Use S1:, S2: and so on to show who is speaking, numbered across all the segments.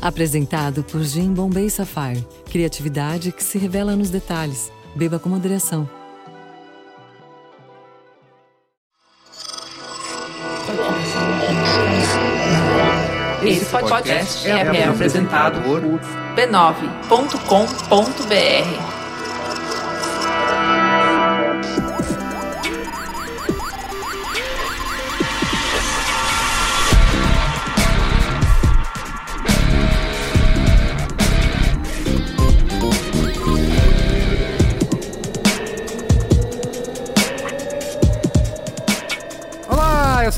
S1: Apresentado por Jim Bombay Sapphire. Criatividade que se revela nos detalhes. Beba com moderação.
S2: Esse podcast é, é apresentado por b9.com.br.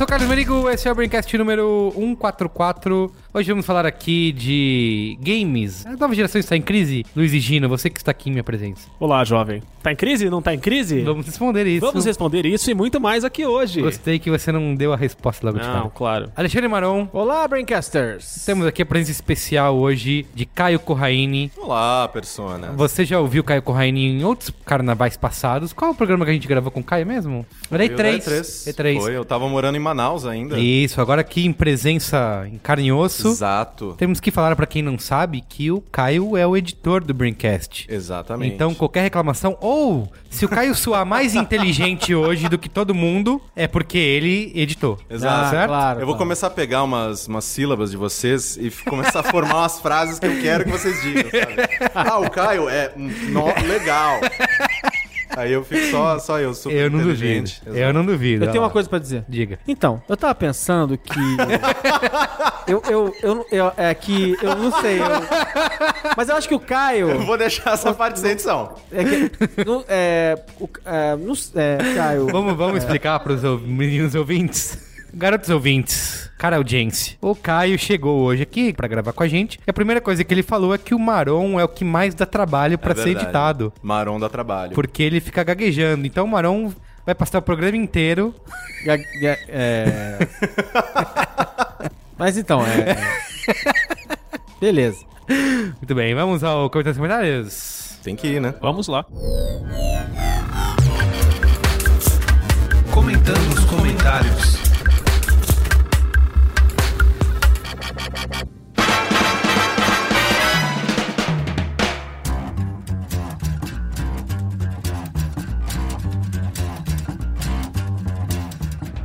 S3: Carlos Merigo, esse é o Braincast número 144. Hoje vamos falar aqui de games. A nova geração está em crise? Luiz e Gino, você que está aqui em minha presença.
S4: Olá, jovem. Tá em crise? Não tá em crise?
S3: Vamos responder isso.
S4: Vamos responder isso e muito mais aqui hoje.
S3: Gostei que você não deu a resposta logo de
S4: Não,
S3: cara.
S4: claro.
S3: Alexandre Maron,
S5: Olá, Braincasters!
S3: temos aqui a presença especial hoje de Caio Corraine.
S6: Olá, persona.
S3: Você já ouviu Caio Corraine em outros carnavais passados? Qual é o programa que a gente gravou com o Caio mesmo? Era
S6: Foi o da
S3: E3.
S6: E3.
S3: E3.
S6: Foi, eu tava morando em Manaus ainda.
S3: Isso, agora aqui em presença em carne e osso.
S6: Exato.
S3: Temos que falar pra quem não sabe que o Caio é o editor do Braincast.
S6: Exatamente.
S3: Então, qualquer reclamação, ou se o Caio soar mais inteligente hoje do que todo mundo, é porque ele editou.
S6: Exato.
S3: certo?
S5: claro.
S6: eu vou começar a pegar umas, umas sílabas de vocês e começar a formar umas frases que eu quero que vocês digam, sabe? Ah, o Caio é no- legal. Aí eu fico só, só eu, super
S3: Eu não duvido.
S6: inteligente.
S3: Eu não duvido.
S5: Eu tenho uma coisa pra dizer.
S3: Diga.
S5: Então, eu tava pensando que. eu, eu, eu, eu- É que. Eu não sei. eu- Mas eu acho que o Caio.
S6: Eu vou deixar essa parte sem edição.
S5: É que. Não, é, o, é, não, é, Caio.
S3: Vamos, vamos explicar pros ou- meninos ouvintes. Garotos ouvintes, cara audiência, o Caio chegou hoje aqui pra gravar com a gente. E a primeira coisa que ele falou é que o Maron é o que mais dá trabalho pra
S6: É
S3: ser editado.
S6: Marom dá trabalho.
S3: Porque ele fica gaguejando. Então o Maron vai passar o programa inteiro.
S5: ga- ga- é... Mas então, é. Beleza.
S3: Muito bem, vamos ao comentário dos comentários.
S6: Tem que ir, né?
S4: Vamos lá.
S7: Comentando os comentários.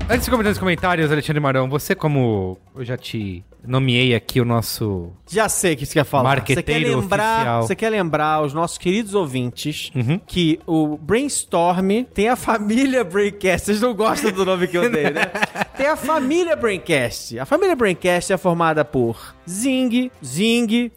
S3: Antes de comentar os comentários, Alexandre Marão, você como eu já te nomeei aqui o nosso...
S5: Já sei o que você quer falar. Você quer
S3: Marqueteiro
S5: lembrar,
S3: oficial.
S5: você quer lembrar os nossos queridos ouvintes
S3: Uhum.
S5: que o Brainstorm tem a família Braincast. Vocês não gostam do nome que eu dei, né? Tem a família Braincast. A família Braincast é formada por Zing, Zing,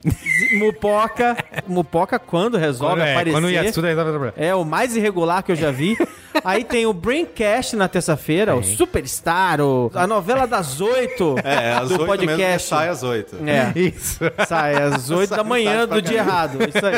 S5: Mupoca. Mupoca quando resolve
S3: é,
S5: aparecer.
S3: quando o Yatsuda resolve.
S5: É o mais irregular que eu já vi. Aí tem o Braincast na terça-feira, o Superstar, o- a novela das oito
S6: É, às
S5: do
S6: oito mesmo que
S5: podcast.
S6: sai às oito.
S5: É.
S3: Isso.
S5: Sai às 8 da manhã do dia errado. Isso aí.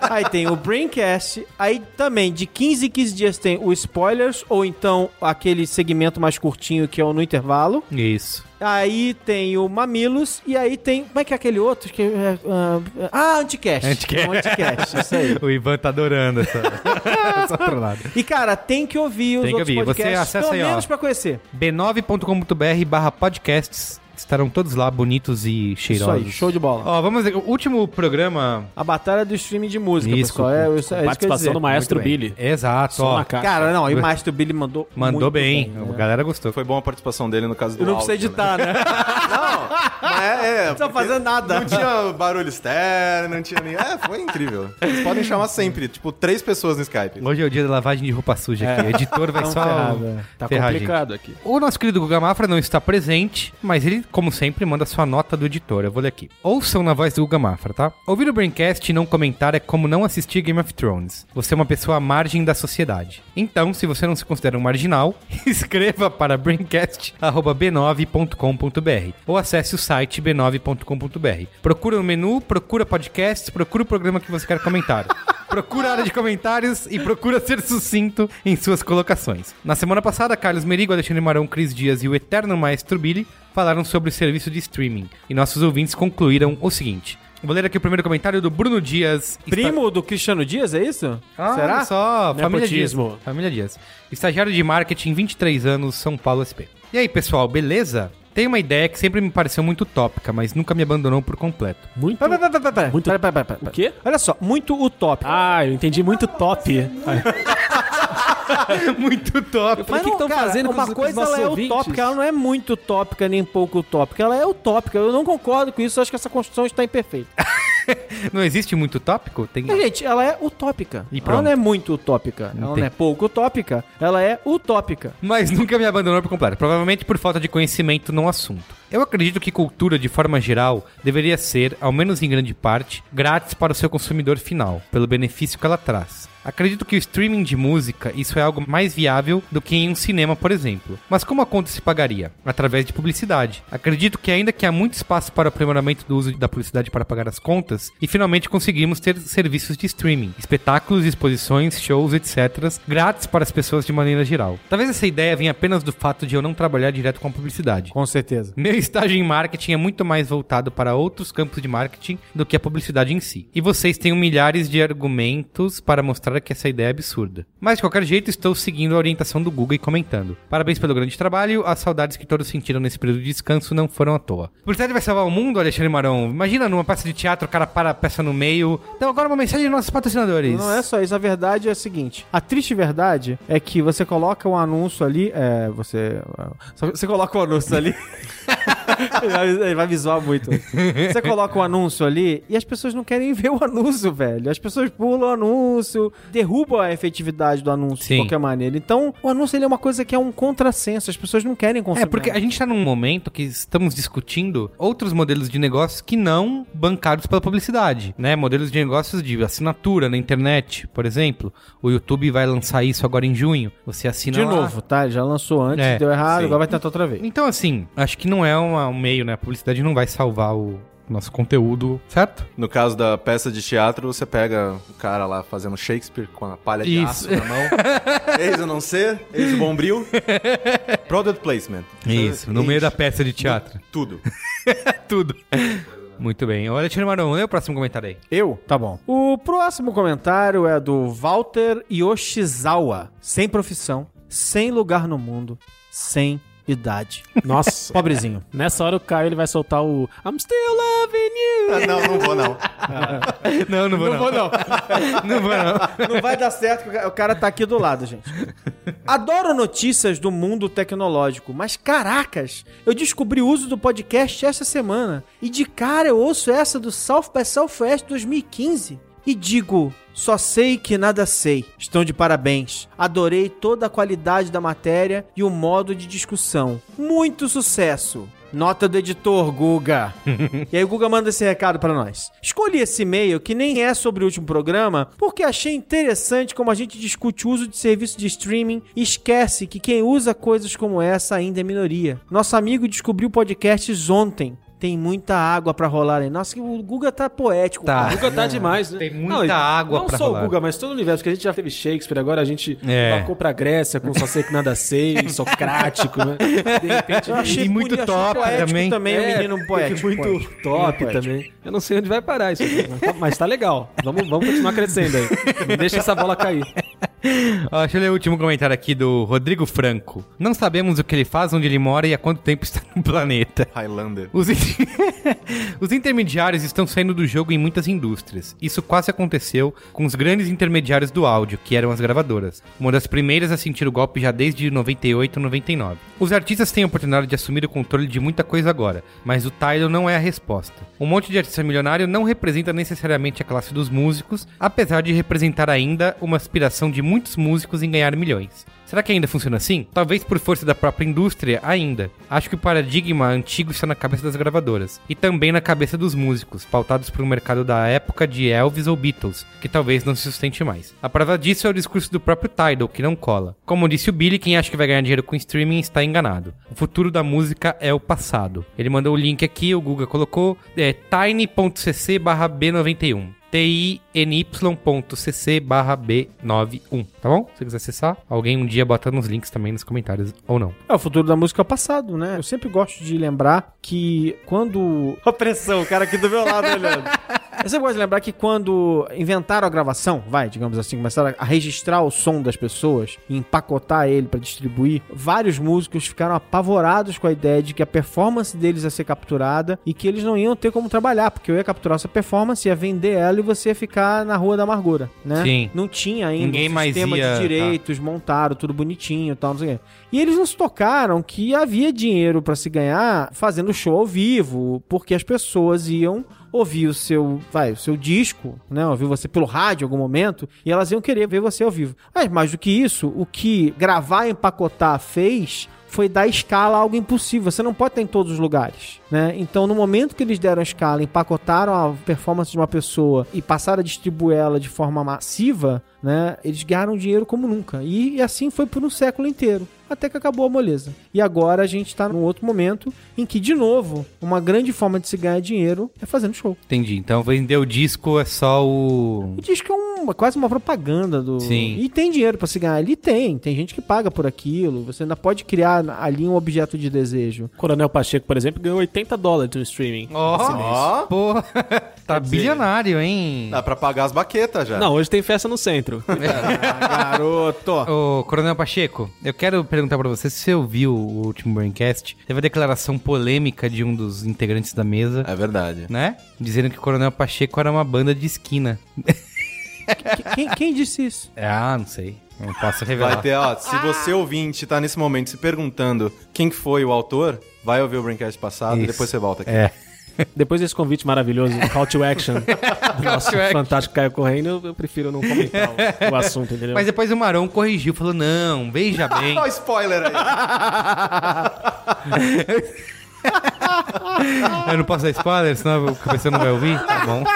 S5: Aí tem o Braincast. Aí também, de 15 em 15 dias, tem o Spoilers, ou então aquele segmento mais curtinho que é o no intervalo.
S3: Isso.
S5: Aí tem o Mamilos. E aí tem. Como é que é aquele outro? Que é, ah, ah, Anticast.
S3: Anticast.
S5: Anticast, isso aí.
S3: O Ivan tá adorando essa, essa trollada.
S5: E, cara, tem que ouvir os
S3: Tem que
S5: outros
S3: ouvir. Você
S5: podcasts,
S3: acessa
S5: pelo
S3: aí, ó.
S5: menos pra conhecer.
S3: b9.com.br barra podcasts. Estarão todos lá bonitos e
S5: Isso
S3: cheirosos.
S5: aí, show de bola.
S3: Ó, vamos ver. O último programa...
S5: A batalha do streaming de música,
S3: Isso,
S5: pessoal. É, isso, é isso que eu ia
S4: Participação
S5: dizer.
S4: do maestro
S3: bem.
S4: Billy.
S3: Exato,
S4: Som
S3: ó.
S4: na cara.
S5: Não, e o Maestro Billy mandou
S3: Mandou
S5: muito
S3: bem.
S5: né?
S3: A galera gostou.
S6: Foi bom a participação dele no caso do
S5: Eu não preciso
S6: áudio,
S5: editar, né?
S6: Né? Mas é, é,
S5: Não precisa fazer nada.
S6: Não tinha barulho externo, não tinha nem... É, foi incrível. Vocês podem chamar sempre, tipo, três pessoas no Skype.
S3: Hoje é o dia da lavagem de roupa suja aqui. O editor vai
S5: Tão
S3: só
S5: ferrado, é.
S4: Tá
S3: ferrar a gente.
S4: complicado aqui.
S3: O nosso querido Guga Mafra não está presente, mas ele, como sempre, manda sua nota do editor. Eu vou ler aqui. Ouçam na voz do Guga Mafra, tá? Ouvir o Braincast e não comentar é como não assistir Game of Thrones. Você é uma pessoa à margem da sociedade. Então, se você não se considera um marginal, escreva para braincast.b9.com.br ou acesse o site b9.com.br. Procura no menu, procura podcasts, procura o programa que você quer comentar. Procura a área de comentários e procura ser sucinto em suas colocações. Na semana passada, Carlos Merigo, Alexandre Marão, Cris Dias e o eterno maestro Billy falaram sobre o serviço de streaming. E nossos ouvintes concluíram o seguinte. Vou ler aqui o primeiro comentário do Bruno Dias.
S5: Primo do Cristiano Dias, é isso?
S3: Ah,
S5: Será?
S3: só, família Dias. Família Dias. Estagiário de marketing, 23 anos, São Paulo SP. E aí, pessoal, beleza? Tem uma ideia que sempre me pareceu muito utópica, mas nunca me abandonou por completo.
S4: Muito.
S5: Pera, pera, pera, pera,
S4: Muito-
S5: pera, pera, pera, pera.
S4: O quê?
S5: Olha só, muito utópico.
S4: Ah, eu entendi muito top.
S3: muito top.
S4: Mas o que que tão fazendo com
S5: uma
S4: os- com os
S5: coisa ela é
S4: ouvintes?
S5: utópica, ela não é muito utópica nem pouco utópica, ela é utópica. Eu não concordo com isso, eu acho que essa construção está imperfeita.
S3: Não existe muito tópico? Tem...
S5: Mas, gente, ela é utópica.
S3: E
S5: ela
S3: pronto.
S5: não é muito utópica. Ela não
S3: Entendi.
S5: é pouco utópica, ela é utópica.
S3: Mas nunca me abandonou por completo, provavelmente por falta de conhecimento no assunto. Eu acredito que cultura, de forma geral, deveria ser, ao menos em grande parte, grátis para o seu consumidor final, pelo benefício que ela traz. Acredito que o streaming de música, isso é algo mais viável do que em um cinema, por exemplo. Mas como a conta se pagaria? Através de publicidade. Acredito que ainda que há muito espaço para o aprimoramento do uso da publicidade para pagar as contas, e finalmente conseguimos ter serviços de streaming, espetáculos, exposições, shows, etc., grátis para as pessoas de maneira geral. Talvez essa ideia venha apenas do fato de eu não trabalhar direto com a publicidade.
S5: Com certeza.
S3: Meu estágio em marketing é muito mais voltado para outros campos de marketing do que a publicidade em si. E vocês têm milhares de argumentos para mostrar que essa ideia é absurda. Mas de qualquer jeito, estou seguindo a orientação do Google e comentando. Parabéns pelo grande trabalho, as saudades que todos sentiram nesse período de descanso não foram à toa. Publicidade vai salvar o mundo, Alexandre Marão? Imagina numa peça de teatro, o cara para a peça no meio. Então agora uma mensagem dos nossos patrocinadores.
S5: Não é só isso, a verdade é a seguinte: a triste verdade é que você coloca um anúncio ali, é, você. Você coloca o anúncio ali. Ele vai- zoar muito. Você coloca o anúncio ali e as pessoas não querem ver o anúncio, velho. As pessoas pulam o anúncio, derrubam a efetividade do anúncio
S3: Sim.
S5: de qualquer maneira. Então, o anúncio ele é uma coisa que é um contrassenso. As pessoas não querem consumir.
S3: É, porque a gente tá num momento que estamos discutindo outros modelos de negócios que não bancados pela publicidade, né? Modelos de negócios de assinatura na internet, por exemplo. O YouTube vai lançar isso agora em junho. Você assina
S5: De
S3: lá.
S5: novo, tá? Ele já lançou antes,
S3: É,
S5: deu errado,
S6: sim.
S5: agora vai tentar outra vez.
S3: Então, assim, acho que não é uma- um meio, né? A publicidade não vai salvar o nosso conteúdo, certo?
S6: No caso da peça de teatro, você pega o cara lá fazendo Shakespeare com a palha de
S3: Isso.
S6: aço na mão. eis o não ser, eis o bombril. Product placement.
S3: Isso, no meio da peça de teatro.
S6: Tudo.
S3: Tudo. Muito bem. Olha, Tino Marão, lê o próximo comentário aí.
S5: Eu? Tá bom. O próximo comentário é do Walter Yoshizawa. Sem profissão, sem lugar no mundo, sem idade.
S4: Nossa.
S5: Pobrezinho.
S4: Nessa hora o Caio ele vai soltar o I'm still loving you.
S6: Ah, não, não vou não.
S3: Não, não vou não.
S5: não.
S3: Não vou não.
S5: Não vai dar certo, que o cara tá aqui do lado, gente. Adoro notícias do mundo tecnológico, mas caracas, eu descobri o uso do podcast esta semana. E de cara eu ouço essa do South by Southwest 2015. E digo, só sei que nada sei. Estão de parabéns. Adorei toda a qualidade da matéria e o modo de discussão. Muito sucesso. Nota do editor, Guga. e aí o Guga manda esse recado pra nós. Escolhi esse e-mail, que nem é sobre o último programa, porque achei interessante como a gente discute o uso de serviço de streaming e esquece que quem usa coisas como essa ainda é minoria. Nosso amigo descobriu podcasts ontem. Tem muita água pra rolar aí. Nossa, o Guga tá poético.
S3: Tá.
S4: O. Guga tá demais, né?
S3: Tem muita água
S4: não
S3: pra
S4: só
S3: rolar.
S4: o Guga, mas todo o universo, porque a gente já teve Shakespeare, agora a gente
S3: É.
S4: embarcou pra Grécia com Só Sei Que Nada Sei, Socrático, né? De repente...
S5: Eu achei
S3: E muito
S5: bonito, achei
S3: top
S5: poético
S3: também.
S5: também o
S4: É,
S5: menino poético.
S4: Muito
S5: poético.
S4: top
S5: Poético.
S4: também. Eu não sei onde vai parar isso aqui, mas tá, mas tá legal. Vamos, vamos continuar crescendo aí. Não deixa essa bola cair.
S3: Ó, deixa eu ler o último comentário aqui do Rodrigo Franco. Não sabemos o que ele faz, onde ele mora e há quanto tempo está no planeta.
S6: Highlander.
S3: Os, in- os intermediários estão saindo do jogo em muitas indústrias. Isso quase aconteceu com os grandes intermediários do áudio, que eram as gravadoras. Uma das primeiras a sentir o golpe já desde 98 99. Os artistas têm a oportunidade de assumir o controle de muita coisa agora, mas o Tidal não é a resposta. Um monte de artista milionário não representa necessariamente a classe dos músicos, apesar de representar ainda uma aspiração de muitos músicos em ganhar milhões. Será que ainda funciona assim? Talvez por força da própria indústria, ainda. Acho que o paradigma antigo está na cabeça das gravadoras. E também na cabeça dos músicos, pautados por um mercado da época de Elvis ou Beatles, que talvez não se sustente mais. A prova disso é o discurso do próprio Tidal, que não cola. Como disse o Billy, quem acha que vai ganhar dinheiro com streaming está enganado. O futuro da música é o passado. Ele mandou o link aqui, o Guga colocou, é tiny.cc barra B91 tiny.cc barra B91, tá bom? Se você quiser acessar, alguém um dia bota nos links também nos comentários, ou não.
S5: É o futuro da música é o passado, né? Eu sempre gosto de lembrar que quando. A pressão, o cara aqui do meu lado olhando. Eu sempre gosto de lembrar que quando inventaram a gravação, vai, digamos assim, começaram a registrar o som das pessoas e empacotar ele pra distribuir, vários músicos ficaram apavorados com a ideia de que a performance deles ia ser capturada e que eles não iam ter como trabalhar, porque eu ia capturar essa performance, ia vender ela e você ia ficar na rua da amargura, né?
S3: Sim.
S5: Não tinha ainda
S3: Ninguém
S5: um
S3: mais
S5: sistema
S3: ia-
S5: de direitos, montaram tudo bonitinho e tal, não sei o quê. E eles não se tocaram que havia dinheiro pra se ganhar fazendo show ao vivo, porque as pessoas iam ouvir o seu, vai, o seu disco, né, ouvir você pelo rádio em algum momento, e elas iam querer ver você ao vivo. Mas mais do que isso, o que gravar e empacotar fez foi dar escala a algo impossível. Você não pode estar em todos os lugares, né? Então, no momento que eles deram escala, empacotaram a performance de uma pessoa e passaram a distribuir ela de forma massiva, né? Eles ganharam dinheiro como nunca. E, e assim foi por um século inteiro. Até que acabou a moleza. E agora a gente tá num outro momento em que, de novo, uma grande forma de se ganhar dinheiro é fazendo show.
S3: Entendi. Então vender o disco é só o.
S5: O disco é uma, quase uma propaganda do.
S3: Sim.
S5: E tem dinheiro pra se ganhar. Ali tem. Tem gente que paga por aquilo. Você ainda pode criar ali um objeto de desejo.
S4: Coronel Pacheco, por exemplo, ganhou 80 dólares no streaming.
S6: Ó,
S3: Pô, tá bilionário, hein?
S6: dá pra pagar as baquetas já.
S4: Não, hoje tem festa no centro.
S5: Ah, garoto!
S3: Ô, Coronel Pacheco, eu quero perguntar pra você se você ouviu o último Braincast. Teve a declaração polêmica de um dos integrantes da mesa,
S6: É verdade.
S3: né? Dizendo que o Coronel Pacheco era uma banda de esquina.
S5: Que- quem, quem disse isso?
S3: Ah, não sei. Não posso revelar.
S6: Vai ter, ó, se você ouvinte tá nesse momento se perguntando quem que foi o autor, vai ouvir o Braincast passado e
S3: Isso.
S6: depois você volta aqui.
S3: É.
S4: Depois desse convite maravilhoso, Call to Action, do nosso
S3: to action.
S4: fantástico Caio Correia, eu, eu prefiro não comentar o, o assunto, entendeu?
S3: Mas depois o Marão corrigiu, falou: não, veja bem.
S6: Ó, spoiler aí.
S3: Eu não posso dar spoiler, senão a pessoa não vai ouvir. Tá bom.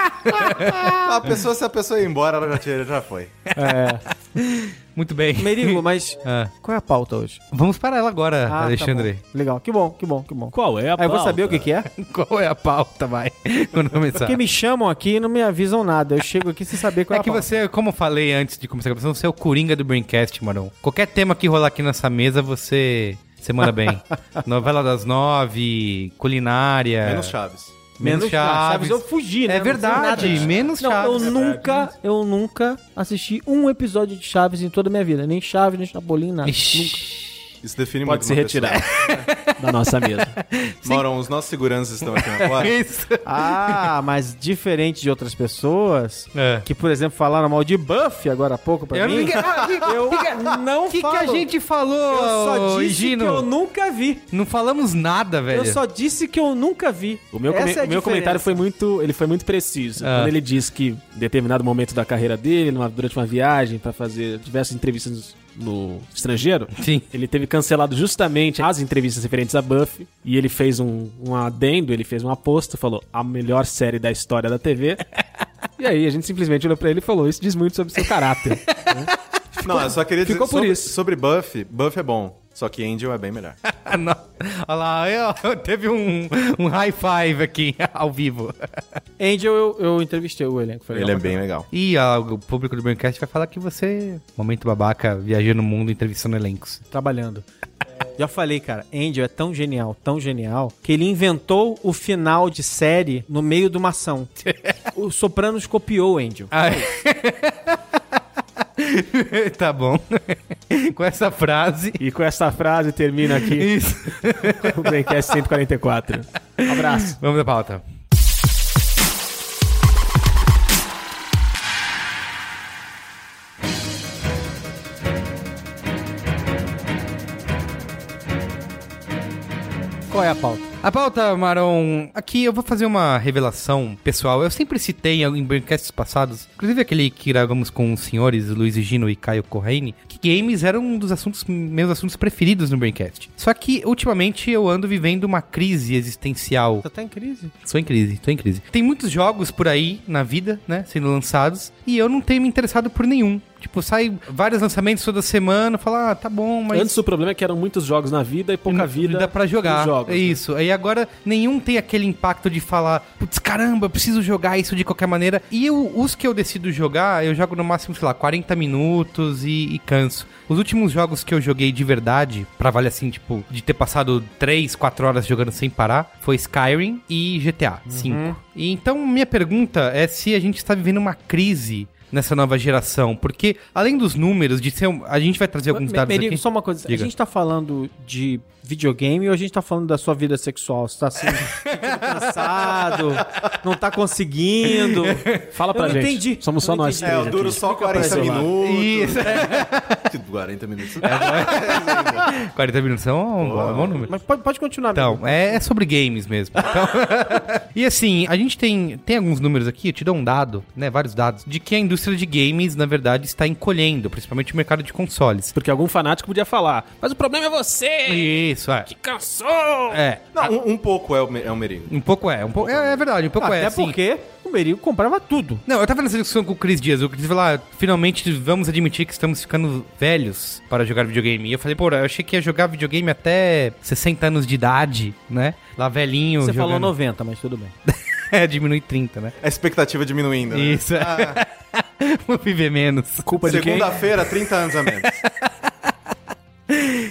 S6: A pessoa, se a pessoa ir embora, ela já, tinha- já foi.
S3: Muito bem.
S5: Merigo, mas
S3: Ah,
S5: qual é a pauta hoje?
S3: vamos para ela agora,
S5: Ah, tá
S3: Alexandre.
S5: bom. Legal, que bom, que bom, que bom.
S4: Qual é a
S5: Aí eu vou
S4: pauta?
S5: saber o que, que é.
S3: Qual é a pauta, vai? Quando começar.
S5: Porque me chamam aqui e não me avisam nada. Eu chego aqui sem saber qual é,
S3: É
S5: a
S3: que
S5: pauta.
S3: você, como eu falei antes de começar a gravação, você é o coringa do Braincast, Marão. Qualquer tema que rolar aqui nessa mesa, você, você manda bem. Novela das nove, culinária.
S6: Menos Chaves.
S3: Menos Chaves.
S5: eu fugi, né?
S3: É
S5: nada
S3: verdade, menos
S5: Não,
S3: Chaves.
S5: eu nunca, eu nunca assisti um episódio de Chaves em toda a minha vida. Nem Chaves, nem Chapolin, nada.
S3: Ixi.
S6: Isso define
S4: Pode
S6: muito
S4: se retirar da nossa mesa.
S6: Maurão, os nossos seguranças estão aqui na porta.
S3: Isso.
S5: Ah, mas diferente de outras pessoas,
S3: É.
S5: que, por exemplo, falaram mal de Buff agora há pouco pra
S3: Eu não-
S5: mim.
S3: ah,
S5: Eu não
S3: O que, que
S5: falo.
S3: a gente falou,
S5: Eu só disse
S3: Gino?
S5: que eu nunca vi.
S3: Não falamos nada, velho.
S5: Eu só disse que eu nunca vi.
S4: O meu,
S5: Essa
S4: come-
S5: é a
S4: o meu
S5: diferença.
S4: comentário foi muito, ele foi muito preciso.
S3: Ah.
S4: Quando ele disse que em determinado momento da carreira dele, numa- durante uma viagem para fazer diversas entrevistas no estrangeiro,
S3: Sim.
S4: ele teve cancelado justamente as entrevistas referentes a Buffy e ele fez um, um adendo, ele fez um aposto, falou a melhor série da história da TV. e aí a gente simplesmente olhou pra ele e falou, isso diz muito sobre seu caráter.
S6: Não, eu só queria dizer
S4: ficou por
S6: sobre,
S4: isso.
S6: sobre Buffy. Buffy é bom, só que Angel é bem melhor.
S3: Não. Olha lá, eu- teve um, um high five aqui, ao vivo.
S5: Angel, eu, eu entrevistei o elenco. Foi
S6: Ele
S5: legal
S6: é bem legal.
S3: E ó, o público do Braincast vai falar que você, momento babaca, viajando no mundo, entrevistando elencos.
S5: trabalhando. Já falei, cara, Angel é tão genial, tão genial, que ele inventou o final de série no meio de uma ação. o Sopranos copiou o Angel.
S3: Ah, tá bom. Com essa frase.
S4: e com essa frase termina aqui
S3: Isso.
S4: o Braincast 144. Um abraço.
S3: Vamos à pauta.
S5: Qual é a pauta?
S3: A pauta, Maron, aqui eu vou fazer uma revelação pessoal. Eu sempre citei em Braincasts passados, inclusive aquele que gravamos com os senhores Luiz Gino e Caio Correine, que games eram um dos assuntos, meus assuntos preferidos no Braincast. Só que, ultimamente, eu ando vivendo uma crise existencial.
S5: Você tá em crise?
S3: Sou em crise, tô em crise. Tem muitos jogos por aí na vida, né, sendo lançados, e eu não tenho me interessado por nenhum. Tipo, sai vários lançamentos toda semana, fala, ah, tá bom, mas.
S4: Antes o problema é que eram muitos jogos na vida e pouca vida.
S3: Dá pra jogar.
S4: Jogos,
S3: é
S4: né?
S3: isso. Aí agora nenhum tem aquele impacto de falar, putz, caramba, eu preciso jogar isso de qualquer maneira. E eu- os que eu decido jogar, eu jogo no máximo, sei lá, 40 minutos e, e canso. Os últimos jogos que eu joguei de verdade, pra valer assim, tipo, de ter passado 3, 4 horas jogando sem parar, foi Skyrim e GTA V. E então, minha pergunta é se a gente está vivendo uma crise nessa nova geração, porque além dos números, de ser um- a gente vai trazer alguns dados
S5: Merigo,
S3: aqui.
S5: só uma coisa.
S3: Diga.
S5: A gente tá falando de videogame ou a gente tá falando da sua vida sexual? Você tá assim, cansado, não tá conseguindo.
S4: Fala pra
S5: Eu
S4: gente.
S5: entendi.
S4: Somos só nós
S5: entendi.
S6: É,
S4: três
S6: eu duro
S4: aqui.
S6: só 40
S5: pra isolar.
S6: minutos.
S3: Isso.
S6: Que 40 minutos.
S3: 40 minutos é um bom, é um bom número.
S5: Mas pode, pode continuar,
S3: Então,
S5: amigo.
S3: é, é sobre games mesmo. Então, e assim, a gente tem, tem alguns números aqui, eu te dou um dado, né, vários dados, de que a indústria de games, na verdade, está encolhendo, principalmente o mercado de consoles.
S4: Porque algum fanático podia falar, mas o problema é você!
S3: Isso, é.
S4: Que cansou!
S3: É,
S6: Não, um, um pouco é o, é o merigo.
S3: um pouco é, um pouco, é, é verdade, um pouco
S5: Até
S3: é, assim.
S5: porque o Merigo comprava tudo.
S3: Não, eu tava nessa discussão com o Chris Dias. O Chris falou, ah, finalmente vamos admitir que estamos ficando velhos para jogar videogame. E eu falei, pô, eu achei que ia jogar videogame até 60 anos de idade, né? Lá velhinho.
S5: Você falou
S3: jogando.
S5: 90, mas tudo bem.
S3: é, diminui 30, né?
S6: A expectativa diminuindo. né?
S3: Isso. Vou viver menos.
S4: Culpa de quem?
S6: Segunda-feira, 30 anos a menos.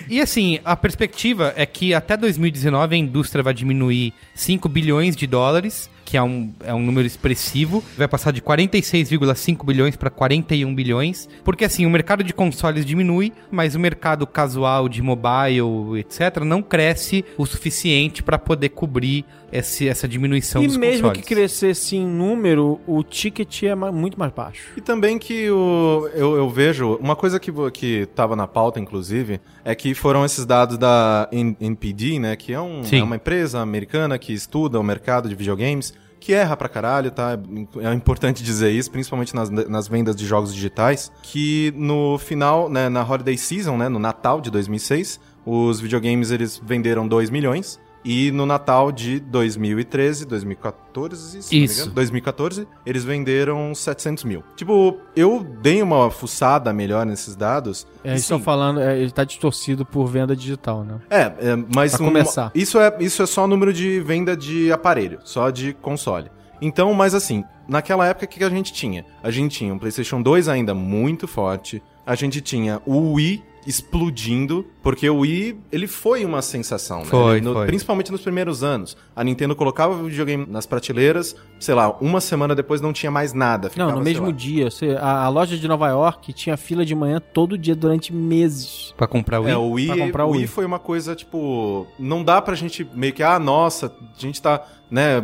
S3: E assim, a perspectiva é que até 2019 a indústria vai diminuir 5 bilhões de dólares, que é um, é um número expressivo. Vai passar de 46,5 bilhões para 41 bilhões. Porque assim, o mercado de consoles diminui, mas o mercado casual de mobile, etc., não cresce o suficiente para poder cobrir esse, essa diminuição
S5: E
S3: dos
S5: mesmo
S3: consoles.
S5: que crescesse em número, o ticket é muito mais baixo.
S6: E também que o, eu, eu vejo, uma coisa que, vo- que tava na pauta, inclusive, é que foram esses dados da NPD, né? Que é, um- é uma empresa americana que estuda o mercado de videogames, que erra pra caralho, tá? É importante dizer isso, principalmente nas, nas vendas de jogos digitais, que no final, né, na Holiday Season, né, no Natal de 2006, os videogames eles venderam 2 milhões. E no Natal de 2013, 2014, se
S3: Isso.
S6: engano, 2014, eles venderam 700 mil. Tipo, eu dei uma fuçada melhor nesses dados.
S5: É, eles estão falando, é, ele tá distorcido por venda digital, né?
S6: É, é, mas
S5: Pra
S6: uma-
S5: começar.
S6: isso, é, isso é só número de venda de aparelho, só de console. Então, mas assim, naquela época, o que que a gente tinha? A gente tinha um PlayStation 2 ainda muito forte, a gente tinha o Wii explodindo, porque o Wii, ele foi uma sensação, né?
S3: Foi,
S6: no-
S3: foi.
S6: Principalmente nos primeiros anos. A Nintendo colocava o videogame nas prateleiras, sei lá, uma semana depois não tinha mais nada.
S5: Não,
S6: ficava,
S5: no
S6: sei
S5: mesmo
S6: lá,
S5: dia. A, a loja de Nova York tinha fila de manhã todo dia durante meses.
S3: Pra comprar o Wii.
S6: É, o Wii,
S5: Pra comprar o
S6: Wii
S5: Wii.
S6: foi uma coisa, tipo, não dá pra gente meio que, ah, nossa, a gente tá, né, é,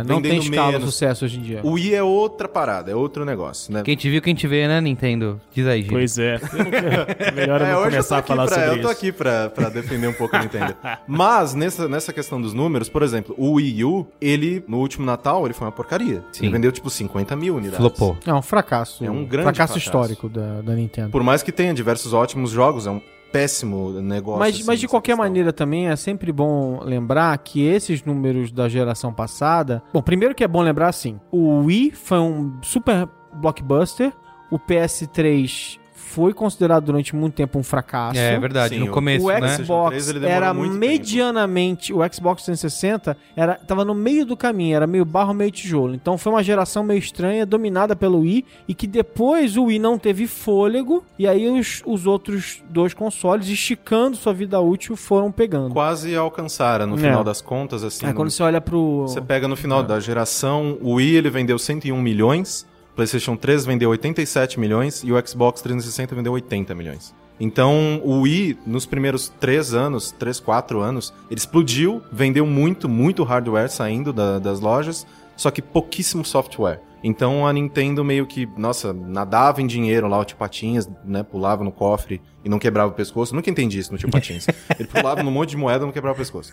S5: É, não tem escala
S6: menos.
S5: sucesso hoje em dia.
S6: O Wii é outra parada, é outro negócio, né?
S3: Quem te viu, quem te vê, né, Nintendo? Diz aí, Gil.
S4: Pois é. Eu Melhor eu
S6: É,
S4: não
S6: hoje eu tô
S4: começar a falar
S6: pra,
S4: sobre
S6: eu tô
S4: isso.
S6: aqui pra, pra defender um pouco a Nintendo. Mas, nessa, nessa questão dos números, por exemplo, o Wii U, ele, no último Natal, ele foi uma porcaria.
S3: Sim.
S6: Ele vendeu, tipo, 50 mil unidades.
S3: Flopou.
S5: É um fracasso.
S6: É um grande
S5: fracasso,
S6: fracasso.
S5: histórico da, da Nintendo.
S6: Por mais que tenha diversos ótimos jogos, é um péssimo negócio.
S5: Mas,
S6: assim,
S5: mas de qualquer
S6: questão.
S5: maneira também é sempre bom lembrar que esses números da geração passada. Bom, primeiro que é bom lembrar assim: o Wii foi um super blockbuster, o PS3 foi considerado durante muito tempo um fracasso.
S3: É verdade,
S6: Sim,
S3: no
S6: o-
S3: começo,
S5: O
S3: né?
S6: PlayStation
S5: Xbox
S6: 3, ele demorou
S5: era
S6: muito tempo.
S5: medianamente. O Xbox 360 era, tava no meio do caminho, era meio barro, meio tijolo. Então foi uma geração meio estranha, dominada pelo Wii, e que depois o Wii não teve fôlego, e aí os, os outros dois consoles, esticando sua vida útil, foram pegando.
S6: Quase alcançaram, no
S5: É.
S6: final das contas, assim.
S5: Aí
S6: no-
S5: quando você olha pro.
S6: Você pega no final da geração, o Wii ele vendeu 101 milhões, o PlayStation 3 vendeu 87 milhões e o Xbox 360 vendeu 80 milhões. Então, o Wii, nos primeiros 3 anos, 3, 4 anos, ele explodiu, vendeu muito, muito hardware saindo da- das lojas, só que pouquíssimo software. Então a Nintendo meio que, nossa, nadava em dinheiro lá, o Tio Patinhas, né, pulava no cofre e não quebrava o pescoço. Nunca entendi isso no Tio Patinhas. Ele pulava num monte de moeda e não quebrava o pescoço.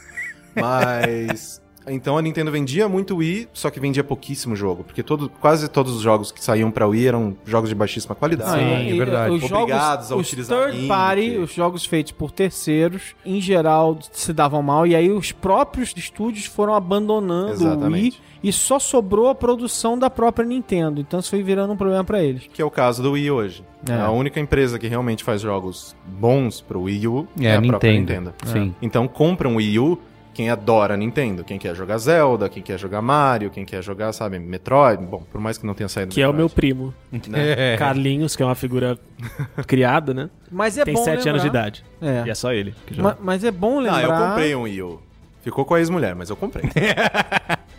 S6: Mas Então a Nintendo vendia muito Wii, só que vendia pouquíssimo jogo, porque todo, quase todos os jogos que saíam pra Wii eram jogos de baixíssima qualidade.
S3: Sim, é verdade.
S5: Os
S6: Obrigados
S5: jogos,
S6: a
S5: os
S6: utilizar
S5: third party, os jogos feitos por terceiros, em geral se davam mal, e aí os próprios estúdios foram abandonando o Wii
S6: Exatamente.
S5: e só sobrou a produção da própria Nintendo. Então isso foi virando um problema pra eles.
S6: Que é o caso do Wii hoje.
S5: É.
S6: A única empresa que realmente faz jogos bons pro Wii U
S3: É,
S6: é,
S3: a
S6: a própria
S3: Nintendo.
S6: Nintendo.
S3: Sim.
S6: Então compra um Wii U quem adora Nintendo, quem quer jogar Zelda, quem quer jogar Mario, quem quer jogar, sabe, Metroid. Bom, por mais que não tenha saído
S4: Que é o meu
S6: Metroid.
S4: primo.
S3: É.
S4: Carlinhos, que é uma figura criada, né?
S5: Mas é
S4: Tem
S5: bom
S4: 7 anos de
S5: lembrar-
S4: idade.
S5: É.
S4: E é só ele que joga.
S5: Ma- Mas é bom
S6: Ah,
S5: lembrar.
S6: eu comprei um Wii U. Ficou com a ex-mulher, mas eu comprei.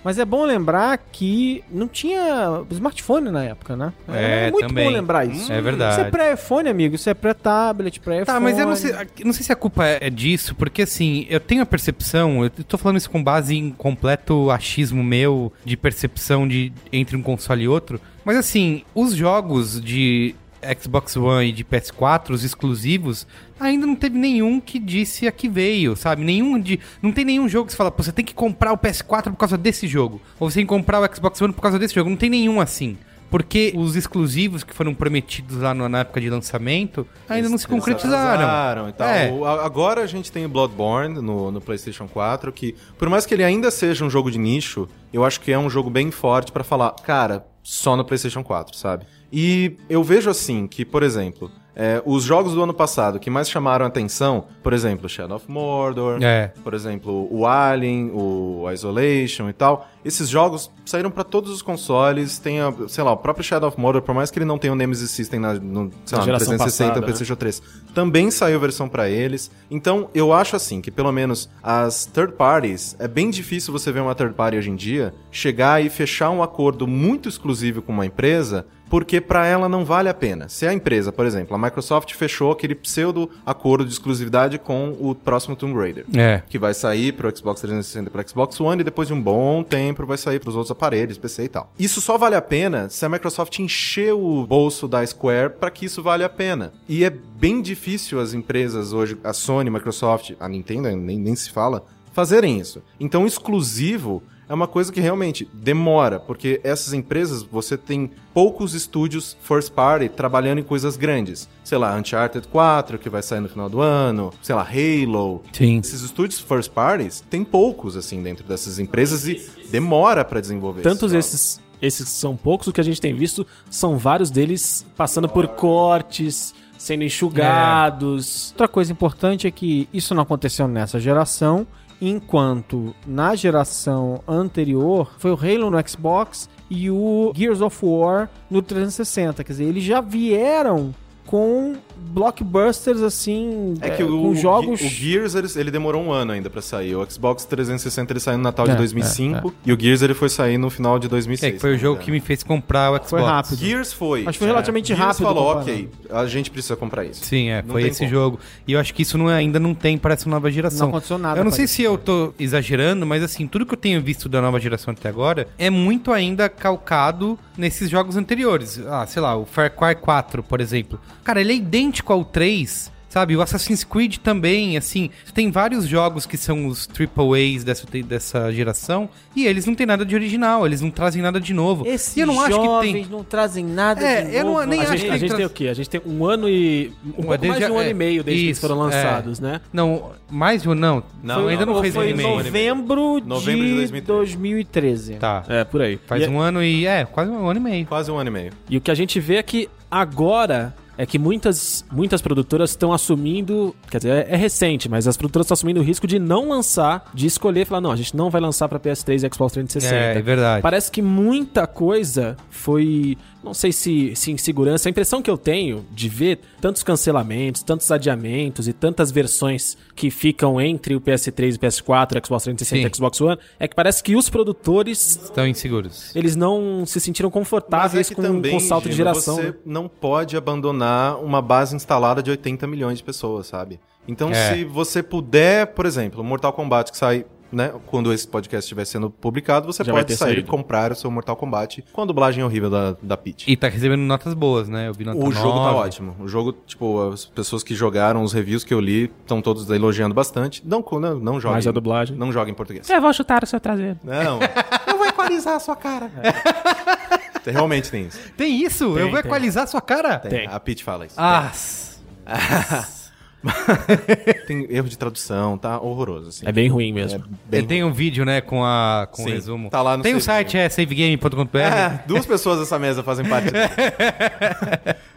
S5: Mas é bom lembrar que não tinha smartphone na época, né?
S3: É,
S5: muito
S3: também.
S5: bom lembrar isso.
S3: É verdade.
S5: Isso é pré-iPhone, amigo. Isso é pré-tablet, pré-iPhone.
S3: Tá, mas eu não sei, não sei se a culpa é disso, porque assim, eu tenho a percepção, eu tô falando isso com base em completo achismo meu de percepção de entre um console e outro, mas assim, os jogos de Xbox One e de PS4, os exclusivos, ainda não teve nenhum que disse a que veio, sabe? Nenhum de. Não tem nenhum jogo que você fala, pô, você tem que comprar o PS4 por causa desse jogo. Ou você tem que comprar o Xbox One por causa desse jogo. Não tem nenhum assim. Porque os exclusivos que foram prometidos lá na época de lançamento ainda não se
S6: Eles
S3: concretizaram.
S6: e tal.
S3: É.
S6: Agora a gente tem o Bloodborne no, no PlayStation 4, que por mais que ele ainda seja um jogo de nicho, eu acho que é um jogo bem forte pra falar, cara, só no PlayStation 4, sabe? E eu vejo assim que, por exemplo, é, os jogos do ano passado que mais chamaram atenção, por exemplo, Shadow of Mordor,
S3: É.
S6: por exemplo, o Alien, o Isolation e tal. Esses jogos saíram pra todos os consoles. Tem, a, sei lá, o próprio Shadow of Mordor, por mais que ele não tenha o Nemesis System na, no, sei lá, no
S4: geração
S6: 360,
S4: passada,
S6: no
S4: né?
S6: PlayStation 3, também saiu versão pra eles. Então, eu acho assim que pelo menos as third parties, é bem difícil você ver uma third party hoje em dia chegar e fechar um acordo muito exclusivo com uma empresa porque pra ela não vale a pena. Se a empresa, por exemplo, a Microsoft fechou aquele pseudo acordo de exclusividade com o próximo Tomb Raider,
S3: É.
S6: que vai sair pro Xbox 360 e pro Xbox One e depois de um bom tempo vai sair pros outros aparelhos, PC e tal. Isso só vale a pena se a Microsoft encher o bolso da Square para que isso vale a pena. E é bem difícil as empresas hoje, a Sony, Microsoft, a Nintendo nem, nem se fala, fazerem isso. Então, exclusivo é uma coisa que realmente demora, porque essas empresas, você tem poucos estúdios first party trabalhando em coisas grandes. Sei lá, Uncharted 4, que vai sair no final do ano, sei lá, Halo.
S3: Sim.
S6: Esses estúdios first parties, tem poucos, assim, dentro dessas empresas e demora pra desenvolver.
S4: Tantos
S6: esses
S4: esses, esses são poucos, o que a gente tem visto são vários deles passando por cortes, sendo enxugados.
S5: Outra coisa importante é que isso não aconteceu nessa geração, enquanto na geração anterior foi o Halo no Xbox e o Gears of War no 360. Quer dizer, eles já vieram com blockbusters assim,
S6: É que
S5: é,
S6: o,
S5: com jogos.
S6: O Gears ele, ele demorou um ano ainda pra sair. O Xbox 360 ele saiu no Natal
S5: É,
S6: de 2005 e o Gears ele foi sair no final de 2006.
S3: É, que foi o jogo que me fez comprar o Xbox.
S5: Foi rápido.
S6: Gears foi.
S5: Mas foi relativamente
S6: Gears
S5: rápido
S6: falou,
S5: comparado.
S6: ok, a gente precisa comprar isso.
S3: Sim, é,
S6: Não
S3: foi esse
S6: como.
S3: jogo. E eu acho que isso não é- ainda não tem para essa nova geração.
S5: Não aconteceu nada
S3: Eu não sei
S5: isso.
S3: se eu tô exagerando, mas assim, tudo que eu tenho visto da nova geração até agora é muito ainda calcado nesses jogos anteriores. Ah, sei lá, o Far Cry 4, por exemplo. Cara, ele é idêntico ao 3. Sabe, o Assassin's Creed também, assim, tem vários jogos que são os AAAs dessa, dessa geração e eles não têm nada de original, eles não trazem nada de novo.
S5: Esses
S3: e eu não acho que tem.
S5: não trazem nada
S3: É,
S5: de
S3: eu não-
S5: novo.
S3: nem
S4: A
S3: acho
S4: gente,
S3: que
S4: a gente
S3: tra-
S4: tem o quê? A gente tem um ano e. Um pouco mais
S3: desde
S4: de um
S3: a-
S4: ano e meio desde que eles
S3: isso,
S4: foram
S3: é.
S4: lançados, né?
S3: Não, mais de um não.
S6: Não,
S3: Foi- ainda não,
S6: não,
S3: fez
S5: foi
S3: um ano e meio.
S5: novembro de,
S6: Novembro de 2013.
S5: 2013.
S3: Tá.
S4: É, por aí.
S3: Faz
S4: e,
S3: um ano e. É, quase um ano e meio.
S6: Quase um ano e meio.
S4: e o que a gente vê é que agora é que muitas, muitas produtoras estão assumindo, quer dizer, é, é recente, mas as produtoras estão assumindo o risco de não lançar, de escolher, falar, não, a gente não vai lançar pra PS3 e Xbox 360.
S3: É, é verdade.
S4: Parece que muita coisa foi, não sei se, se insegurança, a impressão que eu tenho de ver tantos cancelamentos, tantos adiamentos e tantas versões que ficam entre o PS3 e o PS4, Xbox 360
S3: Sim.
S4: e Xbox One, é que parece que os produtores,
S3: Estão inseguros.
S4: eles não se sentiram
S6: é
S4: confortáveis
S6: que
S4: com,
S6: também,
S4: com o salto de
S6: Gino,
S4: geração.
S6: você
S4: né?
S6: não pode abandonar uma base instalada de 80 milhões de pessoas, sabe? Então,
S3: É.
S6: se você puder, por exemplo, o Mortal Kombat que sai né? Quando esse podcast estiver sendo publicado, você
S4: Já
S6: pode sair e
S4: saído.
S6: comprar o seu Mortal Kombat com a dublagem horrível da, da Peach.
S3: E tá recebendo notas boas, né? Eu vi nota
S6: O jogo tá
S3: 9.
S6: ótimo. O jogo, tipo, as pessoas que jogaram, os reviews que eu li, estão todos elogiando bastante. Não, não, não joguem.
S4: Mas a dublagem.
S6: Não joguem em português.
S4: Eu vou chutar o seu traseiro.
S6: Não. eu vou equalizar a sua cara. Realmente tem isso.
S3: Tem isso? eu vou
S4: tem.
S3: equalizar a sua cara?
S6: Tem.
S4: Tem.
S6: A Peach fala isso.
S3: Ah,
S6: Tem erro de tradução, tá horroroso, assim.
S4: É bem ruim mesmo.
S6: bem
S3: tem um vídeo, né, com, a, com o
S6: Sim,
S3: resumo.
S6: tá lá no
S3: Tem um site, é savegame.com.br.
S6: É, duas pessoas dessa mesa fazem parte dele.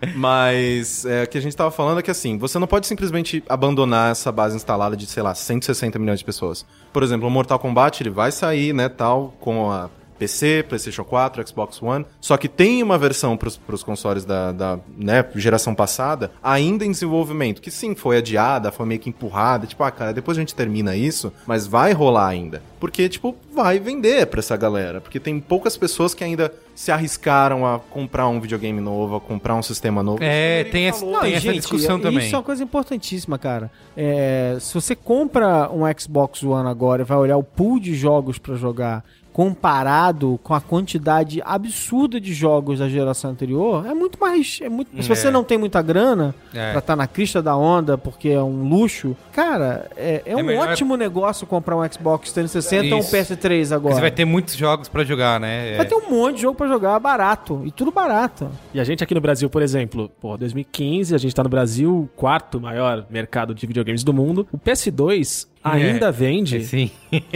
S6: Mas é, o que a gente tava falando é que assim, você não pode simplesmente abandonar essa base instalada de, sei lá, 160 milhões de pessoas. Por exemplo, o Mortal Kombat ele vai sair, né, tal, com a PC, PlayStation 4, Xbox One. Só que tem uma versão para os consoles da, da né, geração passada ainda em desenvolvimento, que sim, foi adiada, foi meio que empurrada. Tipo, ah, cara, depois a gente termina isso, mas vai rolar ainda. Porque, tipo, vai vender pra essa galera. Porque tem poucas pessoas que ainda se arriscaram a comprar um videogame novo, a comprar um sistema novo.
S3: É, tem essa-
S6: falou.
S3: tem
S5: e,
S3: essa discussão
S5: e-
S3: também.
S5: Isso é uma coisa importantíssima, cara. É, se você compra um Xbox One agora e vai olhar o pool de jogos pra jogar comparado com a quantidade absurda de jogos da geração anterior, é muito mais. É muito, se você
S3: É.
S5: não tem muita grana
S3: É.
S5: pra estar na crista da onda, porque é um luxo, cara, é, é um
S3: melhor-
S5: ótimo negócio comprar um Xbox 360 ou um
S3: Isso.
S5: PS3 agora.
S3: Você vai ter muitos jogos pra jogar, né? É.
S5: Vai ter um monte de jogo pra jogar barato. E tudo barato.
S4: E a gente aqui no Brasil, por exemplo, pô, 2015, a gente tá no Brasil, o quarto maior mercado de videogames do mundo. O PS2 ainda
S3: É.
S4: vende
S3: Sim.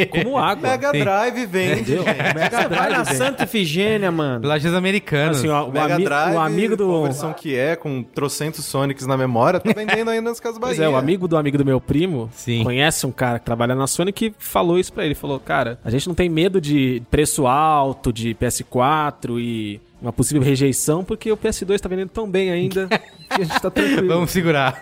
S4: como água.
S6: Mega
S3: Sim.
S6: Drive vende, gente.
S5: Você vai na Santa Efigênia, mano.
S3: Lajes americanas.
S4: Assim, ó, o,
S6: Mega
S4: ami-
S6: Drive,
S4: o amigo do.
S6: a versão que é, com trocentos Sonics na memória, tá vendendo ainda nas Casas Bahia.
S4: Pois é, o amigo do amigo do meu primo
S3: Sim.
S4: conhece um cara que trabalha na Sony que falou isso pra ele. Falou, cara, a gente não tem medo de preço alto, de PS4 e uma possível rejeição, porque o PS2 tá vendendo tão bem ainda que a gente tá tranquilo.
S3: Vamos segurar.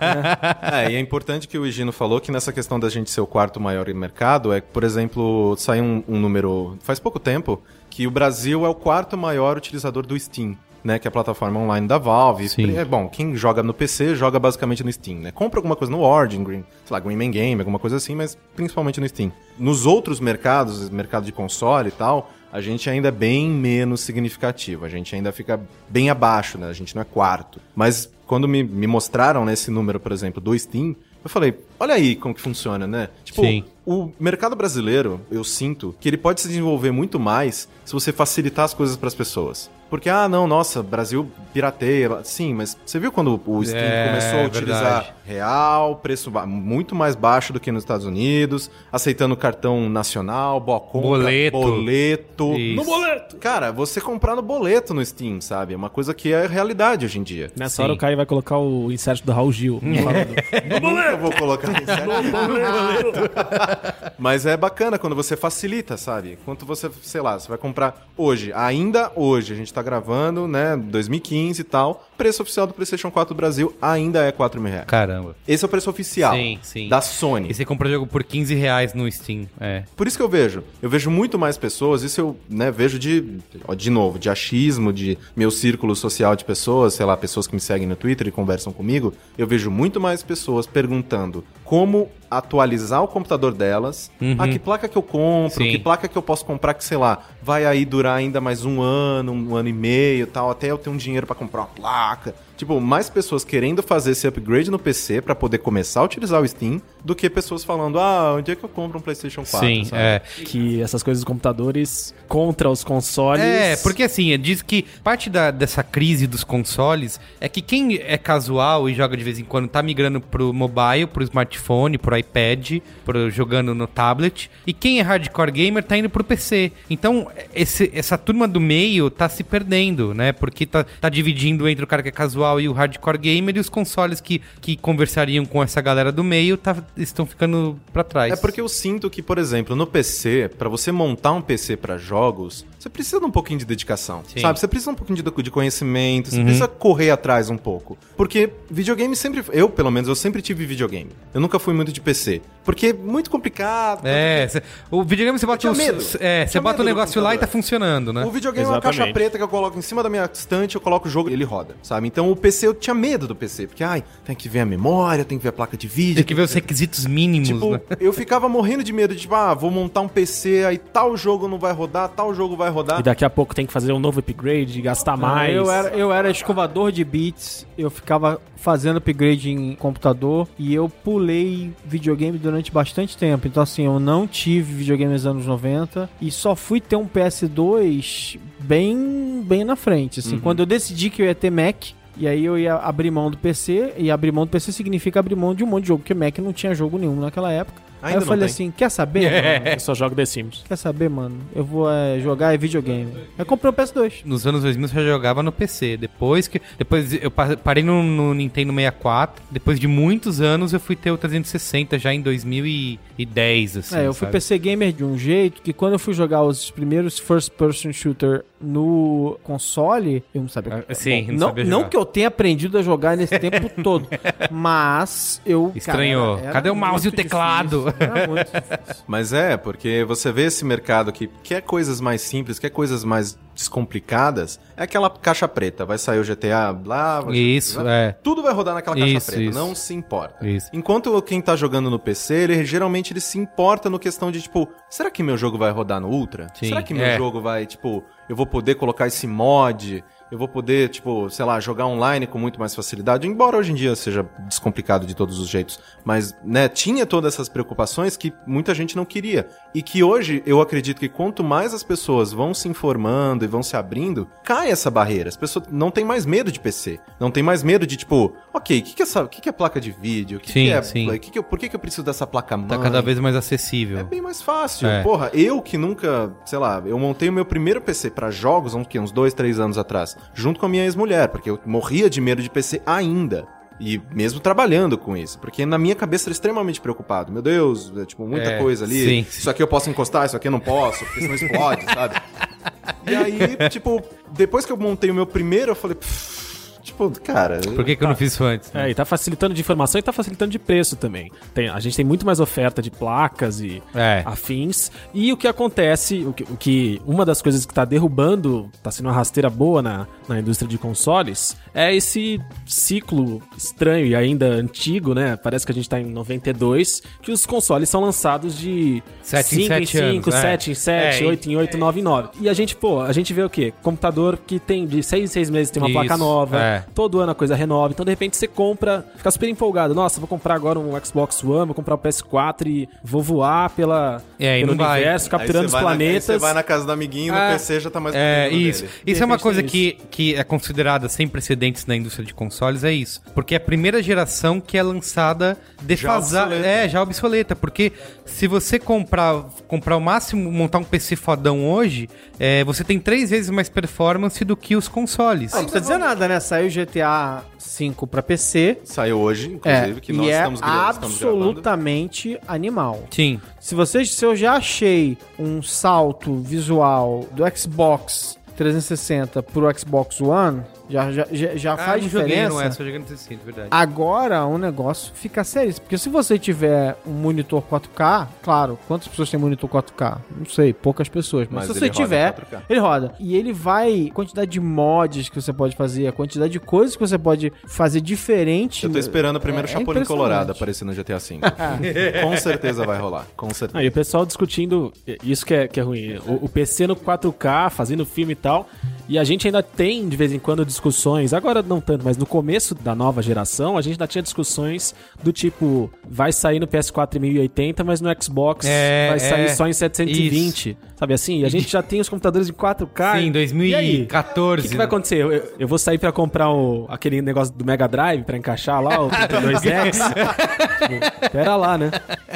S6: É, e é importante que o Higino falou que nessa questão da gente ser o quarto maior em mercado, é que, por exemplo, saiu um, um número faz pouco tempo que o Brasil é o quarto maior utilizador do Steam. Né, que é a plataforma online da Valve.
S3: Sim.
S6: É bom, quem joga no PC joga basicamente no Steam, né? Compra alguma coisa no Origin, Green, sei lá, Green Man Game, alguma coisa assim, mas principalmente no Steam. Nos outros mercados, mercado de console e tal, a gente ainda é bem menos significativo. A gente ainda fica bem abaixo, né? A gente não é quarto. Mas quando me, me mostraram né, esse número, por exemplo, do Steam, eu falei, olha aí como que funciona, né? Tipo,
S3: Sim.
S6: o mercado brasileiro, eu sinto que ele pode se desenvolver muito mais se você facilitar as coisas para as pessoas. Porque, ah, não, nossa, Brasil pirateia. Sim, mas você viu quando o Steam
S3: É,
S6: começou a utilizar
S3: verdade.
S6: real, preço muito mais baixo do que nos Estados Unidos, aceitando cartão nacional, boa compra,
S3: Boleto.
S6: boleto.
S3: Isso.
S4: boleto!
S6: Cara, você comprar no boleto no Steam, sabe? É uma coisa que é realidade hoje em dia.
S4: Nessa
S3: Sim.
S4: hora o Caio vai colocar o insert do Raul Gil. falando.
S6: Nunca vou colocar em sério. Mas é bacana quando você facilita, sabe? Quanto você, sei lá, você vai comprar hoje, ainda hoje, a gente tá gravando, né, 2015 e tal, preço oficial do PlayStation 4 do Brasil ainda é 4 mil reais.
S3: Caramba.
S6: Esse é o preço oficial
S3: Sim, sim.
S6: da Sony.
S3: E você compra o jogo por 15 reais no Steam. É.
S6: Por isso que eu vejo. Eu vejo muito mais pessoas, isso eu né, vejo de, de novo, de achismo, de meu círculo social de pessoas, sei lá, pessoas que me seguem no Twitter e conversam comigo. Eu vejo muito mais pessoas perguntando como atualizar o computador delas, ah, que placa que eu compro,
S3: Sim.
S6: que placa que eu posso comprar que, sei lá, vai aí durar ainda mais um ano, um ano e meio tal, até eu ter um dinheiro pra comprar uma placa. placa. Tipo, mais pessoas querendo fazer esse upgrade no PC pra poder começar a utilizar o Steam do que pessoas falando, ah, onde é que eu compro um PlayStation 4?
S3: Sim,
S6: sabe?
S3: é.
S4: que essas coisas dos computadores contra os consoles.
S3: É, porque assim, diz que parte da- dessa crise dos consoles é que quem é casual e joga de vez em quando tá migrando pro mobile, pro smartphone, pro iPad, pro, jogando no tablet, e quem é hardcore gamer tá indo pro PC. Então, esse- essa turma do meio tá se perdendo, né? Porque tá, tá dividindo entre o cara que é casual e o hardcore gamer, e os consoles que, que conversariam com essa galera do meio tá, estão ficando pra trás.
S6: É porque eu sinto que, por exemplo, no PC, pra você montar um PC pra jogos, você precisa de um pouquinho de dedicação,
S3: Sim.
S6: sabe? Você precisa um pouquinho de, de conhecimento, você
S3: Uhum.
S6: precisa correr atrás um pouco. Porque videogame sempre... Eu, pelo menos, eu sempre tive videogame. Eu nunca fui muito de PC. Porque é muito complicado.
S3: É, cê- o videogame você bota,
S6: tinha
S3: o,
S6: medo.
S3: é, você bota o negócio lá e tá funcionando, né?
S6: O videogame é uma caixa
S4: Exatamente.
S6: preta que eu coloco em cima da minha estante, eu coloco o jogo e ele roda, sabe? Então o PC eu tinha medo do PC, porque, ai, tem que ver a memória, tem que ver a placa de vídeo.
S3: Tem que ver os requisitos mínimos,
S6: Tipo,
S3: né?
S6: eu ficava morrendo de medo de, tipo, ah, vou montar um PC, aí tal jogo não vai rodar, tal jogo vai rodar.
S4: E daqui a pouco tem que fazer um novo upgrade, gastar mais.
S5: Eu era, eu era escovador de bits, eu ficava fazendo upgrade em computador e eu pulei videogame durante bastante tempo. Então, assim, eu não tive videogame nos anos 90 e só fui ter um PS2 bem, bem na frente. Assim, quando eu decidi que eu ia ter Mac. E aí eu ia abrir mão do PC, e abrir mão do PC significa abrir mão de um monte de jogo, porque Mac não tinha jogo nenhum naquela época. Aí
S6: Ainda
S5: eu
S6: não
S5: falei
S6: tem.
S5: assim, quer saber? mano?
S4: Eu só jogo The Sims.
S5: Quer saber, mano? Eu vou é, jogar é videogame. Aí comprei o PS2.
S3: Nos anos 2000 eu já jogava no PC. Depois que. Depois eu pa- parei no, no Nintendo 64. Depois de muitos anos eu fui ter o 360 já em 2010, assim.
S5: é, eu fui
S3: sabe?
S5: PC gamer de um jeito que quando eu fui jogar os primeiros first person shooter no console, eu não sabia.
S3: Ah, sim, não
S5: não,
S3: sabia
S5: não que eu tenha aprendido a jogar nesse tempo todo, mas eu
S3: Estranhou.
S5: cara,
S3: Cadê o mouse e o teclado?
S5: Difícil, Era muito difícil.
S6: Mas é, porque você vê esse mercado que quer coisas mais simples, quer coisas mais descomplicadas, é aquela caixa preta. Vai sair o GTA, blá,
S3: Isso, é.
S6: Tudo vai rodar naquela caixa
S3: Isso,
S6: preta,
S3: isso.
S6: não se importa.
S3: Isso.
S6: Enquanto quem tá jogando no PC, ele geralmente ele se importa no questão de, tipo, será que meu jogo vai rodar no Ultra?
S3: Sim,
S6: será que meu
S3: é.
S6: jogo vai, tipo, eu vou poder colocar esse mod? Eu vou poder, tipo, sei lá, jogar online com muito mais facilidade, embora hoje em dia seja descomplicado de todos os jeitos. Mas, né, tinha todas essas preocupações que muita gente não queria. E que hoje eu acredito que quanto mais as pessoas vão se informando e vão se abrindo, cai essa barreira. As pessoas não têm mais medo de PC. Não tem mais medo de, tipo, ok, o que, que, é que, que é placa de vídeo? O que,
S3: Sim,
S6: que é.
S3: sim.
S6: que que eu- por que, que eu preciso dessa placa mãe?
S3: Tá cada vez mais
S6: É
S3: acessível.
S6: bem mais fácil.
S3: É.
S6: Porra, eu que nunca, sei lá, eu montei o meu primeiro PC pra jogos, uns, uns dois, três anos atrás, junto com a minha ex-mulher, porque eu morria de medo de PC ainda. E mesmo trabalhando com isso, porque na minha cabeça era extremamente preocupado. Meu Deus, é, tipo, muita
S3: É,
S6: coisa ali.
S3: sim.
S6: Isso aqui eu posso encostar, isso aqui eu não posso, porque senão explode, sabe? E aí, tipo, depois que eu montei o meu primeiro, eu falei, "Pff, tipo, cara.
S3: Por que, que eu não fiz isso antes?
S4: É, e tá facilitando de informação e tá facilitando de preço também. Tem, a gente tem muito mais oferta de placas e
S3: É.
S4: afins. E o que acontece, o que, o que- uma das coisas que tá derrubando, tá sendo uma rasteira boa na, na indústria de consoles, é esse ciclo estranho e ainda antigo, né? Parece que a gente tá em 92, que os consoles são lançados de
S3: Sete em
S4: 5 em
S3: sete
S4: 5,
S3: anos, é.
S4: 7 em 7,
S3: É, e-
S4: 8 em 8, 9 em 9. E a gente, pô, a gente vê o quê? Computador que tem de 6 em 6 meses tem uma placa
S3: Isso,
S4: nova,
S3: é.
S4: Todo ano a coisa renova. Então, de repente, você compra, fica super empolgado. Nossa, vou comprar agora um Xbox One, vou comprar o PS4 e vou voar pela,
S3: É, e
S4: pelo
S3: não vai.
S4: universo,
S6: Aí
S4: capturando os
S6: vai na- aí
S4: planetas.
S6: Você vai na casa do amiguinho,
S3: Ah,
S6: no PC já tá mais
S3: É, isso.
S6: dele.
S3: Isso é uma coisa que, que é considerada sem precedentes na indústria de consoles, é isso. Porque é a primeira geração que é lançada defasada. É, já obsoleta. Porque se você comprar, comprar o máximo, montar um PC fodão hoje, é, você tem três vezes mais performance do que os consoles.
S5: Não precisa dizer nada, né? Saiu o GTA V pra PC.
S6: Saiu hoje,
S5: É,
S6: inclusive, que nós
S5: e é
S6: estamos, estamos gravando.
S5: absolutamente animal.
S3: Sim.
S5: Se vocês, se eu já achei um salto visual do Xbox 360 pro Xbox One, já, já, já, já faz
S3: Ah, não joguei,
S5: diferença.
S3: não é, só jogando 360, verdade.
S5: Agora o negócio fica sério. Porque se você tiver um monitor 4K, claro, quantas pessoas têm monitor 4K? Não sei, poucas pessoas. Mas,
S6: Mas
S5: se você tiver,
S6: 4K.
S5: ele roda. E ele vai. A quantidade de mods que você pode fazer, a quantidade de coisas que você pode fazer diferente.
S6: Eu tô esperando o primeiro
S5: É- é
S6: Chapolin
S5: impressionante.
S6: Colorado aparecer no GTA V. com certeza vai rolar, com certeza.
S4: Aí o pessoal discutindo, isso que é, que é ruim, o, o PC no 4K, fazendo filme e tal, e a gente ainda tem de vez em quando discussões, agora não tanto, mas no começo da nova geração, a gente ainda tinha discussões do tipo, vai sair no PS4 em 1080, mas no Xbox
S3: É,
S4: vai sair
S3: é,
S4: só em 720, sabe assim? E a gente já tem os computadores em 4K.
S3: Sim, em
S4: E aí?
S3: 2014.
S4: O que, que vai acontecer? Eu, eu- vou sair pra comprar o, aquele negócio do Mega Drive pra encaixar lá, o 32X. Tipo, Pera lá, né?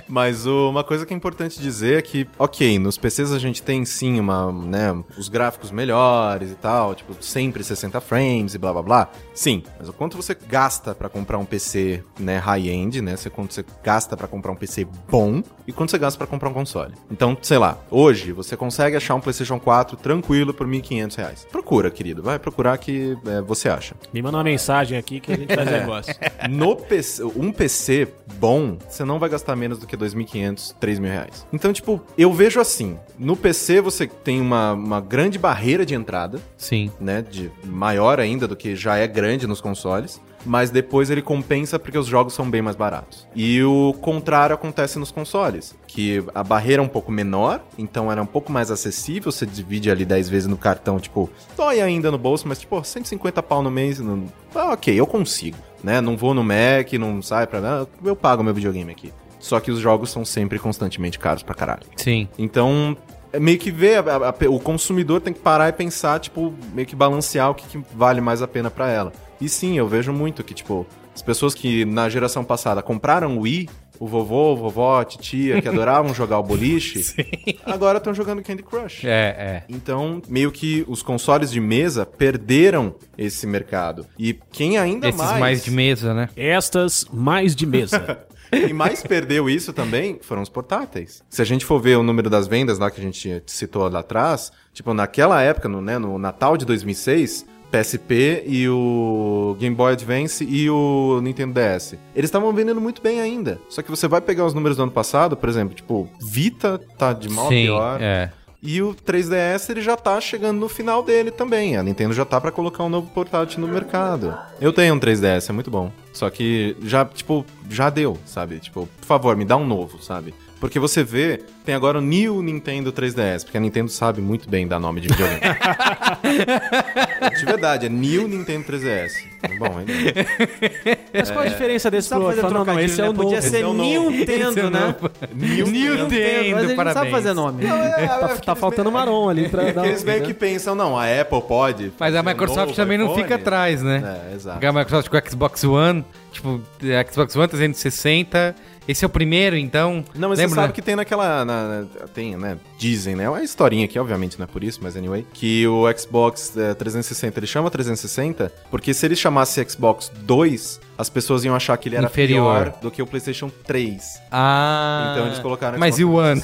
S6: Mas o- uma coisa que é importante dizer é que, ok, nos PCs a gente tem sim uma, né, os gráficos melhores e tal, tipo, sempre 60 frames e blá blá blá. Sim, mas o quanto você gasta pra comprar um PC, né, high-end, né, você, quanto você gasta pra comprar um PC bom e quanto você gasta pra comprar um console. Então, sei lá, hoje você consegue achar um PlayStation 4 tranquilo por 1.500 reais. Procura, querido, vai procurar que é, você acha.
S4: Me manda uma mensagem aqui que a gente faz negócio.
S6: No PC, um PC bom, você não vai gastar menos do que 2.500, 3.000 reais. Então, tipo, eu vejo assim, no PC você tem uma, uma grande barreira de entrada,
S3: Sim.
S6: né, de maior ainda do que já é grande nos consoles, mas depois ele compensa porque os jogos são bem mais baratos. E o contrário acontece nos consoles, que a barreira é um pouco menor, então era um pouco mais acessível, você divide ali 10 vezes no cartão, tipo, dói ainda no bolso, mas tipo, 150 pau no mês, não... ah, ok, eu consigo, né, não vou no Mac, não sai pra... ah, eu pago meu videogame aqui. Só que os jogos são sempre constantemente caros pra caralho.
S3: Sim.
S6: Então, meio que ver, a- a- a- o consumidor tem que parar e pensar, tipo, meio que balancear o que, que vale mais a pena pra ela. E sim, eu vejo muito que, tipo, as pessoas que na geração passada compraram o Wii, o vovô, vovó, a titia, que adoravam jogar o boliche, agora estão jogando Candy Crush.
S3: É, é.
S6: Então, meio que os consoles de mesa perderam esse mercado. E quem ainda
S3: Esses
S6: mais...
S3: mais... de mesa, né?
S4: Estas mais de mesa.
S6: Quem mais perdeu isso também foram os portáteis. Se a gente for ver o número das vendas lá que a gente citou lá atrás, tipo, naquela época, no, né, no Natal de 2006, PSP e o Game Boy Advance e o Nintendo DS. Eles estavam vendendo muito bem ainda. Só que você vai pegar os números do ano passado, por exemplo, tipo, Vita tá de mal a
S3: Sim,
S6: pior.
S3: é.
S6: E o 3DS ele já tá chegando no final dele também. A Nintendo já tá pra colocar um novo portátil no mercado. Eu tenho um 3DS, é muito bom. Só que já, tipo, já deu, sabe? Tipo, por favor, me dá um novo, sabe? Porque você vê, tem agora o New Nintendo 3DS, porque a Nintendo sabe muito bem dar nome de videogame. de verdade, é New Nintendo 3DS. Bom, ainda.
S4: Mas qual a diferença desse
S5: Sabe
S4: pro
S5: fazer
S4: outro? Não, não, esse é
S5: né?
S4: o novo.
S5: Podia ser
S6: é.
S5: Nintendo, né?
S6: New
S3: Nintendo,
S5: Mas ele não sabe fazer nome.
S4: Tá, tá faltando marrom ali pra dar
S6: Eles meio que pensam, não, a Apple pode.
S3: Mas a Microsoft
S6: novo
S3: também não fica atrás, né?
S6: É, exato.
S3: Porque a Microsoft com o Xbox One, tipo, é, Xbox One 360, esse é o primeiro, então.
S6: Não, mas
S3: lembra,
S6: você sabe
S3: né?
S6: que tem naquela. na- tem, né? Dizem, né? É uma historinha aqui, obviamente não é por isso, mas anyway. Que o Xbox é, 360 ele chama 360 porque se ele chamasse Xbox 2, as pessoas iam achar que ele era
S3: Inferior.
S6: pior do que o PlayStation 3.
S3: Ah.
S6: Então eles colocaram
S3: Mas e o One?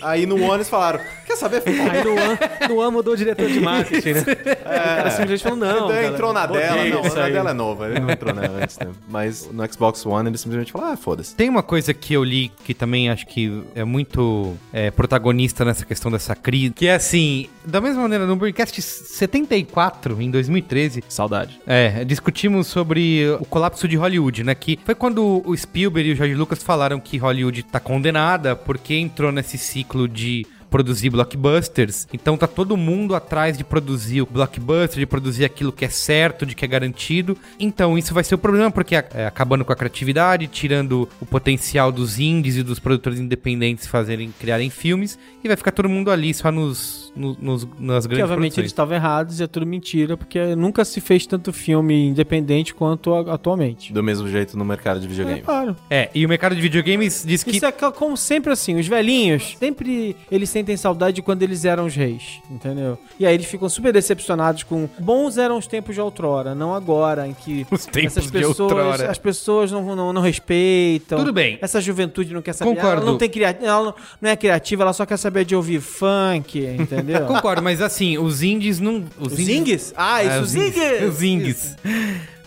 S6: 360. Aí no One eles falaram: Quer saber?
S4: Aí no One, no One mudou o diretor de marketing, né? O cara simplesmente falou, não.
S6: Então, entrou na dela, não, na
S4: aí.
S6: dela é nova, ele não entrou na antes, né? Mas no Xbox One ele simplesmente falou: Ah, foda-se.
S3: Tem uma coisa que eu li que também acho que é muito é, protagonista nessa questão dessa crise, que é assim, da mesma maneira, no Braincast 74, em 2013,
S4: Saudade.
S3: é, discutimos sobre o colapso de Hollywood, né? Que foi quando o Spielberg e o George Lucas falaram que Hollywood tá condenada porque entrou nesse ciclo de produzir blockbusters. Então tá todo mundo atrás de produzir o blockbuster, de produzir aquilo que é certo, de que é garantido. Então isso vai ser o problema porque é, acabando com a criatividade, tirando o potencial dos indies e dos produtores independentes fazerem criarem filmes e vai ficar todo mundo ali só nos, no- nos nas
S5: Que
S3: grandes
S5: obviamente
S3: produções.
S5: eles estavam errados e é tudo mentira, porque nunca se fez tanto filme independente quanto a- atualmente.
S6: Do mesmo jeito no mercado de
S5: É
S6: videogame.
S5: claro.
S3: É, e o mercado de videogames diz que
S5: Isso é como sempre assim, os velhinhos, sempre eles sentem saudade de quando eles eram os reis, entendeu? E aí eles ficam super decepcionados com bons eram os tempos de outrora, não agora, em que
S3: Os tempos
S5: essas
S3: de
S5: pessoas,
S3: outrora.
S5: as pessoas não, não, não respeitam.
S3: Tudo bem.
S5: Essa juventude não quer saber.
S3: Concordo.
S5: Ela não tem cria... ela não é criativa, ela só quer saber de ouvir funk, entendeu?
S3: Concordo, mas assim, os indies não.
S5: Os Zings? Ah, isso,
S3: É,
S5: os Zings!
S3: Os Zings.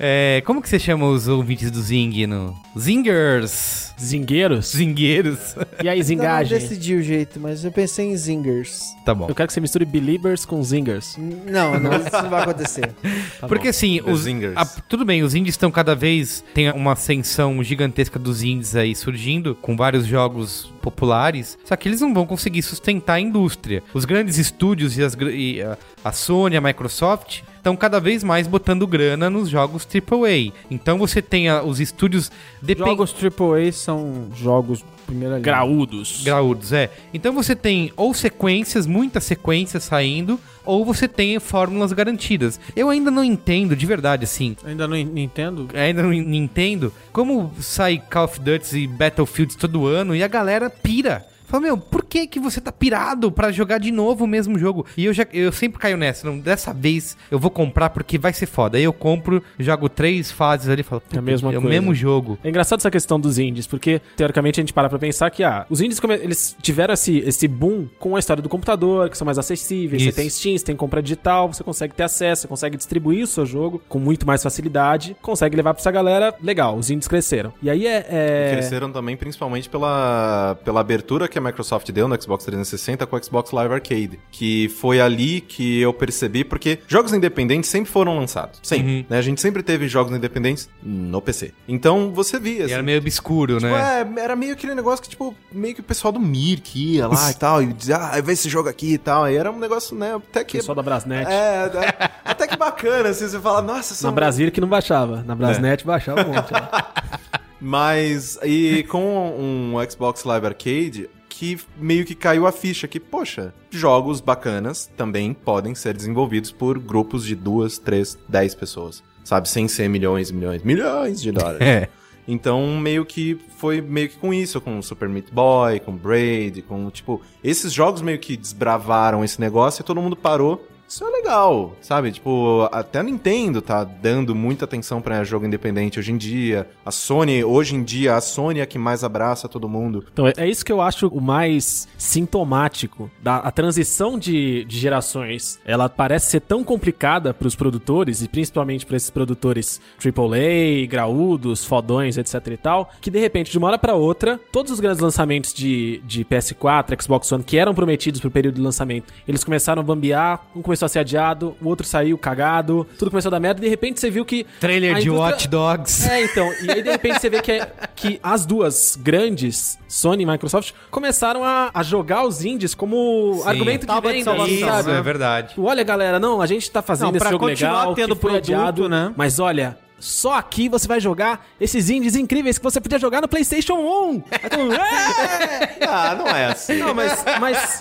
S3: É, como que você chama os ouvintes do Zing no. Zingers!
S4: Zingueiros?
S3: Zingueiros.
S4: E aí,
S5: Ainda não
S4: zingagem?
S5: decidi o jeito, mas eu pensei em Zingers.
S3: Tá bom.
S4: Eu quero que você misture Beliebers com Zingers.
S5: Não, não, isso não vai acontecer.
S4: Tá
S3: Porque
S4: bom.
S3: assim, os,
S6: Zingers.
S3: a- tudo bem, os indies estão cada vez. Tem uma ascensão gigantesca dos indies aí surgindo, com vários jogos populares. Só que eles não vão conseguir sustentar a indústria. Os grandes estúdios e, as, e a, a Sony, a Microsoft. Estão cada vez mais botando grana nos jogos AAA. Então você tem a- os estúdios depen-
S5: Jogos AAA são jogos primeira linha.
S4: Graúdos.
S3: Graúdos, é. Então você tem ou sequências, muitas sequências saindo, ou você tem fórmulas garantidas. Eu ainda não entendo, de verdade, assim.
S5: Ainda não entendo.
S3: Ainda não entendo como sai Call of Duty e Battlefields todo ano e a galera pira. Fala, meu, por que que você tá pirado pra jogar de novo o mesmo jogo? E eu já eu sempre caio nessa, não, dessa vez eu vou comprar porque vai ser foda. Aí eu compro, jogo três fases ali e falo,
S4: É a mesma
S3: é o
S4: coisa.
S3: mesmo jogo.
S4: É engraçado essa questão dos indies, porque teoricamente a gente para pra pensar que ah, os indies eles tiveram esse, esse boom com a história do computador, que são mais acessíveis.
S3: Isso.
S4: Você tem Steam, você tem compra digital, você consegue ter acesso, você consegue distribuir o seu jogo com muito mais facilidade, consegue levar pra essa galera. Legal, os indies cresceram. E aí é. é-
S6: Cresceram também, principalmente pela, pela abertura que a a Microsoft deu no Xbox 360 com o Xbox Live Arcade, que foi ali que eu percebi, porque jogos independentes sempre foram lançados, sempre, né? A gente sempre teve jogos independentes no PC. Então você via,
S3: E
S6: assim,
S3: era meio obscuro,
S6: Tipo,
S3: né?
S6: é, era meio aquele negócio que, tipo, meio que o pessoal do Mir que ia lá e tal, e dizia, ah, vê esse jogo aqui e tal. Aí era um negócio, né, até que.
S4: Pessoal da Brasnet.
S6: É, é, até que bacana, assim, você fala, nossa,
S4: Na
S6: são...
S4: Brasília que não baixava. Na Brasnet baixava um monte. né?
S6: Mas, e com um Xbox Live Arcade, que meio que caiu a ficha que, poxa, jogos bacanas também podem ser desenvolvidos por grupos de duas, três, dez pessoas. Sabe, sem ser milhões, milhões, milhões de dólares.
S3: É.
S6: Então, meio que foi meio que com isso, com Super Meat Boy, com Braid, com, tipo, esses jogos meio que desbravaram esse negócio e todo mundo parou. Isso é legal, sabe? Tipo, até a Nintendo tá dando muita atenção pra jogo independente hoje em dia. A Sony, hoje em dia, a Sony é a que mais abraça todo mundo.
S4: Então, é- é isso que eu acho o mais sintomático da a transição de, de gerações. Ela parece ser tão complicada para os produtores, e principalmente para esses produtores AAA, graúdos, fodões, etc e tal, que de repente, de uma hora para outra, todos os grandes lançamentos de, de PS4, Xbox One, que eram prometidos pro período de lançamento, eles começaram a bambear, um começou a ser adiado, o outro saiu cagado, tudo começou a dar merda, e de repente você viu que.
S3: Trailer de
S4: indústria-
S3: Watch Dogs.
S4: é, então. E aí, de repente, você vê que, é- que as duas grandes, Sony e Microsoft, começaram a, a jogar os indies como
S3: Sim.
S4: argumento de
S5: Tábua de
S4: venda,
S5: salvação,
S3: Isso,
S4: sabe?
S3: é verdade.
S4: Olha, galera, não, a gente tá fazendo
S5: Não,
S4: esse
S5: pra
S4: jogo
S5: continuar
S4: legal,
S5: tendo
S4: que foi
S5: produto,
S4: adiado,
S5: né?
S4: mas olha... Só aqui você vai jogar esses indies incríveis que você podia jogar no PlayStation 1. Aí todo mundo, "É!"
S6: Ah, não é assim.
S4: Não, mas. mas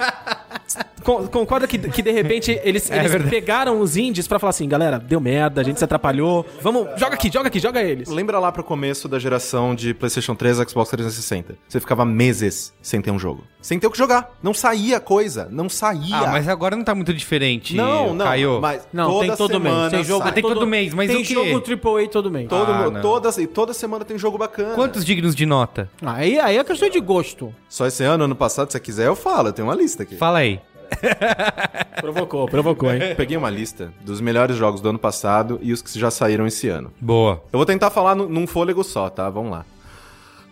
S4: con- concorda que, que de repente eles,
S3: É
S4: eles pegaram os indies pra falar assim: galera, deu merda, a gente se atrapalhou. Vamos, joga aqui, joga aqui, joga eles.
S6: Lembra lá pro começo da geração de PlayStation 3 e Xbox 360? Você ficava meses sem ter um jogo. Sem ter o que jogar. Não saía coisa. Não saía.
S3: Ah, mas agora não tá muito diferente,
S6: Não, não.
S3: Caio.
S6: Mas
S5: Não,
S6: toda
S5: tem todo mês. Tem jogo
S6: sai.
S3: Ah, tem todo mês, mas
S5: tem
S3: o quê?
S5: jogo AAA todo mês.
S6: Todo,
S3: Ah,
S6: toda, e toda semana tem jogo bacana.
S3: Quantos dignos de nota?
S5: Aí, aí é questão de gosto.
S6: Só esse ano, ano passado, se você quiser, eu falo. Eu tenho uma lista aqui.
S3: Fala aí.
S4: Provocou, provocou, hein?
S6: Peguei uma lista dos melhores jogos do ano passado e os que já saíram esse ano.
S3: Boa.
S6: Eu vou tentar falar nu- num fôlego só, tá? Vamos lá.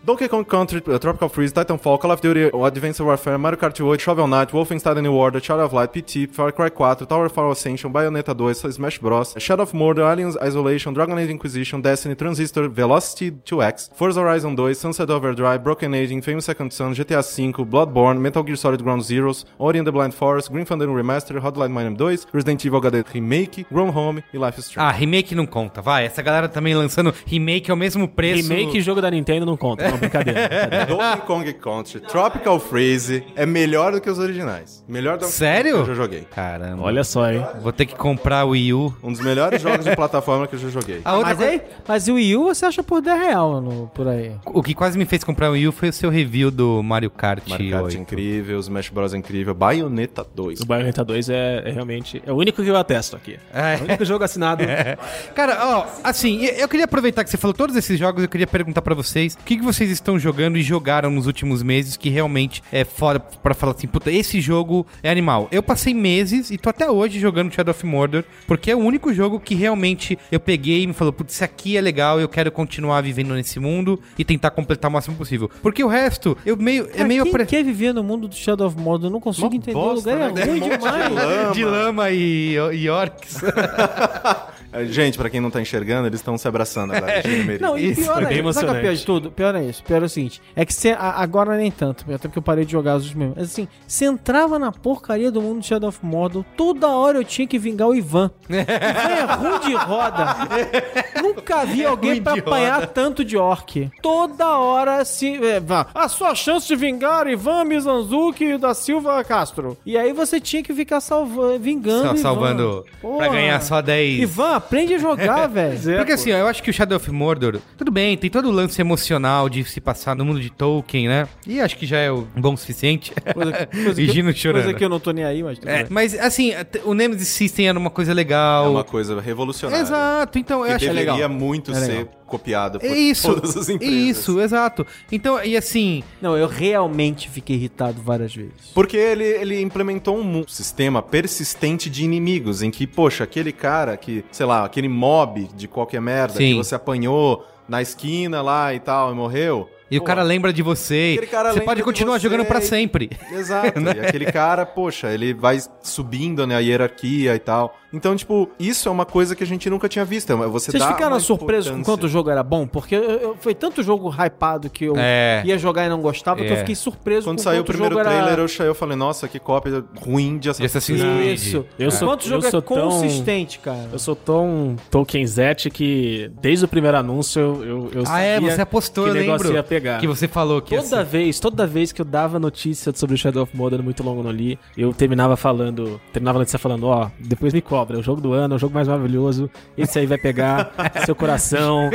S6: Donkey Kong Country, uh, Tropical Freeze, Titanfall, Call of Duty, Advanced Warfare, Mario Kart 8, Shovel Knight, Wolfenstein The New Order, Shadow of Light, PT, Far Cry 4, Tower Fall Ascension, Bayonetta 2, Smash Bros, Shadow of Mordor, Aliens Isolation, Dragon Age Inquisition, Destiny, Transistor, Velocity 2X, Forza Horizon 2, Sunset Overdrive, Broken Age, Infamous Second Son, GTA V, Bloodborne, Metal Gear Solid Ground Zeroes, Ori and the Blind Forest, Grim Fandango Remaster, Hotline Miami 2, Resident Evil HD Remake, Grown Home e Life is Strange.
S3: Ah, remake não conta, vai. Essa galera também lançando remake ao mesmo preço.
S4: Remake e jogo da Nintendo não conta. Não, brincadeira. brincadeira.
S6: Donkey Kong Country, Tropical Freeze é melhor do que os originais. Melhor do
S3: Sério?
S6: que eu já joguei.
S3: Caramba.
S4: Olha só, hein?
S3: Vou ter que comprar o Wii U.
S6: Um dos melhores jogos de plataforma que eu já joguei.
S3: A outra
S5: Mas,
S3: coisa-
S5: aí, mas o Wii U você acha por 10 real no, por aí.
S3: O que quase me fez comprar o Wii U foi o seu review do Mario Kart,
S6: Mario Kart
S3: 8.
S6: incrível, Smash Bros incrível, Bayonetta 2.
S4: O Bayonetta 2 é, é realmente... É o único que eu atesto aqui.
S3: É.
S4: É o único jogo assinado.
S3: Cara, ó, assim, eu queria aproveitar que você falou todos esses jogos, eu queria perguntar pra vocês o que, que vocês estão jogando e jogaram nos últimos meses que realmente é foda pra falar assim, puta, esse jogo é animal. Eu passei meses e tô até hoje jogando Shadow of Mordor, porque é o único jogo que realmente eu peguei e me falou, putz, isso aqui é legal, eu quero continuar vivendo nesse mundo e tentar completar o máximo possível. Porque o resto, eu meio, é
S5: Cara,
S3: meio...
S5: quem
S3: apre-
S5: quer viver no mundo do Shadow of Mordor? Eu não consigo
S6: Mó
S5: entender.
S6: bosta,
S5: o lugar
S6: né?
S5: é ruim
S6: monte de
S5: demais.
S6: lama.
S3: De lama e, e orcs.
S6: É, Gente, pra quem não tá enxergando, eles estão se abraçando agora.
S5: Não, e
S3: Isso,
S5: pior é,
S4: bem
S5: sabe o que é pior de tudo? Pior é isso. Pior é o seguinte. É que a- agora nem tanto, até porque eu parei de jogar os. Mas assim, você entrava na porcaria do mundo de Shadow of Mordor, toda hora eu tinha que vingar o Ivan. Ivan é ruim de roda. Nunca vi alguém
S3: ruim
S5: pra apanhar tanto de orc. Toda hora se. É, vá, a sua chance de vingar Ivan Mizanzuki da Silva Castro. E aí você tinha que ficar salva, vingando.
S3: Só salvando pra
S5: Porra.
S3: ganhar só 10.
S5: Ivan, aprende a jogar, velho.
S3: Porque assim, ó, eu acho que o Shadow of Mordor, tudo bem, tem todo o lance emocional de se passar no mundo de Tolkien, né? E acho que já é o bom o suficiente.
S5: Coisa, coisa
S3: e
S5: que-
S3: Gino chorando.
S5: Coisa que eu não tô nem aí, mas tudo
S3: É,
S5: bem.
S3: mas assim, o Nemesis System era uma coisa legal.
S6: É uma coisa revolucionária.
S3: Exato, então eu
S6: Que
S3: acho
S6: deveria
S5: legal.
S6: muito
S5: É
S6: ser
S5: legal.
S6: Copiado por
S3: É isso.
S6: todas as empresas.
S3: Isso, exato. Então, e assim,
S5: Não, eu realmente fiquei irritado várias vezes.
S6: Porque ele, ele implementou um sistema persistente de inimigos, em que, poxa, aquele cara que, sei lá, aquele mob de qualquer merda
S3: Sim.
S6: que você apanhou na esquina lá e tal e morreu,
S3: E o cara lembra de você. Você pode
S6: de
S3: continuar
S6: você
S3: jogando pra
S6: e-
S3: sempre.
S6: Exato. E aquele cara, poxa, ele vai subindo, né, a hierarquia e tal. Então, tipo, isso é uma coisa que a gente nunca tinha visto. é Você
S5: Vocês
S6: dá
S5: ficaram surpresos com quanto o jogo era bom? Porque eu- eu- foi tanto jogo hypado que eu
S3: É.
S5: ia jogar e não gostava que eu
S3: É.
S5: fiquei surpreso
S6: Quando
S5: com
S6: saiu o primeiro
S5: jogo
S6: trailer,
S5: era...
S6: eu, eu falei, nossa, que cópia ruim de
S3: De
S6: Assassin's Creed.
S5: Isso.
S4: Eu sou-
S5: Quanto
S4: eu
S5: jogo é
S4: sou tão-
S5: consistente, cara?
S4: Eu sou tão Tolkienzete que desde o primeiro anúncio eu, eu, eu
S3: Ah, é, você apostou,
S4: que
S3: eu
S4: negócio
S3: lembro.
S4: ia pegar.
S3: Que você falou que
S4: Toda
S3: ser-
S4: vez, toda vez que eu dava notícia sobre o Shadow of Mordor muito longo no li, eu terminava falando, terminava a notícia falando, ó, depois me cobra, é o jogo do ano, é o jogo mais maravilhoso, esse aí vai pegar seu coração,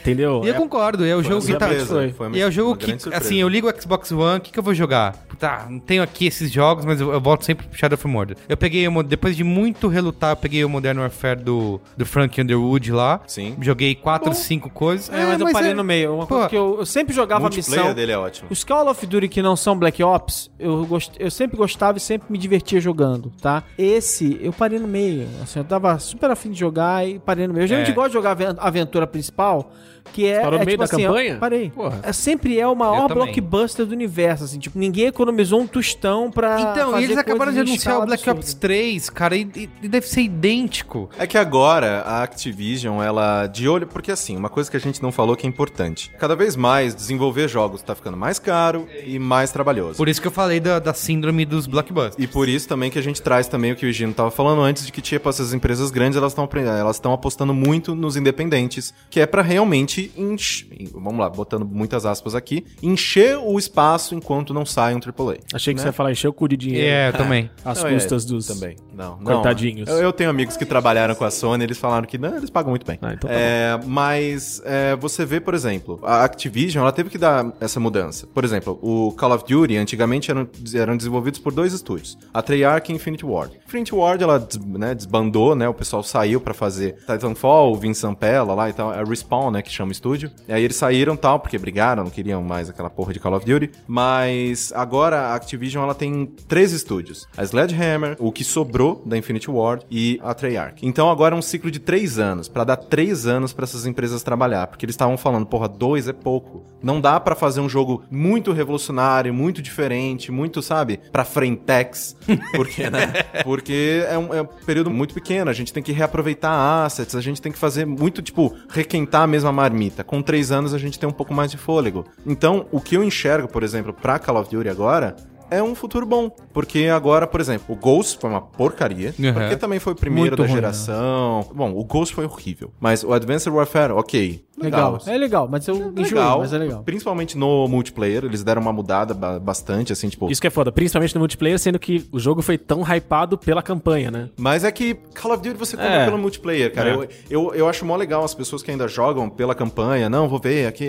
S4: entendeu?
S3: E eu
S4: É-
S3: concordo, é o jogo que tá.
S4: foi.
S6: foi uma-
S3: E é o jogo que, assim, eu ligo o Xbox One, o que, que eu vou jogar? Tá, não tenho aqui esses jogos, mas eu, eu volto sempre pro Shadow of Mordor. Eu peguei, o depois de muito relutar, eu peguei o Modern Warfare do, do Frank Underwood lá.
S6: Sim.
S3: Joguei quatro, cinco coisas.
S5: É, mas eu parei
S3: é-
S5: no meio. Uma
S3: Pô,
S5: coisa que eu, eu sempre jogava
S6: O
S5: a
S6: multiplayer
S5: missão.
S6: dele é ótimo.
S5: Os Call of Duty que não são Black Ops, eu, gost... eu sempre gostava e sempre me divertia jogando, tá? Esse, eu parei no meio. Assim, eu tava super afim de jogar e parei no meio. Eu geralmente
S3: É.
S5: gosto de jogar aventura principal, que é.
S4: Parou no
S5: é,
S4: meio da
S5: assim,
S4: campanha?
S5: eu parei.
S4: Porra.
S5: É, sempre é o maior blockbuster do universo, assim. Tipo, ninguém economizou um tostão pra.
S3: Então, e eles acabaram de anunciar o Black
S5: absurda.
S3: Ops 3, cara, e, e- deve ser idêntico.
S6: É que agora a Activision, ela de olho, porque assim, uma coisa que a gente não falou que é importante. Cada vez mais desenvolver jogos tá ficando mais caro e mais trabalhoso.
S3: Por isso que eu falei da, da síndrome dos blockbusters.
S6: E por isso também que a gente traz também o que o Gino tava falando antes de que tipo essas empresas grandes elas estão elas estão apostando muito nos independentes, que é pra realmente enche- vamos lá, botando muitas aspas aqui, encher o espaço enquanto não sai um AAA.
S4: Achei que você ia falar encher o cu de dinheiro.
S3: É, também.
S4: Às
S6: Não, é,
S4: custas dos...
S6: também. Não, não.
S4: Coitadinhos.
S6: Eu, eu tenho amigos que trabalharam com a Sony, eles falaram que não, eles pagam muito bem.
S4: Ah, então tá
S6: É, mas é, você vê, por exemplo, a Activision, ela teve que dar essa mudança. Por exemplo, o Call of Duty antigamente eram, eram desenvolvidos por dois estúdios, a Treyarch e Infinity Ward. Infinity Ward ela des- né, desbandou, né? O pessoal saiu pra fazer Titanfall, o Vince Zampella lá e tal, é Respawn, né, que chama o estúdio. E aí eles saíram tal, porque brigaram, não queriam mais aquela porra de Call of Duty. Mas agora a Activision ela tem três estúdios: a Sledgehammer, o que sobrou da Infinity Ward e a Treyarch. Então agora é um ciclo de três anos, pra dar três anos pra essas empresas trabalhar, porque eles estavam falando, porra, dois é pouco. Não dá pra fazer um jogo muito revolucionário, muito diferente, muito, sabe, pra frentex, porque, né? Porque é um, é um período muito pequeno, a gente tem que reaproveitar assets, a gente tem que fazer muito, tipo, requentar a mesma marmita. Com três anos a gente tem um pouco mais de fôlego. Então, o que eu enxergo, por exemplo, pra Call of Duty agora é um futuro bom. Porque agora, por exemplo, o Ghost foi uma porcaria.
S3: Uhum.
S6: Porque também foi o primeiro
S5: Muito
S6: da
S5: ruim, né?
S6: geração. Bom, o Ghost foi horrível. Mas o Advanced Warfare, ok.
S5: Legal. É legal, mas eu enjoei,
S6: Legal,
S5: mas é legal.
S6: Principalmente no multiplayer, eles deram uma mudada ba- bastante, assim, tipo.
S4: Isso que é foda, principalmente no multiplayer, sendo que o jogo foi tão hypado pela campanha, né?
S6: Mas é que Call of Duty você compra
S4: É.
S6: pelo multiplayer, cara.
S4: É.
S6: Eu, eu, eu acho mó legal as pessoas que ainda jogam pela campanha. Não, vou ver aqui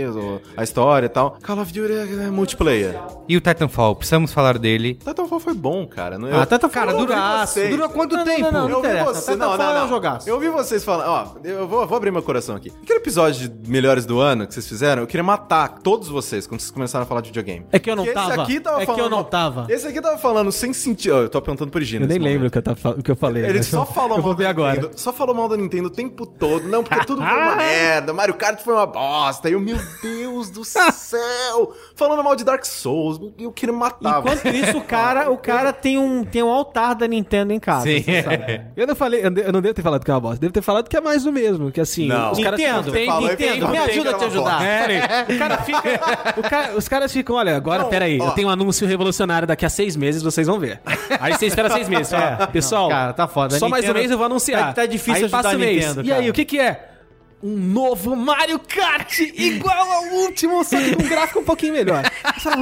S6: a história e tal. Call of Duty é, é multiplayer.
S3: E o Titanfall, precisamos falar dele.
S6: Titanfall foi bom, cara. Não-
S5: Ah,
S6: eu-
S5: Titanfall
S3: Cara,
S5: é um
S3: durou, quanto
S5: Não, não,
S3: tempo?
S5: não, não.
S6: Eu ouvi
S5: interessa,
S6: você, não, não,
S5: é um
S6: não.
S5: jogaço.
S6: Eu ouvi vocês falando, ó, eu vou, vou abrir meu coração aqui. Aquele episódio de Melhores do Ano que vocês fizeram, eu queria matar todos vocês quando vocês começaram a falar de videogame.
S5: É que eu não
S6: Porque
S5: tava.
S6: Esse aqui tava
S5: É que
S6: falando,
S5: eu não tava.
S6: Esse aqui tava falando sem sentido. Eu tô perguntando pro Gino.
S4: Eu nem lembro o que eu, tava, o que eu falei.
S6: Ele
S4: mas
S6: só
S4: eu-
S6: falou
S4: Eu vou
S6: mal
S4: ver
S6: da
S4: agora.
S6: Nintendo, só falou mal da Nintendo o tempo todo. Não, porque tudo foi uma merda. Mario Kart foi uma bosta. E eu, meu Deus do céu. Falando mal de Dark Souls. Eu queria matar.
S5: Enquanto isso, o cara, o cara tem, um, tem um altar da Nintendo em casa.
S3: Sim.
S5: sabe.
S4: Eu não falei, eu não devo ter falado que é uma bosta. Devo ter falado que é mais do mesmo. Que assim,
S6: Não.
S4: os caras
S5: Nintendo,
S4: tem,
S6: falou, Nintendo,
S5: me ajuda a te ajudar.
S4: É, o cara fica. o cara- os caras ficam, olha, agora,
S6: Não,
S4: peraí,
S6: ó.
S4: eu tenho um anúncio revolucionário daqui a seis meses, vocês vão ver. Aí você espera seis meses. fala, Pessoal,
S5: cara, tá foda.
S4: Só
S5: A
S4: mais um
S5: Nintendo-
S4: mês eu vou anunciar.
S5: Tá- tá difícil
S4: aí passa
S5: a
S4: mês.
S5: Nintendo,
S4: E aí, o que que é? Um novo Mario Kart igual ao último, só que com um gráfico um pouquinho melhor.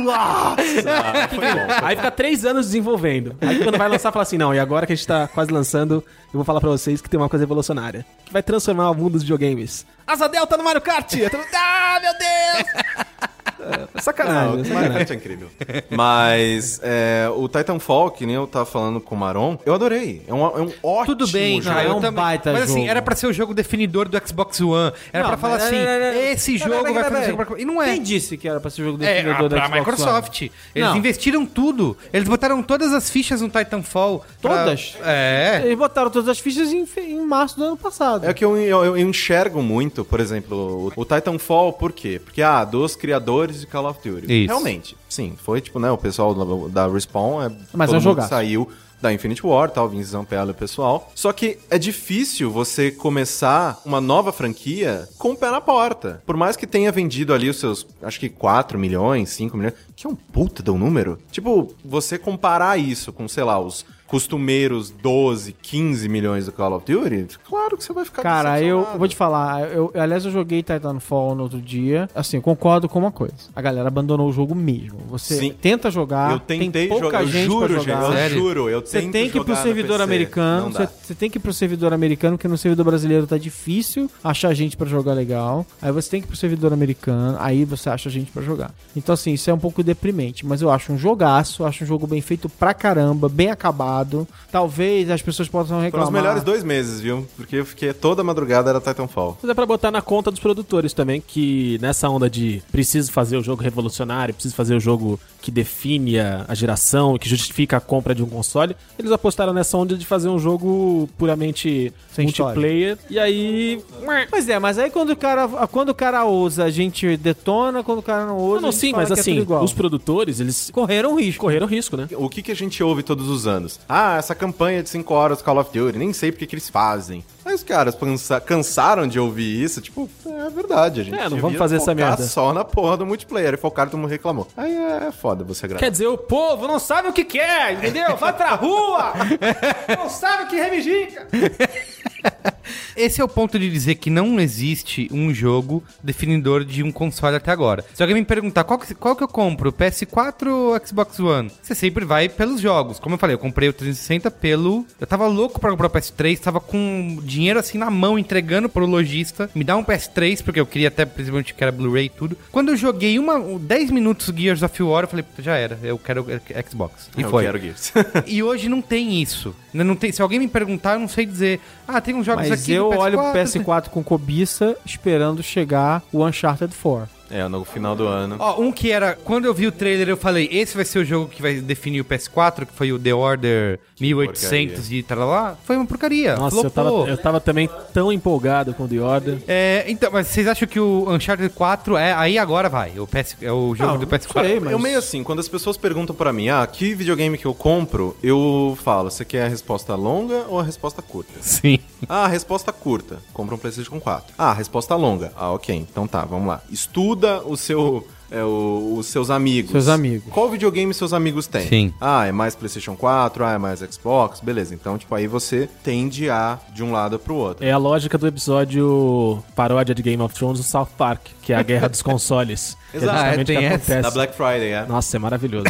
S4: "Nossa!"
S6: Ah, foi bom.
S4: Aí fica três anos desenvolvendo. Aí quando vai lançar, fala assim: não, e agora que a gente tá quase lançando, eu vou falar pra vocês que tem uma coisa revolucionária. Que vai transformar o mundo dos videogames. Asa Delta no Mario Kart! Ah, meu Deus! É, sacanagem,
S6: Não, Mario
S4: sacanagem.
S6: É incrível. Mas é, o Titanfall, que nem eu tava falando com o Maron, eu adorei. É um, é um ótimo
S3: Tudo bem,
S6: jogo.
S3: cara,
S5: é um
S3: também.
S5: baita
S3: Mas assim,
S5: jogo.
S3: era pra ser o jogo definidor do Xbox One. Era
S5: Não,
S3: pra falar assim,
S5: não, não, não.
S3: esse jogo vai fazer pra... E não é.
S5: Quem disse que era pra ser o jogo
S3: É,
S5: definidor
S3: a,
S5: da
S3: pra
S5: Xbox
S3: Microsoft.
S5: One?
S3: Eles
S5: Não.
S3: investiram tudo. Eles botaram todas as fichas no Titanfall. pra-
S5: Todas?
S3: É.
S5: Eles botaram todas as fichas em, em março do ano passado.
S6: É que eu, eu, eu enxergo muito, por exemplo, o, o Titanfall, por quê? Porque, ah, dos criadores de Call of Duty.
S3: Isso.
S6: Realmente, sim, foi tipo, né, o pessoal da, da Respawn, é,
S5: Mas
S6: todo
S5: é
S6: mundo saiu da Infinity War, tal, Vince Zampella e o pessoal. Só que é difícil você começar uma nova franquia com o pé na porta. Por mais que tenha vendido ali os seus, acho que 4 milhões, 5 milhões, que é um puta de um número. Tipo, você comparar isso com, sei lá, os costumeiros 12, 15 milhões do Call of Duty, claro que você vai ficar
S5: Cara, eu vou te falar, eu, eu- aliás, eu joguei Titanfall no outro dia. Assim, eu concordo com uma coisa. A galera abandonou o jogo mesmo. Você
S6: Sim.
S5: tenta jogar,
S6: Eu tentei
S5: tem pouca
S6: jogar, eu
S5: gente
S6: juro,
S5: pra
S6: gente,
S5: jogar.
S6: eu
S3: Sério?
S6: juro, eu
S5: Você tem que ir pro
S6: jogar
S5: servidor americano. Você tem que ir pro servidor americano, porque no servidor brasileiro tá difícil achar gente pra jogar legal. Aí você tem que ir pro servidor americano, aí você acha gente pra jogar. Então, assim, isso é um pouco deprimente. Mas eu acho um jogaço, acho um jogo bem feito pra caramba, bem acabado. Talvez as pessoas possam
S6: Foram
S5: reclamar.
S6: os melhores dois meses, viu? Porque eu fiquei toda madrugada era Titanfall.
S4: Mas é pra botar na conta dos produtores também, que nessa onda de preciso fazer o jogo revolucionário, preciso fazer o jogo que define a, geração, que justifica a compra de um console, eles apostaram nessa onda de fazer um jogo puramente
S5: Sem
S4: multiplayer. E aí.
S5: Pois é, mas aí quando o cara, quando o cara ousa, a gente detona, quando o cara não ousa,
S4: Não, não
S5: a gente
S4: sim,
S5: fala
S4: mas
S5: é
S4: assim,
S5: igual.
S4: os produtores, eles
S5: correram risco.
S4: correram risco, né?
S6: O que, que a gente ouve todos os anos? Ah, essa campanha de 5 horas Call of Duty, nem sei porque que eles fazem. Aí os caras cansa- cansaram de ouvir isso, tipo, é verdade, a gente
S4: É, não vamos fazer essa merda.
S6: só na porra do multiplayer. E focaram, todo mundo reclamou. Aí é, é foda você agradar.
S4: Quer dizer, o povo não sabe o que quer, entendeu? Vai pra rua! não sabe o que reivindica!
S3: Esse é o ponto de dizer que não existe um jogo definidor de um console até agora. Se alguém me perguntar qual que, qual que eu compro, PS4 ou Xbox One, você sempre vai pelos jogos. Como eu falei, eu comprei o 360 pelo. Eu tava louco pra comprar o PS3, tava com dinheiro assim na mão, entregando pro lojista. Me dá um PS3, porque eu queria até, principalmente, que era Blu-ray e tudo. Quando eu joguei uma, 10 minutos Gears of War, eu falei, já era, eu quero Xbox. E
S6: eu
S3: foi.
S6: quero Gears.
S3: E hoje não tem isso. Ainda Não tem, se alguém me perguntar, eu não sei dizer. Ah, tem uns jogos
S5: Mas
S3: aqui
S5: eu
S3: do
S5: olho pro
S3: PS4.
S5: PS4 com cobiça, esperando chegar o Uncharted 4.
S6: É, no final do ano.
S3: Ó, um que era. Quando eu vi o trailer, eu falei: esse vai ser o jogo que vai definir o PS4, que foi o The Order 1800 e tal lá. Foi uma porcaria.
S4: Nossa, eu tava, eu tava também tão empolgado com The Order.
S3: É, então, mas vocês acham que o Uncharted 4 é. Aí agora vai. O PS, é o jogo
S5: Não,
S3: do PS4.
S5: sei, mas-
S6: Eu meio assim, quando as pessoas perguntam pra mim, ah, que videogame que eu compro, eu falo, você quer a resposta longa ou a resposta curta?
S3: Sim.
S6: Ah, resposta curta. Compra um PlayStation 4. Ah, resposta longa. Ah, ok. Então tá, vamos lá. Estuda o seu. é, o- os seus amigos.
S5: Seus amigos.
S6: Qual videogame seus amigos têm?
S3: Sim.
S6: Ah, é mais PlayStation 4, ah, é mais Xbox, beleza. Então, tipo, aí você tende a de um lado pro outro.
S4: É a lógica do episódio paródia de Game of Thrones do South Park, que é a guerra dos consoles. Que
S6: Exato.
S4: justamente
S3: Ah, tem
S4: que acontece.
S6: Da Black Friday, é.
S4: Nossa, é maravilhoso.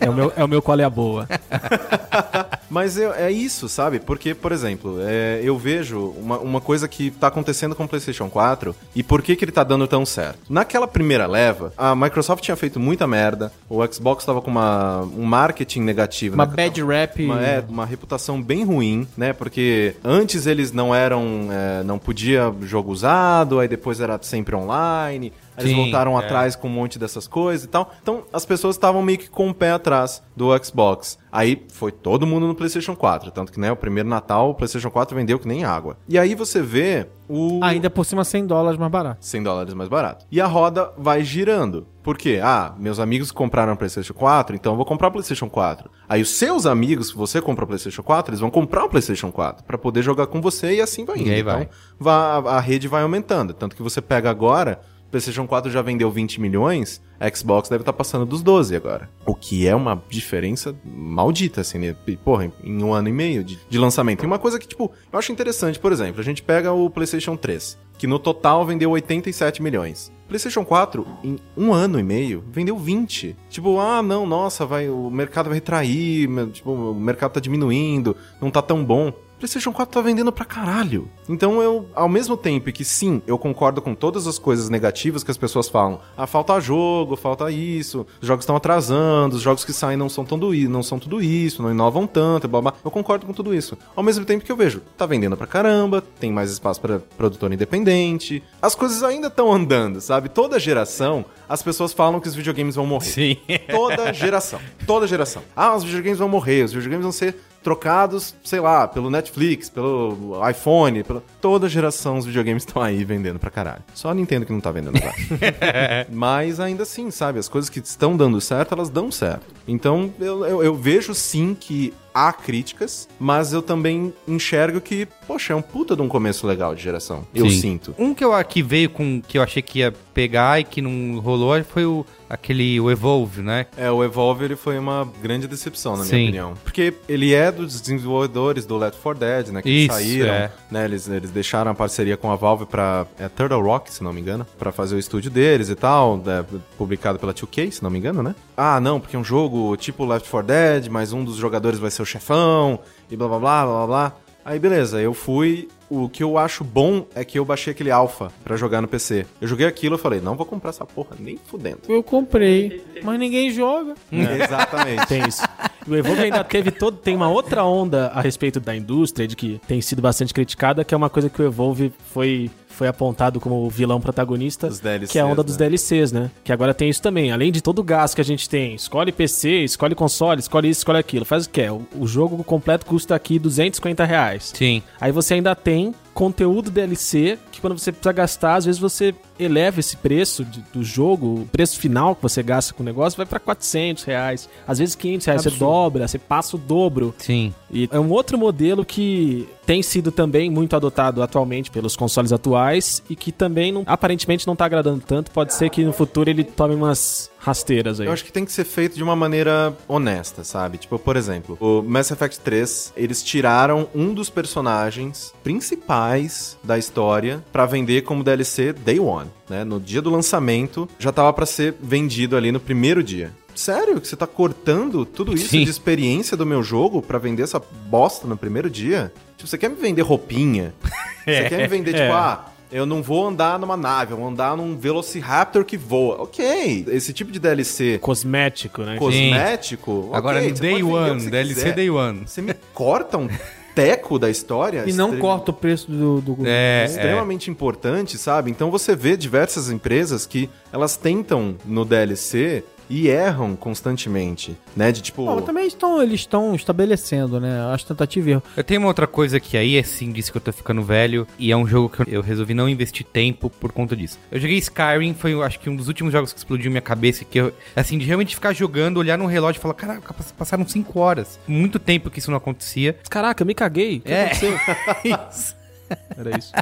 S4: É o meu, é o meu qual é a boa.
S6: Mas eu- é isso, sabe? Porque, por exemplo, é, eu vejo uma, uma coisa que tá acontecendo com o PlayStation 4 e por que, que ele tá dando tão certo. Naquela primeira leva, a Microsoft tinha feito muita merda, o Xbox tava com uma, um marketing negativo.
S5: Uma
S6: né?
S5: bad rap.
S6: Uma, é, uma reputação bem ruim, né? Porque antes eles não eram. é, não podia jogo usado, aí depois era sempre online. Eles
S3: Sim,
S6: voltaram
S3: é.
S6: atrás com um monte dessas coisas e tal. Então as pessoas estavam meio que com o pé atrás do Xbox. Aí foi todo mundo no PlayStation 4. Tanto que, né, o primeiro Natal o PlayStation 4 vendeu que nem água. E aí você vê o.
S5: Ainda por cima 100 dólares mais barato.
S6: 100 dólares mais barato. E a roda vai girando. Por quê? Ah, meus amigos compraram PlayStation 4, então eu vou comprar o PlayStation 4. Aí os seus amigos, se você compra o PlayStation 4, eles vão comprar o PlayStation 4 pra poder jogar com você e assim vai indo.
S3: E aí
S6: então,
S3: vai.
S6: vá- a rede vai aumentando. Tanto que você pega agora, PlayStation 4 já vendeu 20 milhões, a Xbox deve estar passando dos 12 agora. O que é uma diferença maldita, assim, né? Porra, em um ano e meio de, de lançamento. E uma coisa que, tipo, eu acho interessante, por exemplo, a gente pega o PlayStation 3, que no total vendeu 87 milhões. PlayStation 4, em um ano e meio, vendeu 20. Tipo, ah, não, nossa, vai, o mercado vai retrair, tipo, o mercado tá diminuindo, não tá tão bom. PlayStation 4 tá vendendo pra caralho. Então eu, ao mesmo tempo que sim, eu concordo com todas as coisas negativas que as pessoas falam. Ah, falta jogo, falta isso, os jogos estão atrasando, os jogos que saem não são, i- não são tudo isso, não inovam tanto, blá blá. Eu concordo com tudo isso. Ao mesmo tempo que eu vejo, tá vendendo pra caramba, tem mais espaço pra produtor independente. As coisas ainda estão andando, sabe? Toda geração, as pessoas falam que os videogames vão morrer.
S3: Sim.
S6: Toda geração. Toda geração. Ah, os videogames vão morrer, os videogames vão ser trocados, sei lá, pelo Netflix, pelo iPhone, pela... toda geração os videogames estão aí vendendo pra caralho. Só a Nintendo que não tá vendendo agora. Mas ainda assim, sabe, as coisas que estão dando certo, elas dão certo. Então, eu, eu, eu vejo sim que há críticas, mas eu também enxergo que, poxa, é um puta de um começo legal de geração. Eu
S3: Sim.
S6: sinto.
S3: Um que eu que veio com que eu achei que ia pegar e que não rolou foi o aquele o Evolve, né?
S6: É, o Evolve ele foi uma grande decepção, na minha
S3: Sim.
S6: opinião. Porque ele é dos desenvolvedores do Left 4 Dead, né? Que
S3: Isso,
S6: saíram,
S3: é.
S6: né? Eles, eles deixaram a parceria com a Valve pra... É Turtle Rock, se não me engano. Pra fazer o estúdio deles e tal. né, publicado pela 2K, se não me engano, né? Ah, não, porque é um jogo tipo Left 4 Dead, mas um dos jogadores vai ser o chefão. E blá, blá, blá, blá, blá. Aí, beleza, eu fui... O que eu acho bom é que eu baixei aquele alpha pra jogar no PC. Eu joguei aquilo e falei, não vou comprar essa porra nem fudendo.
S5: Eu comprei, mas ninguém joga.
S6: Exatamente.
S4: Tem isso. E o Evolve ainda teve todo. Tem uma outra onda a respeito da indústria, de que tem sido bastante criticada, que é uma coisa que o Evolve foi, foi apontado como o vilão protagonista.
S6: DLCs,
S4: que é a onda dos
S6: né?
S4: DLCs, né? Que agora tem isso também. Além de todo o gasto que a gente tem, escolhe PC, escolhe console, escolhe isso, escolhe aquilo. Faz o que é? O, o jogo completo custa aqui 250 reais.
S3: Sim.
S4: Aí você ainda tem conteúdo DLC, que quando você precisa gastar, às vezes você eleva esse preço de- do jogo, o preço final que você gasta com o negócio vai pra 400 reais. Às vezes 500 reais, você dobra, você passa o dobro.
S3: Sim.
S4: E é um outro modelo que tem sido também muito adotado atualmente pelos consoles atuais e que também não- aparentemente não tá agradando tanto. Pode ser que no futuro ele tome umas rasteiras aí.
S6: Eu acho que tem que ser feito de uma maneira honesta, sabe? Tipo, por exemplo, o Mass Effect 3, eles tiraram um dos personagens principais da história pra vender como DLC Day One, né? No dia do lançamento, já tava pra ser vendido ali no primeiro dia. Sério? Que você tá cortando tudo isso
S3: Sim.
S6: de experiência do meu jogo pra vender essa bosta no primeiro dia? Tipo, você quer me vender roupinha? Você quer me vender, tipo, ah, eu não vou andar numa nave, eu vou andar num Velociraptor que voa. Ok, esse tipo de DLC
S4: Cosmético, né?
S6: cosmético.
S3: Agora
S6: ok,
S3: no
S6: você
S3: Day One, DLC
S6: quiser.
S3: Day One.
S6: Você me corta um teco da história.
S5: E não corta o preço do. do...
S3: É, é.
S6: Extremamente importante, sabe? Então você vê diversas empresas que elas tentam no DLC e erram constantemente, né? De tipo.
S5: Mas também estão, eles estão estabelecendo, né? Acho tentativa e erro.
S3: Eu tenho uma outra coisa que aí, assim, disse que eu tô ficando velho. E é um jogo que eu- resolvi não investir tempo por conta disso. Eu joguei Skyrim, foi, acho que um dos últimos jogos que explodiu minha cabeça. Que eu, assim, de realmente ficar jogando, olhar no relógio e falar: Caraca, pass- passaram 5 horas. Muito tempo que isso não acontecia.
S4: Caraca, eu me caguei. O que
S3: É.
S4: aconteceu?
S3: Isso.
S4: Era isso.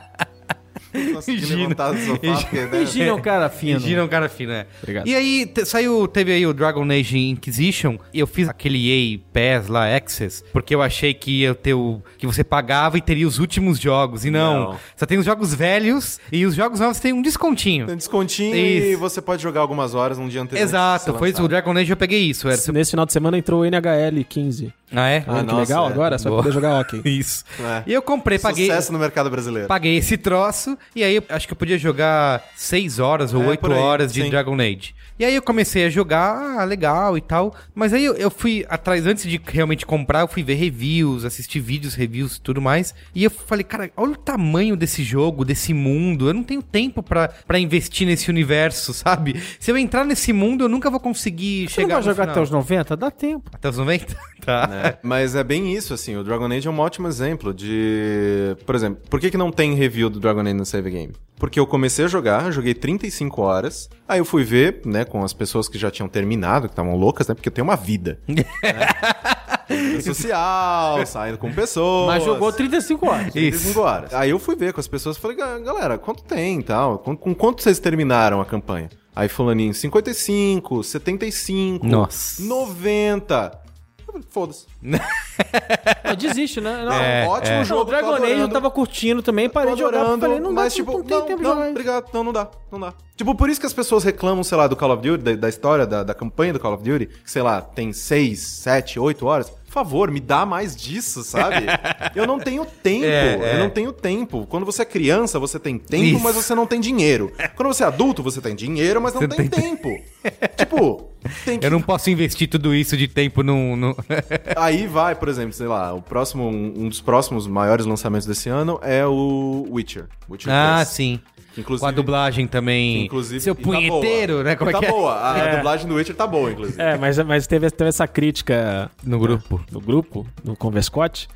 S6: Consegui
S3: Gino.
S6: levantar do sofá, porque, né?
S5: Imagina um cara fino.
S3: Gira um cara fino, é.
S4: Obrigado.
S3: E aí, te- saiu, teve aí o Dragon Age Inquisition, e eu fiz aquele EA Pass lá, Access, porque eu achei que ia ter o... que você pagava e teria os últimos jogos, e não.
S6: Não.
S3: Só tem os jogos velhos, e os jogos novos tem um descontinho.
S6: Tem descontinho e
S3: Isso.
S6: você pode jogar algumas horas num dia anterior.
S3: Exato, foi isso, o Dragon Age eu peguei isso. Era...
S4: Nesse final de semana entrou o NHL 15.
S3: Ah, é?
S4: Ah, que
S6: nossa,
S4: legal
S6: é.
S4: agora, você vai
S3: Boa.
S4: poder jogar hockey.
S3: Isso.
S6: É.
S3: E eu comprei, paguei...
S6: Sucesso no mercado brasileiro.
S3: Paguei esse troço, e aí eu acho que eu podia jogar 6 horas ou
S6: É,
S3: 8
S6: por aí,
S3: horas de
S6: sim.
S3: Dragon Age. E aí eu comecei a jogar, ah, legal e tal. Mas aí eu, eu fui atrás, antes de realmente comprar, eu fui ver reviews, assistir vídeos, reviews e tudo mais. E eu falei, cara, olha o tamanho desse jogo, desse mundo. Eu não tenho tempo pra pra investir nesse universo, sabe? Se eu entrar nesse mundo, eu nunca vou conseguir
S5: Você não
S3: chegar
S5: vai
S3: no
S5: jogar
S3: final.
S5: até os 90? Dá tempo.
S3: Até os 90? tá.
S6: Né? Mas é bem isso, assim, o Dragon Age é um ótimo exemplo de... Por exemplo, por que, que não tem review do Dragon Age no Save Game? Porque eu comecei a jogar, joguei 35 horas, aí eu fui ver, né, com as pessoas que já tinham terminado, que estavam loucas, né, porque eu tenho uma vida. né? Social, saindo com pessoas.
S5: Mas jogou 35 horas.
S6: 35 horas. Aí eu fui ver com as pessoas e falei, "Ga- galera, quanto tem e tal? Com, com quanto vocês terminaram a campanha? Aí fulaninho, 55, 75,
S3: Nossa.
S6: 90. Foda-se.
S5: É, desiste, né? Não,
S3: É,
S6: Ótimo
S5: Não,
S6: jogo,
S5: o Dragon Age eu tava curtindo também, parei de jogar,
S6: adorando,
S5: falei, não dá,
S6: mas,
S5: tipo,
S6: tipo,
S5: não tem
S6: não,
S5: tempo de
S6: não,
S5: jogar isso.
S6: obrigado, não, não dá, não dá. Tipo, por isso que as pessoas reclamam, sei lá, do Call of Duty, da, da história, da, da campanha do Call of Duty, que, sei lá, tem 6, 7, 8 horas. Por favor, me dá mais disso, sabe? eu não tenho tempo,
S3: É, é.
S6: eu não tenho tempo. Quando você é criança, você tem tempo,
S3: Isso.
S6: mas você não tem dinheiro. Quando você é adulto, você tem dinheiro, mas não
S3: Você
S6: tem,
S3: tem-
S6: tempo. tipo, tem que
S3: Eu não posso investir tudo isso de tempo num... num...
S6: Aí vai, por exemplo, sei lá, o próximo, um dos próximos maiores lançamentos desse ano é o Witcher. Witcher
S3: ah,
S6: 3.
S3: sim.
S6: Inclusive-
S3: Com a dublagem também.
S6: Inclusive,
S3: Seu
S6: tá
S3: punheteiro,
S6: boa.
S3: né? Como
S6: E
S3: é
S6: tá
S3: que é?
S6: boa. A,
S4: É.
S6: a dublagem do Witcher tá boa, inclusive.
S4: É, mas, mas teve, teve essa crítica
S3: No grupo.
S4: no grupo, no Converscote,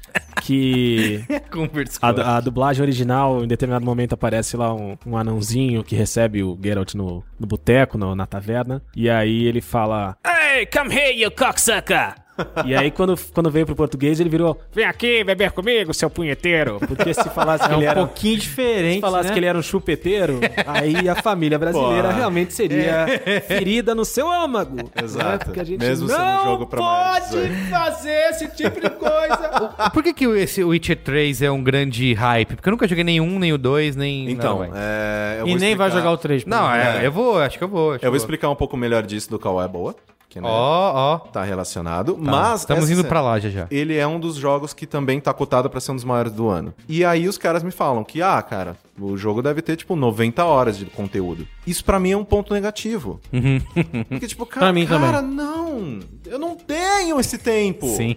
S4: que
S3: Conversa
S4: a, a dublagem original, em determinado momento, aparece lá um, um anãozinho que recebe o Geralt no, no boteco, no- na taverna. E aí ele fala: Hey, come here, you cocksucker! E aí, quando, quando veio pro português, ele virou: Vem aqui beber comigo, seu punheteiro. Porque se falasse que
S5: É
S4: ele
S5: um
S4: era.
S5: pouquinho diferente,
S4: Se falasse
S5: né?
S4: que ele era um chupeteiro, aí a família brasileira
S6: Pô.
S4: realmente seria ferida no seu âmago.
S6: Exato.
S4: né? Porque a gente
S6: Mesmo sendo um
S4: não
S6: jogo pra
S4: pode
S6: 18.
S4: fazer esse tipo de coisa.
S3: Por que, que o- esse Witcher 3 é um grande hype? Porque eu nunca joguei nenhum, nem o 2, nem.
S6: Então,
S3: não,
S6: é, eu
S5: E nem vai jogar o 3. por
S3: Não, é, eu vou, acho que eu vou.
S6: Eu vou explicar um pouco melhor disso do qual é boa. Que, né,
S3: Ó, ó.
S6: tá relacionado.
S3: Tá,
S6: Mas
S3: Estamos
S6: essa
S3: indo pra lá já já.
S6: Ele é um dos jogos que também tá cotado pra ser um dos maiores do ano. E aí os caras me falam que, ah, cara, o jogo deve ter, tipo, 90 horas de conteúdo. Isso pra mim é um ponto negativo. Porque, tipo, cara, cara, não. Eu não tenho esse tempo.
S3: Sim.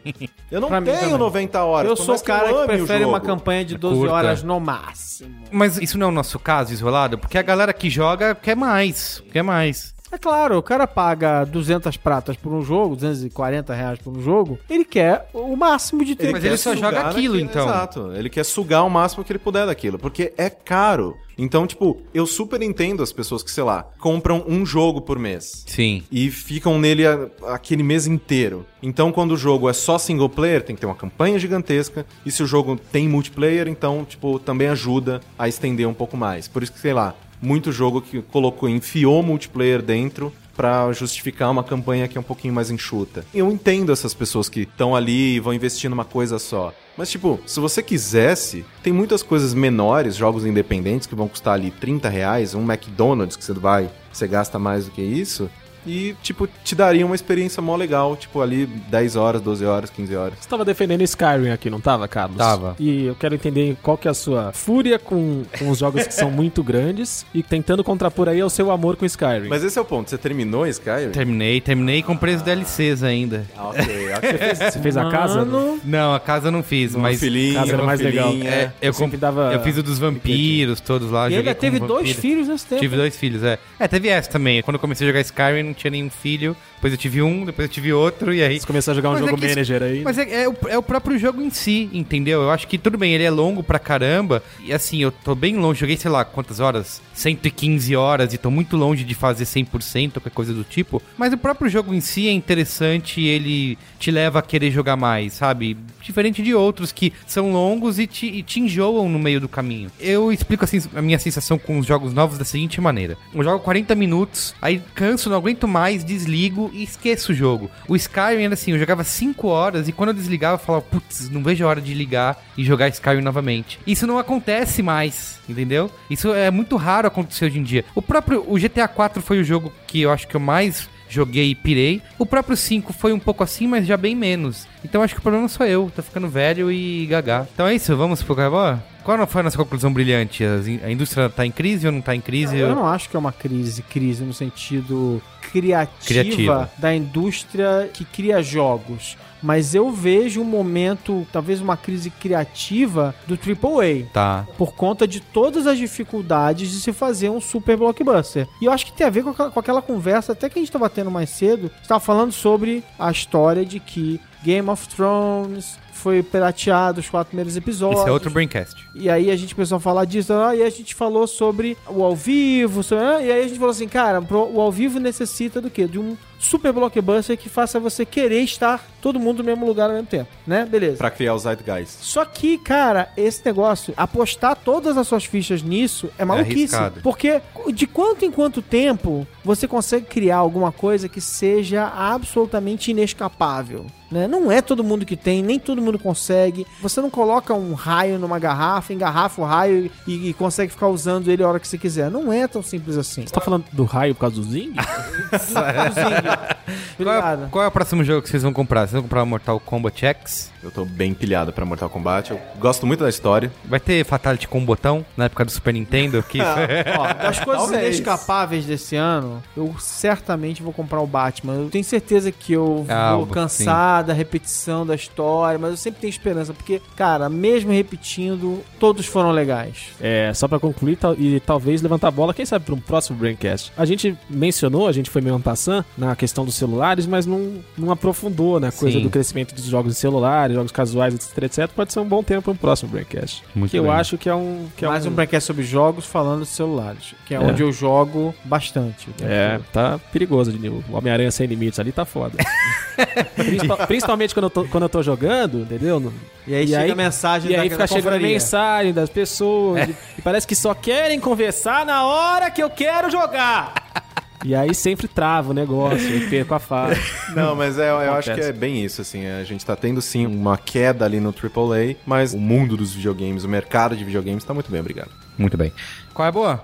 S6: Eu não
S5: Pra
S6: tenho
S5: também.
S6: 90 horas.
S5: Eu sou o cara que
S6: o
S5: prefere uma campanha de 12
S3: Curta.
S5: horas no máximo.
S3: Mas isso não é o nosso caso isolado? Porque a galera que joga quer mais. Quer mais.
S5: É claro, o cara paga 200 pratas por um jogo, 240 reais por um jogo, ele quer o máximo de tempo.
S3: Mas ele só joga aquilo, então.
S6: Exato. Ele quer sugar o máximo que ele puder daquilo. Porque é caro. Então, tipo, eu super entendo as pessoas que, sei lá, compram um jogo por mês.
S3: Sim.
S6: E ficam nele a- aquele mês inteiro. Então, quando o jogo é só single player, tem que ter uma campanha gigantesca. E se o jogo tem multiplayer, então, tipo, também ajuda a estender um pouco mais. Por isso que, sei lá, muito jogo que colocou, enfiou multiplayer dentro pra justificar uma campanha que é um pouquinho mais enxuta. Eu entendo essas pessoas que estão ali e vão investir numa coisa só. Mas, tipo, se você quisesse, tem muitas coisas menores, jogos independentes, que vão custar ali 30 reais, um McDonald's que você vai, você gasta mais do que isso. E, tipo, te daria uma experiência mó legal, tipo, ali 10 horas, 12 horas, 15 horas.
S4: Você tava defendendo Skyrim aqui, não tava, Carlos?
S3: Tava.
S4: E eu quero entender qual que é a sua fúria com, com os jogos que são muito grandes e tentando contrapor aí ao seu amor com Skyrim.
S6: Mas esse é o ponto, você terminou Skyrim?
S3: Terminei, terminei e comprei os DLCs ainda.
S6: Ah, ok, ok.
S4: Você fez a casa?
S5: Mano,
S3: Não, a casa eu não fiz,
S6: Uma
S3: mas.
S6: filhinha,
S4: casa era mais legal.
S6: filhinha.
S3: É, eu, comp-
S4: dava-
S3: eu fiz o dos vampiros, todos lá.
S5: E ainda
S3: com
S5: teve dois filhos nesse tempo.
S3: Tive dois filhos, é. É, teve essa também. Quando eu comecei a jogar Skyrim, não tinha nenhum filho. Depois eu tive um, depois eu tive outro, e aí.
S4: Você começou a jogar um
S3: Mas é
S4: jogo
S3: que isso-
S4: manager aí.
S3: Mas é, é o, é o próprio jogo em si, entendeu? Eu acho que tudo bem, ele é longo pra caramba. E assim, eu tô bem longe, joguei, sei lá, quantas horas? 115 horas e tô muito longe de fazer 100%, qualquer coisa do tipo. Mas o próprio jogo em si é interessante e ele te leva a querer jogar mais, sabe? Diferente de outros que são longos e te, e te enjoam no meio do caminho. Eu explico assim a minha sensação com os jogos novos da seguinte maneira: eu jogo 40 minutos, aí canso, não aguento mais, desligo e esqueço o jogo. O Skyrim era assim, eu jogava 5 horas e quando eu desligava eu falava, putz, não vejo a hora de ligar e jogar Skyrim novamente. Isso não acontece mais, entendeu? Isso é muito raro acontecer hoje em dia. O próprio o GTA 4 foi o jogo que eu acho que eu mais joguei e pirei. O próprio 5 foi um pouco assim, mas já bem menos. Então acho que o problema sou eu, tô ficando velho e gaga. Então é isso, vamos pro Carboa? Qual não foi a nossa conclusão brilhante? A indústria tá em crise ou não tá em crise?
S5: Eu não acho que é uma crise, crise no sentido criativa,
S3: Criativa.
S5: da indústria que cria jogos. Mas eu vejo um momento, talvez uma crise criativa do AAA.
S3: Tá.
S5: Por conta de todas as dificuldades de se fazer um super blockbuster. E eu acho que tem a ver com aquela, com aquela conversa, até que a gente estava tendo mais cedo, estava falando sobre a história de que Game of Thrones foi pirateado os quatro primeiros episódios.
S3: Esse é outro Braincast.
S5: E aí a gente começou a falar disso, e a gente falou sobre o ao vivo, sobre- e aí a gente falou assim, cara, o ao vivo necessita do quê? De um super blockbuster que faça você querer estar todo mundo no mesmo lugar ao mesmo tempo, né? Beleza.
S6: Pra criar o Zeitgeist.
S5: Só que, cara, esse negócio, apostar todas as suas fichas nisso é maluquice.
S3: arriscado.
S5: porque de quanto em quanto tempo você consegue criar alguma coisa que seja absolutamente inescapável? Né? Não é todo mundo que tem, nem todo mundo consegue. Você não coloca um raio numa garrafa, engarrafa o raio e, e consegue ficar usando ele a hora que você quiser. Não é tão simples assim.
S4: Você tá falando do raio por causa do Zing?
S3: Qual é,
S5: Obrigado.
S3: qual é o próximo jogo que vocês vão comprar? Vocês vão comprar o Mortal Kombat X?
S6: Eu tô bem pilhado pra Mortal Kombat. Eu gosto muito da história.
S3: Vai ter Fatality com um botão na época do Super Nintendo? Que
S5: Ó, das coisas
S6: Talvez.
S5: inescapáveis desse ano, eu certamente vou comprar o Batman. Eu tenho certeza que eu
S3: Ah,
S5: vou
S3: o-
S5: cansar da repetição da história, mas eu sempre tenho esperança, porque, cara, mesmo repetindo, todos foram legais.
S4: É, só pra concluir tal- e talvez levantar a bola, quem sabe para um próximo Braincast. A gente mencionou, a gente foi meio en passant na questão dos celulares, mas não, não aprofundou na coisa
S3: Sim.
S4: do crescimento dos jogos em celulares, jogos casuais, etc, etc. Pode ser um bom tempo para um próximo Braincast.
S3: Muito
S4: que eu
S3: bem.
S4: acho que é um... Que é
S5: Mais um
S4: um
S5: Braincast sobre jogos falando de celulares, que é,
S4: É.
S5: onde eu jogo bastante.
S4: É, tá perigoso de o Homem-Aranha sem limites ali tá foda. Principal- principalmente quando eu, tô, quando eu tô jogando, entendeu?
S5: E aí
S4: E
S5: chega
S4: aí-
S5: a mensagem
S4: E
S5: da
S4: aí fica chegando
S5: confraria.
S4: mensagem das pessoas. E, e parece que só querem conversar na hora que eu quero jogar. E aí sempre trava o negócio, eu perco a fase.
S6: Não, mas é, eu acho que é bem isso, assim. A gente tá tendo sim uma queda ali no AAA, mas o mundo dos videogames, o mercado de videogames tá muito bem, obrigado.
S3: Muito bem. Qual é a boa?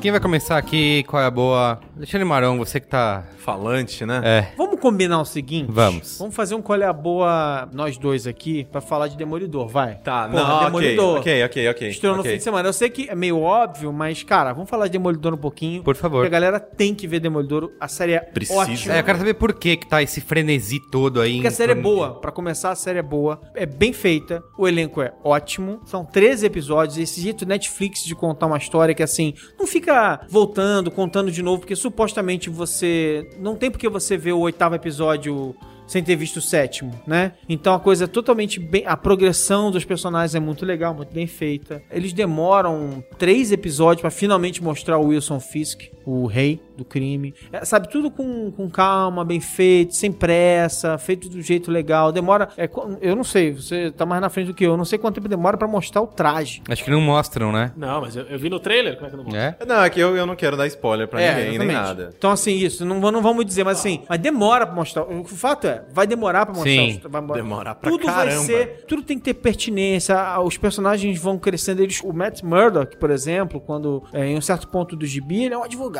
S3: Quem vai começar aqui? Qual é a boa? Alexandre Marão, você que tá.
S6: Falante, né?
S3: É.
S5: Vamos combinar o seguinte?
S3: Vamos.
S5: Vamos fazer um colher boa, nós dois aqui, pra falar de Demolidor, vai.
S6: Tá,
S5: Porra,
S6: não,
S5: Demolidor.
S6: ok, ok, ok.
S5: Estreou no
S6: ok.
S5: fim de semana. Eu sei que é meio óbvio, mas, cara, vamos falar de Demolidor um pouquinho.
S3: Por favor.
S5: Porque a galera tem que ver Demolidor. A série é
S6: Precisa.
S5: ótima.
S3: É, eu quero saber por que que tá esse frenesi todo aí.
S5: Porque a série é boa. Pra começar, a série é boa. É bem feita. O elenco é ótimo. São 13 episódios. Esse jeito Netflix de contar uma história que, assim, não fica voltando, contando de novo, porque supostamente você. Não tem porque você ver o oitavo episódio. Sem ter visto o sétimo, né? Então a coisa é totalmente bem. A progressão dos personagens é muito legal, muito bem feita. Eles demoram três episódios pra finalmente mostrar o Wilson Fisk, o rei do crime. É, sabe, tudo com, com calma, bem feito, sem pressa, feito do jeito legal. Demora. é, eu não sei, você tá mais na frente do que eu. Eu não sei quanto tempo demora pra mostrar o traje.
S3: Acho que não mostram, né?
S4: Não, mas eu, eu vi no trailer, como é que não
S3: É?
S6: Não, é que eu, eu não quero dar spoiler pra ninguém, nem
S5: exatamente.
S6: nada.
S5: Então, assim, isso, não, não vamos dizer, mas assim, mas demora pra mostrar. O fato é, vai demorar pra mostrar.
S3: Sim.
S5: os- vai,
S6: Demora pra
S5: tudo vai
S6: caramba.
S5: ser. Tudo tem que ter pertinência. Os personagens vão crescendo. Eles, o Matt Murdock, por exemplo, quando é, em um certo ponto do gibi, ele é um advogado,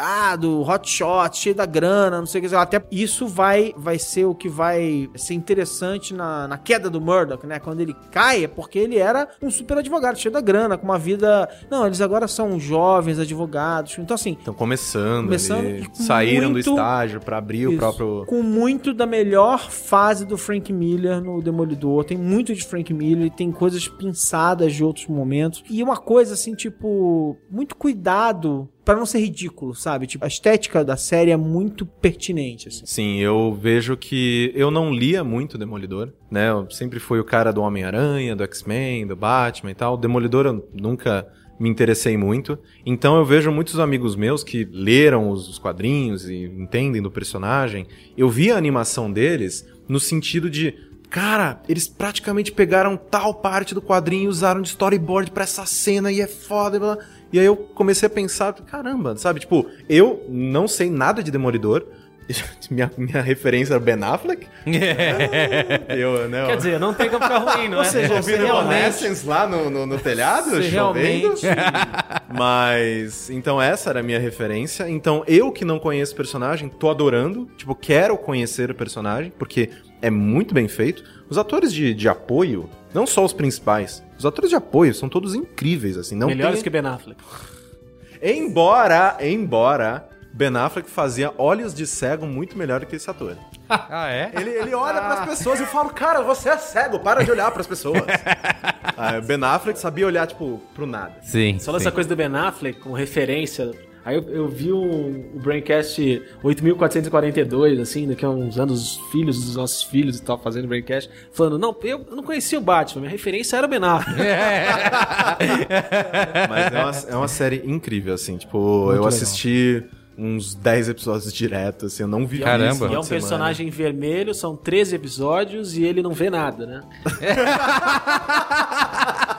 S5: hotshot, cheio da grana, não sei o que. Até isso vai, vai ser o que vai ser interessante na, na queda do Murdock, né? Quando ele cai, é porque ele era um super advogado, cheio da grana, com uma vida. Não, eles agora são jovens advogados. Então, assim,
S6: Estão começando,
S5: Começando
S6: saíram do
S5: muito-
S6: estágio pra abrir o
S5: Isso.
S6: próprio...
S5: Com muito da melhor fase do Frank Miller no Demolidor. Tem muito de Frank Miller e tem coisas pinçadas de outros momentos. E uma coisa assim, tipo, muito cuidado pra não ser ridículo, sabe? Tipo, a estética da série é muito pertinente, assim.
S6: Sim, eu vejo que eu não lia muito Demolidor, né? Eu sempre fui o cara do Homem-Aranha, do X-Men, do Batman e tal. Demolidor eu nunca me interessei muito. Então eu vejo muitos amigos meus que leram os, os quadrinhos e entendem do personagem. Eu vi a animação deles no sentido de, cara, eles praticamente pegaram tal parte do quadrinho e usaram de storyboard pra essa cena e é foda. e blá. E aí eu comecei a pensar, caramba, sabe? Tipo, eu não sei nada de Demolidor. Minha, minha referência era Ben Affleck. eu, né?
S4: Quer dizer, não tem como ficar ruim, não é?
S5: seja, você
S6: ouvindo
S5: realmente...
S6: Evanescence lá no, no, no telhado,
S5: Você realmente...
S6: Mas, então essa era a minha referência. Então, eu que não conheço o personagem, tô adorando. Tipo, quero conhecer o personagem, porque é muito bem feito. Os atores de, de apoio, não só os principais, os atores de apoio são todos incríveis, assim. Não
S4: Melhores
S6: tem...
S4: que Ben Affleck.
S6: Embora, embora, Ben Affleck fazia olhos de cego muito melhor que esse ator.
S3: Ah, é?
S6: Ele, ele olha pras pessoas e eu falo, cara, você é cego, para de olhar pras pessoas. Ah, Ben Affleck sabia olhar, tipo, pro nada.
S3: Sim.
S4: Só essa
S3: sim.
S4: coisa do Ben Affleck com referência. Aí eu, eu vi o, o Braincast 8442, assim, daqui a uns anos, os filhos dos nossos filhos e tal, fazendo Braincast, falando: Não, eu não conhecia o Batman, minha referência era o Ben Affleck.
S6: Mas é uma, é uma série incrível, assim. Tipo, eu
S5: legal.
S6: assisti uns 10 episódios direto, assim, eu não vi
S3: Caramba.
S4: E é um
S6: semana.
S4: personagem vermelho, são 13 episódios e ele não vê nada, né?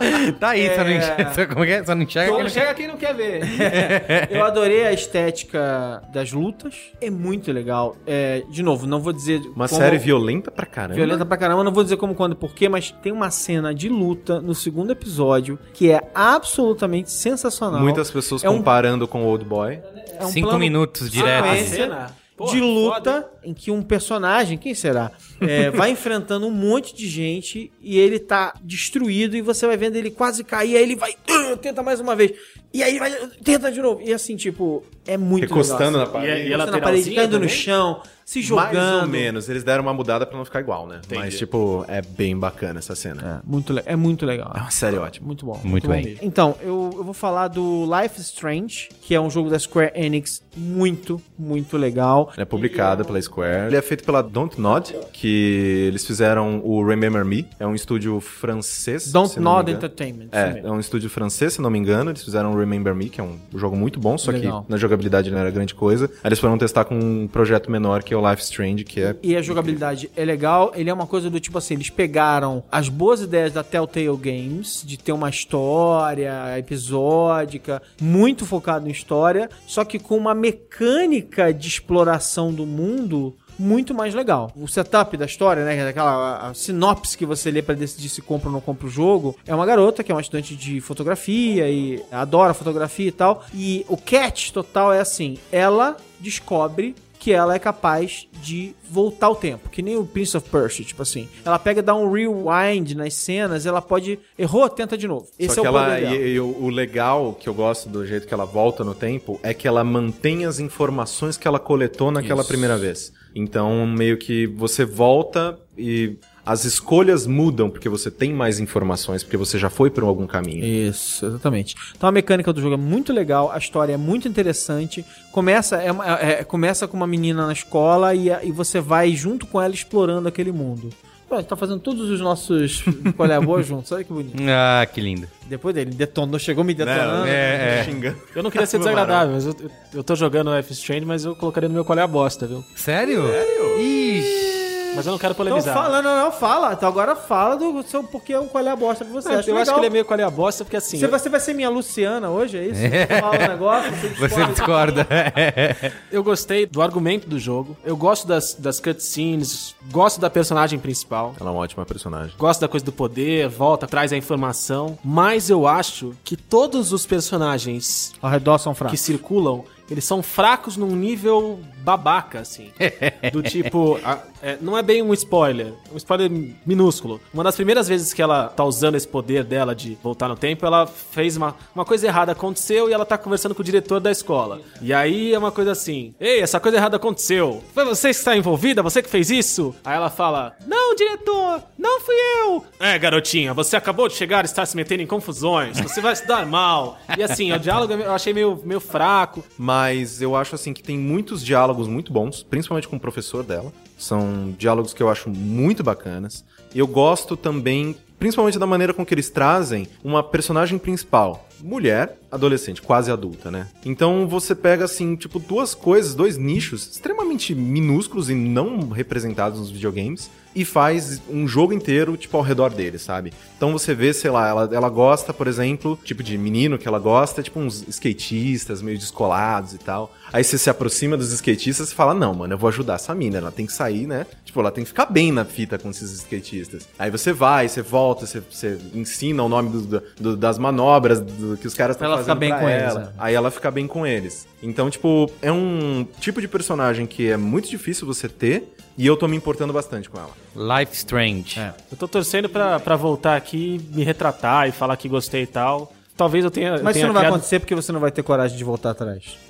S3: Tá aí, só não enxerga. Como é é? Só não enxerga quem não
S4: chega quem não quer ver.
S5: Eu adorei a estética das lutas. É muito legal. É, de novo, não vou dizer.
S6: Uma
S5: como-
S6: série violenta pra caramba.
S5: Violenta pra caramba, não vou dizer como, quando e porquê, mas tem uma cena de luta no segundo episódio que é absolutamente sensacional.
S6: Muitas pessoas
S5: É um-
S6: comparando com Old Boy.
S5: É um
S3: Cinco
S5: plano-
S3: minutos direto.
S5: sequência.
S4: Porra,
S5: de luta em que um personagem, quem será, é, vai enfrentando um monte de gente e ele tá destruído e você vai vendo ele quase cair, aí ele vai, "Ah, tenta mais uma vez. E aí vai, tenta de novo. E assim, tipo, é muito
S6: Recostando
S5: legal.
S6: na parede.
S4: E e
S5: Recostando na parede, caindo no chão, se
S6: Mais ou
S5: jogando.
S6: menos. Eles deram uma mudada pra não ficar igual, né? Mas, tipo, é bem bacana essa cena.
S5: É muito, le- é muito legal.
S6: É uma série ótima.
S5: Muito bom.
S3: Muito
S5: bom
S3: bem.
S5: Então, eu, eu vou falar do Life is Strange, que é um jogo da Square Enix muito, muito legal.
S6: Ele é publicado pela Square. Ele é feito pela Don't Nod, que eles fizeram o Remember Me. É um estúdio francês.
S5: Don't
S6: se não me
S5: Nod
S6: engano.
S5: Entertainment.
S6: É, é um estúdio francês, se não me engano. Eles fizeram o Remember Me, que é um jogo muito bom, só
S5: Legal.
S6: que na jogabilidade não era grande coisa. Aí eles foram testar com um projeto menor, que é o Life Strange, que é
S5: E a jogabilidade é legal. Ele é uma coisa do tipo assim: eles pegaram as boas ideias da Telltale Games, de ter uma história episódica, muito focado em história, só que com uma mecânica de exploração do mundo. Muito mais legal. O setup da história, né? Aquela sinopse que você lê pra decidir se compra ou não compra o jogo. É uma garota que é uma estudante de fotografia e adora fotografia e tal. E o catch total é assim: ela descobre que ela é capaz de voltar o tempo, que nem o Prince of Persia, tipo assim. Ela pega, dá um rewind nas cenas, ela pode errou, tenta de novo. Esse
S6: Só
S5: é o
S6: ela,
S5: poder dela.
S6: e, e o, o legal que eu gosto do jeito que ela volta no tempo é que ela mantém as informações que ela coletou naquela primeira vez. Então, meio que você volta e as escolhas mudam porque você tem mais informações, porque você já foi por algum caminho.
S5: Isso, exatamente. Então a mecânica do jogo é muito legal, a história é muito interessante. Começa, é, uma- é- começa com uma menina na escola e, e você vai junto com ela explorando aquele mundo. Pô, a gente tá fazendo todos os nossos Qual é a Boa juntos, olha que bonito.
S3: Ah, que lindo.
S5: Depois dele detonou, chegou me detonando.
S3: É, é.
S6: Xingando.
S4: Eu não queria ser desagradável, mas eu, eu, eu tô jogando Life is Strange, mas eu colocaria no meu qual é a bosta, viu?
S3: Sério? Sério? Ixi.
S4: Mas eu não quero polemizar.
S5: fala, não, não, fala. Então agora fala do seu porque é um qual é a bosta pra você.
S4: eu
S5: Acho
S4: acho que ele é
S5: legal.
S4: meio qual é a bosta, porque assim.
S5: Você,
S4: eu-
S5: vai, você vai ser minha Luciana hoje, é isso? Você fala um negócio, você
S3: Você discorda.
S4: Eu gostei do argumento do jogo. Eu gosto das, das cutscenes. Gosto da personagem principal.
S6: Ela é uma ótima personagem.
S4: Gosto da coisa do poder, volta, traz a informação. Mas eu acho que todos os personagens
S5: Ao redor são
S4: que
S5: fracos.
S4: circulam, eles são fracos num nível babaca, assim. Do tipo, a- é, não é bem um spoiler, um spoiler minúsculo. Uma das primeiras vezes que ela tá usando esse poder dela de voltar no tempo, ela fez uma, uma coisa errada aconteceu e ela tá conversando com o diretor da escola. E aí é uma coisa assim: Ei, essa coisa errada aconteceu. Foi você que está envolvida? Você que fez isso? Aí ela fala: Não, diretor, não fui eu. É, garotinha, você acabou de chegar e está se metendo em confusões. Você vai se dar mal. E assim, o diálogo eu achei meio, meio fraco.
S6: Mas eu acho assim que tem muitos diálogos muito bons, principalmente com o professor dela. São diálogos que eu acho muito bacanas. Eu gosto também, principalmente da maneira com que eles trazem uma personagem principal, mulher, adolescente, quase adulta, né? Então você pega assim, tipo, duas coisas, dois nichos extremamente minúsculos e não representados nos videogames e faz um jogo inteiro, tipo, ao redor dele, sabe? Então você vê, sei lá, ela, ela gosta, por exemplo, tipo de menino que ela gosta, tipo uns skatistas meio descolados e tal. Aí você se aproxima dos skatistas e fala, não, mano, eu vou ajudar essa mina, ela tem que sair, né? Tipo, ela tem que ficar bem na fita com esses skatistas. Aí você vai, você volta, você, você ensina o nome do- do- das manobras do, que os caras estão
S5: ela
S6: fazendo
S5: bem
S6: pra
S5: com eles,
S6: ela.
S5: né?
S6: Aí ela fica bem com eles. Então, tipo, é um tipo de personagem que é muito difícil você ter e eu tô me importando bastante com ela.
S3: Life Strange.
S4: Eu tô torcendo pra, pra voltar aqui, me retratar e falar que gostei e tal. Talvez eu tenha. eu
S5: Mas isso
S4: tenha
S5: não vai
S4: criado-
S5: acontecer porque você não vai ter coragem de voltar atrás.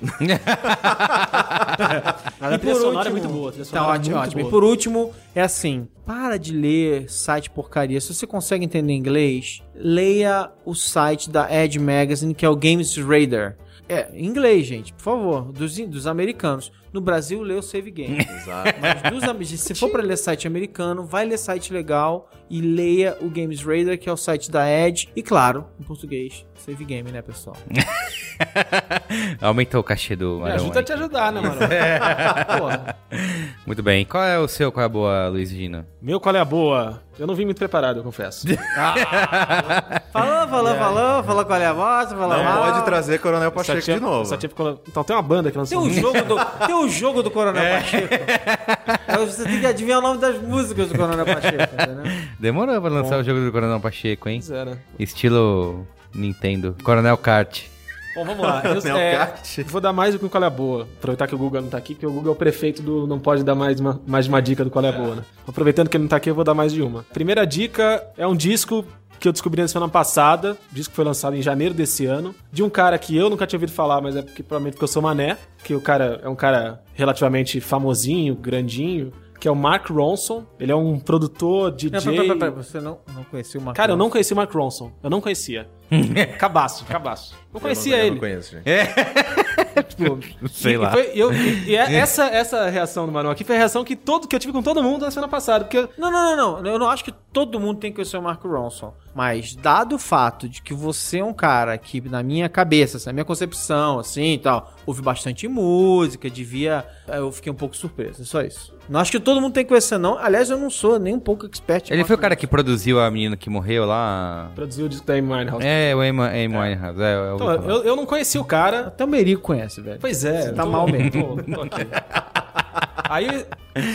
S4: A trilha sonora é muito boa. A trilha
S5: Tá
S4: sonora é
S5: ótimo,
S4: muito
S5: ótimo. E
S4: boa.
S5: por último, é assim: para de ler site porcaria. Se você consegue entender inglês, leia o site da Edge Magazine, que é o Games Radar. É, em inglês, gente, por favor, dos, dos americanos. No Brasil, lê o Save Game.
S6: Exato.
S5: Mas dos, se for pra ler site americano, vai ler site legal e leia o Games Radar, que é o site da Edge. E claro, em português, Save Game, né, pessoal?
S3: Aumentou o cachê do
S4: Me
S3: Marão.
S4: ajuda a
S3: aí.
S4: te ajudar, né, mano? Porra.
S3: Muito bem. Qual é o seu, qual é a boa, Luiz Gino?
S4: Meu qual é a boa? Eu não vim muito preparado, eu confesso.
S5: Falou, falou, falou, falou qual é a voz, falou
S6: Não
S5: mal.
S6: pode trazer Coronel Pacheco
S4: tinha-
S6: de novo.
S4: só tinha Então tem uma banda que
S5: Tem
S4: lançou.
S5: o jogo do, tem o jogo do Coronel Pacheco. Aí Você tem que adivinhar o nome das músicas do Coronel Pacheco, entendeu?
S3: Demorou pra lançar o jogo do Coronel Pacheco, hein?
S4: Pois é, né?
S3: Estilo Nintendo. Coronel Kart.
S4: Bom, vamos lá. Eu, é, vou dar mais do que o Qual é a Boa. Aproveitar que o Google não tá aqui, porque o Google é o prefeito do não pode dar mais, uma, mais de uma dica do Qual é a Boa, né? Aproveitando que ele não tá aqui, eu vou dar mais de uma. Primeira dica é um disco que eu descobri na semana passada, disco que foi lançado em janeiro desse ano, de um cara que eu nunca tinha ouvido falar, mas é porque, provavelmente porque eu sou mané, que o cara é um cara relativamente famosinho, grandinho, que é o Mark Ronson. Ele é um produtor, DJ...
S5: Não, pera, pera, pera, Você não, não conhecia o Mark
S4: Cara, eu não
S5: Ronson?
S4: conhecia o Mark Ronson. Eu não conhecia. cabaço, cabaço. Não conhecia
S6: eu não,
S4: ele.
S6: Eu não conheço, gente.
S4: Tipo,
S3: Sei
S4: e,
S3: lá.
S4: E, foi- eu- e- e é- essa, essa reação do Manu aqui foi a reação que, todo, que eu tive com todo mundo na semana passada. Porque eu-
S5: Não, não, não, não. Eu não acho que todo mundo tem que conhecer o Mark Ronson. Mas, dado o fato de que você é um cara que, na minha cabeça, assim, na minha concepção, assim e tal, ouve bastante música, devia. Eu fiquei um pouco surpreso. É só isso. Não acho que todo mundo tem que conhecer, não. Aliás, eu não sou nem um pouco expert em
S3: Ele foi o cara que produziu a menina que morreu lá.
S4: produziu o disco da Amy Winehouse.
S3: É, o Amy Amy Winehouse. É, eu
S4: Então,
S3: ouvi falar.
S4: eu, eu não conhecia o cara.
S5: Até o Merico conhece, velho.
S4: Pois é.
S5: Você tá
S4: tô-
S5: mal mesmo.
S4: tô- tô aqui. Aí,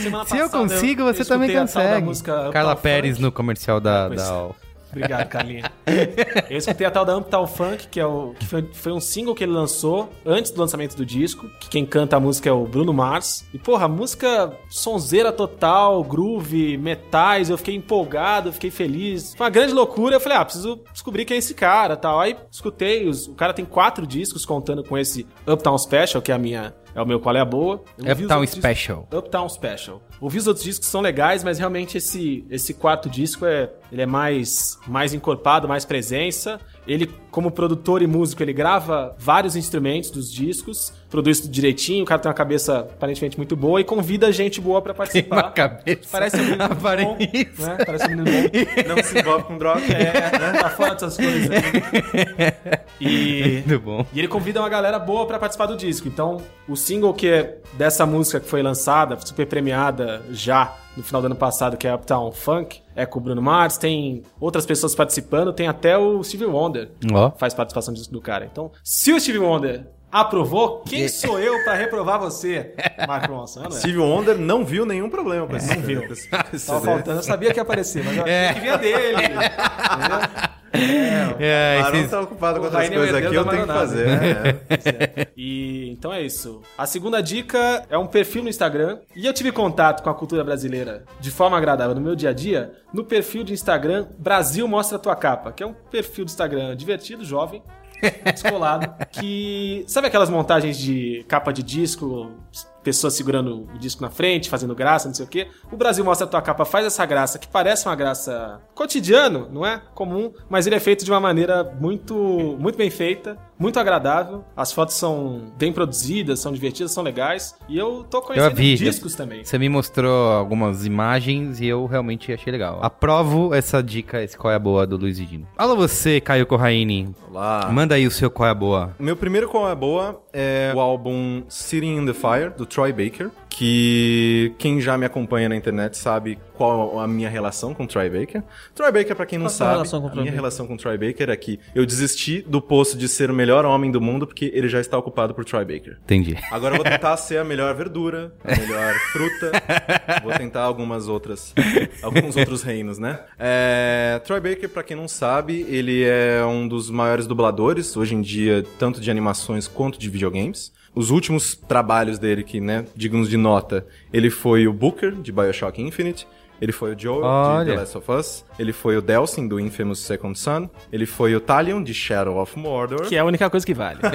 S4: semana
S3: Se eu
S4: passada,
S3: consigo,
S4: eu
S3: você também
S4: escutei a tal da
S3: consegue.
S4: música
S3: Carla. Pérez no comercial da.
S4: Pois
S3: da...
S4: Obrigado, Carlinha. Eu escutei a tal da Uptown Funk, que, é o, que foi, foi um single que ele lançou antes do lançamento do disco. Que quem canta a música é o Bruno Mars. E, porra, música sonzeira total, groove, metais. Eu fiquei empolgado, fiquei feliz. Foi uma grande loucura. Eu falei, ah, preciso descobrir quem é esse cara tal. Aí escutei. os- o cara tem quatro discos contando com esse Uptown Special, que é a minha. É o meu Qual é a Boa.
S3: Uptown
S4: outros discos-
S3: Special.
S4: Uptown Special. Ouvi os outros discos que são legais, mas realmente esse, esse quarto disco é, ele é mais, mais encorpado, mais presença. Ele, como produtor e músico, ele grava vários instrumentos dos discos, produz tudo direitinho, o cara tem uma cabeça aparentemente muito boa e convida gente boa pra participar.
S3: Uma cabeça.
S4: Parece um menino bom, né? Parece um menino bom.
S6: Não se envolve com droga.
S4: É, né? Tá fora dessas coisas. E,
S3: Muito bom.
S4: e ele convida uma galera boa pra participar do disco. Então, o single que é dessa música que foi lançada, super premiada já no final do ano passado, que é Uptown Funk, é com o Bruno Mars, tem outras pessoas participando, tem até o Stevie Wonder
S3: Ó.
S4: faz participação do cara. Então, se o Stevie Wonder aprovou, quem sou eu pra reprovar você, Mark Ronson? Não é?
S6: Steve Wonder não viu nenhum problema com esse
S4: não viu. Tava faltando, eu sabia que ia aparecer, mas eu achei que vinha dele. entendeu?
S3: É,
S6: O Barão
S3: esses-
S6: tá ocupado com outras coisas aqui, eu
S4: da
S6: tenho que fazer. né?
S4: E então é isso. A segunda dica é um perfil no Instagram. E eu tive contato com a cultura brasileira de forma agradável no meu dia a dia no perfil de Instagram Brasil Mostra Tua Capa, que é um perfil de Instagram divertido, jovem, descolado, que sabe aquelas montagens de capa de disco, pessoas segurando o disco na frente, fazendo graça, não sei o quê. O Brasil Mostra Tua Capa faz essa graça que parece uma graça cotidiano, não é? Comum, mas ele é feito de uma maneira muito muito bem feita, muito agradável. As fotos são bem produzidas, são divertidas, são legais. E eu tô
S3: Eu
S4: conhecendo
S3: vi.
S4: discos também.
S3: Você me mostrou algumas imagens e eu realmente achei legal. Aprovo essa dica, esse qual é a boa do Luiz Dino. Alô você, Caio Corraine.
S6: Olá.
S3: Manda aí o seu qual é a boa.
S6: Meu primeiro qual é boa é o álbum Sitting in the Fire, do Troy Baker, que quem já me acompanha na internet sabe qual a minha relação com o Troy Baker. Troy Baker, pra quem não
S5: Qual a
S6: sabe,
S5: relação com o
S6: a
S5: Troy
S6: minha
S5: Baker?
S6: relação com o Troy Baker é que eu desisti do posto de ser o melhor homem do mundo porque ele já está ocupado por Troy Baker.
S3: Entendi.
S6: Agora eu vou tentar ser a melhor verdura, a melhor fruta. Vou tentar algumas outras, alguns outros reinos, né? É, Troy Baker, pra quem não sabe, ele é um dos maiores dubladores hoje em dia, tanto de animações quanto de videogames. Os últimos trabalhos dele, que, né, digamos de nota, ele foi o Booker de BioShock Infinite. Ele foi o Joel de
S3: Olha.
S6: The Last of Us. Ele foi o Delsin do Infamous Second Son. Ele foi o Talion de Shadow of Mordor.
S4: Que é a única coisa que vale.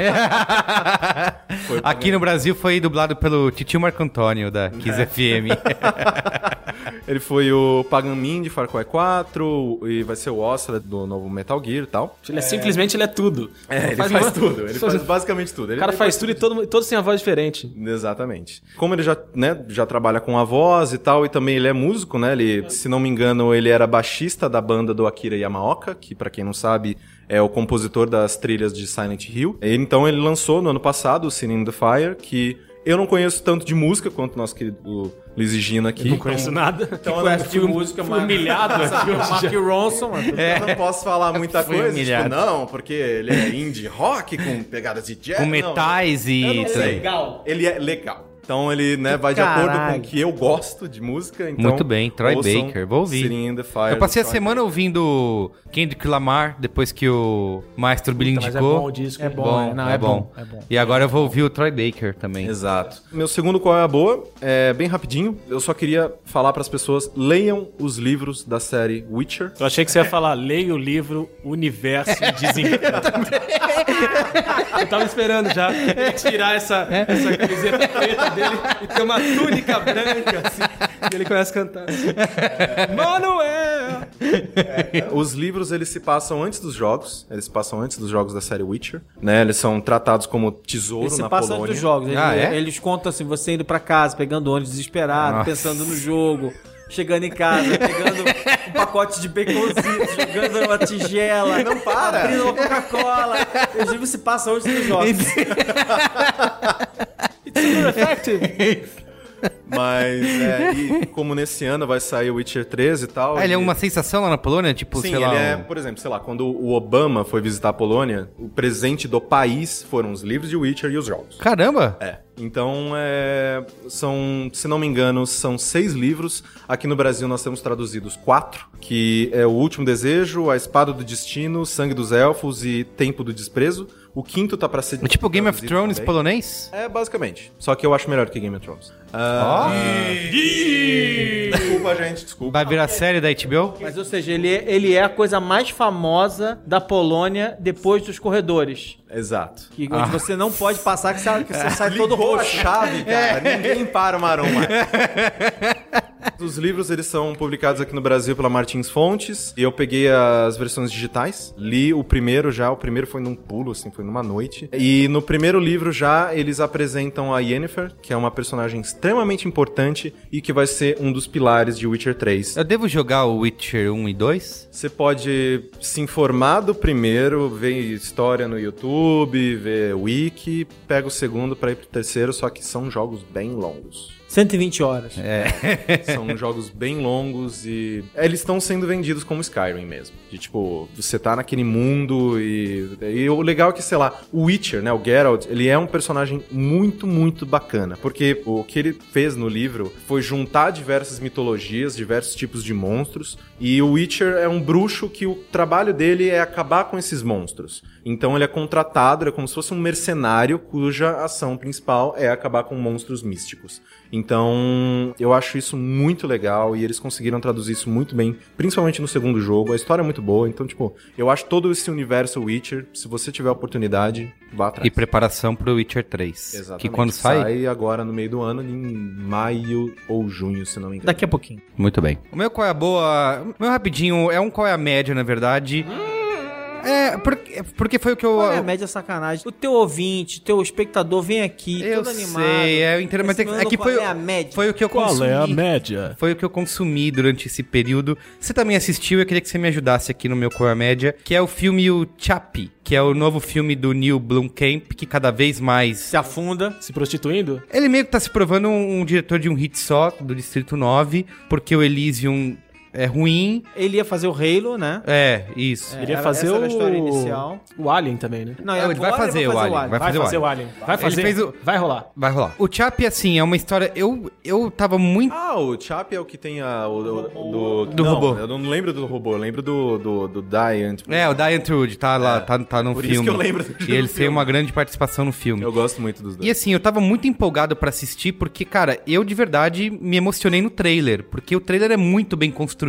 S6: Foi o
S3: Aqui no Brasil foi dublado pelo Titio Marco Antônio da Kiss FM.
S6: Ele foi o Pagan Min de Far Cry 4 e vai ser o Ostra do novo Metal Gear e tal.
S4: Ele é, simplesmente ele é tudo.
S6: É, ele faz,
S4: uma-
S6: tudo. Ele faz basicamente tudo.
S4: O
S6: Ele
S4: cara
S6: ele
S4: faz tudo e todo, todos têm a voz diferente.
S6: Exatamente. Como ele já, né, já trabalha com a voz e tal, e também ele é músico, né? Ele, se não me engano, ele era baixista da banda do Akira Yamaoka, que pra quem não sabe é o compositor das trilhas de Silent Hill. E, então ele lançou no ano passado o Sin in the Fire, que eu não conheço tanto de música quanto nosso querido Luiz e Gino aqui.
S4: Não conheço nada.
S5: Então, eu não de música,
S4: Fui humilhado aqui
S5: Mark. Ronson, mano.
S6: Eu não posso falar muita
S3: Fui
S6: coisa,
S3: humilhado.
S6: tipo, não, porque ele é indie rock com pegadas de jazz.
S3: Com
S6: não.
S3: metais
S6: Eu
S3: e.
S6: não sei.
S4: Legal.
S6: Ele é legal. Então ele né, vai de acordo com
S5: Caralho.
S6: o que eu gosto de música. Então,
S3: Muito bem, Troy Baker, vou ouvir.
S6: Fire
S3: Eu passei a semana ouvindo Kendrick Lamar, depois que o Maestro Billy
S4: Mas é
S3: indicou.
S4: bom o disco.
S5: É
S4: hein?
S5: bom, é, não, é bom, é bom.
S3: E agora eu vou ouvir o Troy Baker também.
S6: Exato. Meu segundo qual é a boa? É bem rapidinho. Eu só queria falar para as pessoas leiam os livros da série Witcher.
S4: Eu achei que você ia falar, leia o livro Universo Desencanto. Eu tava esperando já tirar essa, essa camiseta preta dele e ter uma túnica branca, assim. E ele começa a cantar assim. Manuel!
S6: Os livros eles se passam antes dos jogos. Eles se passam antes dos jogos da série Witcher, né? Eles são tratados como tesouro
S5: Ele se
S6: na Polônia.
S5: antes dos jogos. Ele-
S3: Ah, é?
S5: Eles contam assim, você indo pra casa, pegando ônibus desesperado,
S3: Nossa.
S5: pensando no jogo. Chegando em casa, pegando um pacote de baconzitos, jogando uma tigela. Não para! Abrindo uma Coca-Cola. Os livros se passam antes dos jogos.
S6: Mas é, e como nesse ano vai sair o Witcher 3 e tal.
S3: Ah, ele é
S6: e-
S3: uma sensação lá na Polônia? Tipo,
S6: Sim,
S3: sei
S6: ele
S3: lá.
S6: é,
S3: um-
S6: por exemplo, sei lá, quando o Obama foi visitar a Polônia, o presente do país foram os livros de Witcher e os jogos.
S3: Caramba!
S6: É. Então, é, são, se não me engano, são seis livros. Aqui no Brasil nós temos traduzidos quatro, que é O Último Desejo, A Espada do Destino, Sangue dos Elfos e Tempo do Desprezo. O quinto tá pra ser
S3: É tipo Game of Thrones
S6: também.
S3: polonês?
S6: É, basicamente. Só que eu acho melhor que Game of Thrones. Ah, Desculpa, gente, desculpa.
S3: Vai virar série da HBO?
S5: Mas, ou seja, ele é, ele é a coisa mais famosa da Polônia depois dos corredores.
S6: Exato.
S5: Que, onde você não pode passar, que você, que você sai todo
S6: Ligou a
S5: roxo.
S6: chave, cara. Ninguém para o Marom mais. Os livros, eles são publicados aqui no Brasil pela Martins Fontes. E eu peguei as versões digitais. Li o primeiro já. O primeiro foi num pulo, assim, foi numa noite. E no primeiro livro já, eles apresentam a Yennefer, que é uma personagem extremamente importante e que vai ser um dos pilares de Witcher 3.
S3: Eu devo jogar o Witcher 1 e 2?
S6: Você pode se informar do primeiro, ver história no YouTube, ver wiki, pega o segundo pra ir pro terceiro, só que são jogos bem longos.
S5: 120 horas.
S6: São jogos bem longos e eles estão sendo vendidos como Skyrim mesmo. De tipo, você tá naquele mundo e, e o legal é que, sei lá, o Witcher, né, o Geralt, ele é um personagem muito, muito bacana, porque o que ele fez no livro foi juntar diversas mitologias, diversos tipos de monstros, e o Witcher é um bruxo que o trabalho dele é acabar com esses monstros. Então ele é contratado, ele é como se fosse um mercenário cuja ação principal é acabar com monstros místicos. Então, eu acho isso muito legal e eles conseguiram traduzir isso muito bem, principalmente no segundo jogo. A história é muito boa, então, tipo, eu acho todo esse universo Witcher, se você tiver a oportunidade, vá atrás.
S3: E preparação pro Witcher 3.
S6: Exatamente.
S3: Que quando sai?
S6: Sai agora no meio do ano, em maio ou junho, se não me engano.
S5: Daqui a pouquinho.
S3: Muito bem. O meu qual é a boa. O meu rapidinho é um qual é a média, na verdade. É, porque, porque foi o que eu.
S5: Qual é a média sacanagem? O teu ouvinte, teu espectador vem aqui,
S3: Eu
S5: todo animado.
S3: sei, é, eu entendo, mas é, é que
S5: qual
S3: foi,
S5: é a média.
S3: foi o que eu consumi.
S4: média?
S3: Foi o que eu consumi durante esse período. Você também assistiu, eu queria que você me ajudasse aqui no meu Qual é a Média, que é o filme O Chappie, que é o novo filme do Neil Blomkamp, que cada vez mais...
S5: Se afunda.
S4: Se prostituindo?
S3: Ele meio que tá se provando um, um diretor de um hit só, do Distrito 9, porque o Elysium é ruim.
S5: Ele ia fazer o Halo, né?
S3: É, isso.
S5: É,
S4: Ele ia
S5: era-
S4: fazer
S5: essa
S4: o...
S5: era a história inicial.
S4: O Alien também, né?
S5: Não,
S3: ele vai fazer o Alien, vai fazer o
S4: Alien. Vai fazer.
S3: fez o-
S4: Vai rolar.
S3: Vai rolar. O Chappie, assim, é uma história... Eu, eu tava muito...
S6: Ah, o Chap é o que tem a. O, o- do,
S3: Do
S6: não,
S3: robô.
S6: Eu não lembro do robô, eu lembro do, do, do Diant.
S3: É, o Diane Trude tá lá, tá, tá no
S6: por
S3: filme.
S6: isso que eu lembro
S3: E ele tem uma grande participação no filme.
S6: Eu gosto muito dos dois.
S3: E assim, eu tava muito empolgado pra assistir, porque, cara, eu de verdade me emocionei no trailer, porque o trailer é muito bem construído,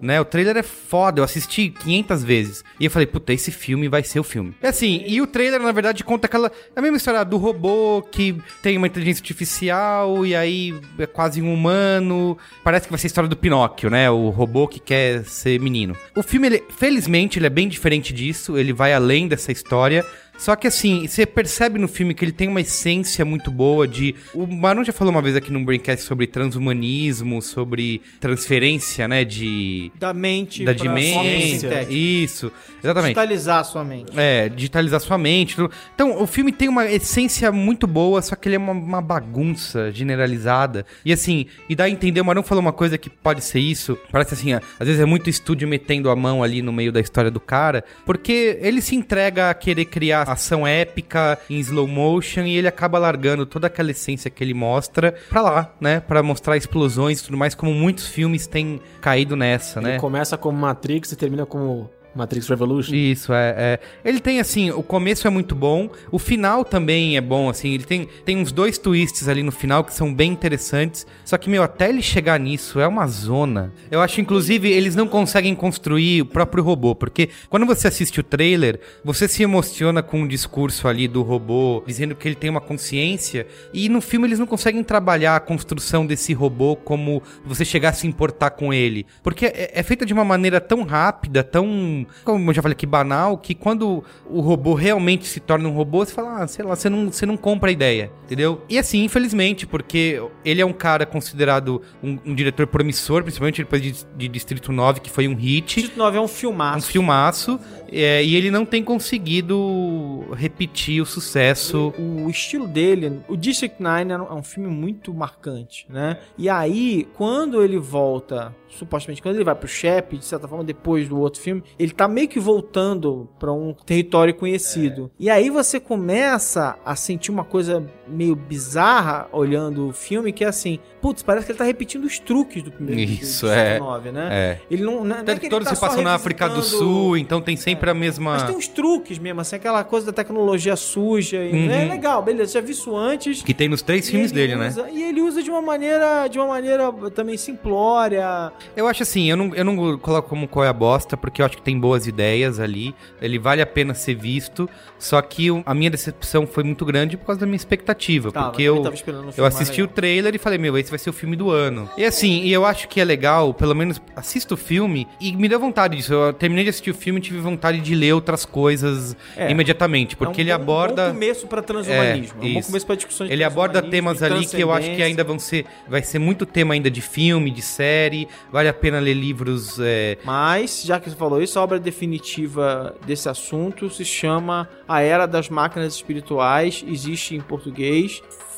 S3: né? O trailer é foda, eu assisti 500 vezes. E eu falei, puta, esse filme vai ser o filme. E assim, e o trailer, na verdade, conta aquela. A mesma história do robô que tem uma inteligência artificial e aí é quase um humano. Parece que vai ser a história do Pinóquio, né? O robô que quer ser menino. O filme, ele, felizmente, ele é bem diferente disso, ele vai além dessa história. Só que assim, você percebe no filme que ele tem uma essência muito boa de. O Maron já falou uma vez aqui num Braincast sobre transhumanismo, sobre transferência, né? De.
S5: Da mente
S3: Da dimensão.
S5: sintética.
S3: Isso, exatamente.
S5: Digitalizar a sua mente.
S3: É, digitalizar sua mente. Então, o filme tem uma essência muito boa, só que ele é uma, uma bagunça generalizada. E assim, e dá a entender, o Marão falou uma coisa que pode ser isso. Parece assim, às vezes é muito estúdio metendo a mão ali no meio da história do cara, porque ele se entrega a querer criar ação épica em slow motion e ele acaba largando toda aquela essência que ele mostra pra lá, né? Pra mostrar explosões e tudo mais, como muitos filmes têm caído nessa,
S4: Ele
S3: né?
S4: começa como Matrix e termina como Matrix Revolution.
S3: Isso, é, é. Ele tem, assim, o começo é muito bom, o final também é bom, assim, ele tem, tem uns dois twists ali no final que são bem interessantes, só que, meu, até ele chegar nisso é uma zona. Eu acho, inclusive, eles não conseguem construir o próprio robô, porque quando você assiste o trailer, você se emociona com o discurso ali do robô, dizendo que ele tem uma consciência, e no filme eles não conseguem trabalhar a construção desse robô como você chegar a se importar com ele, porque é, é feita de uma maneira tão rápida, tão como eu já falei aqui, banal, que quando o robô realmente se torna um robô, você fala, ah, sei lá, você não, você não compra a ideia, entendeu? E assim, infelizmente, porque ele é um cara considerado um, um diretor promissor, principalmente depois de, de Distrito 9, que foi um hit,
S5: Distrito 9 é um
S3: um
S5: filmaço.
S3: filmaço, é, e ele não tem conseguido repetir o sucesso.
S5: O estilo dele, o District 9 é um- é um filme muito marcante, né? E aí, quando ele volta, supostamente, quando ele vai pro Shep, de certa forma, depois do outro filme, ele tá meio que voltando pra um território conhecido. E aí você começa a sentir uma coisa meio bizarra olhando o filme, que é assim, putz, parece que ele tá repetindo os truques do primeiro do
S3: Isso,
S5: Distrito
S3: é.
S5: 9, né?
S3: É.
S5: Ele não, não é
S3: que
S5: ele
S3: todos
S5: tá
S3: se passam na África do Sul, então tem sempre a mesma.
S5: mas tem uns truques mesmo, assim, aquela coisa da tecnologia suja. e-
S3: Uhum.
S5: É legal, beleza, já vi isso antes.
S3: Que tem nos três filmes
S5: ele
S3: dele, né?
S5: usa- E ele usa de uma maneira, de uma maneira também simplória.
S3: Eu acho assim, eu não, eu não coloco como qual é a bosta, porque eu acho que tem boas ideias ali. Ele vale a pena ser visto. Só que a minha decepção foi muito grande por causa da minha expectativa.
S5: Tava,
S3: porque eu,
S5: um
S3: eu
S5: mais
S3: assisti o
S5: legal.
S3: trailer e falei, meu, esse vai ser o filme do ano. E assim, e eu acho que é legal, pelo menos assista o filme e me deu vontade disso. Eu terminei de assistir o filme e tive vontade de ler outras coisas
S5: É.
S3: imediatamente. Porque
S5: é um
S3: ele
S5: bom,
S3: aborda.
S5: bom começo pra transhumanismo. É, um bom começo pra discussão de
S3: Ele aborda temas ali que eu acho que ainda vão ser. Vai ser muito tema ainda de filme, de série. Vale a pena ler livros. é,
S5: Mas, já que você falou isso, a obra definitiva desse assunto se chama A Era das Máquinas Espirituais. Existe em português.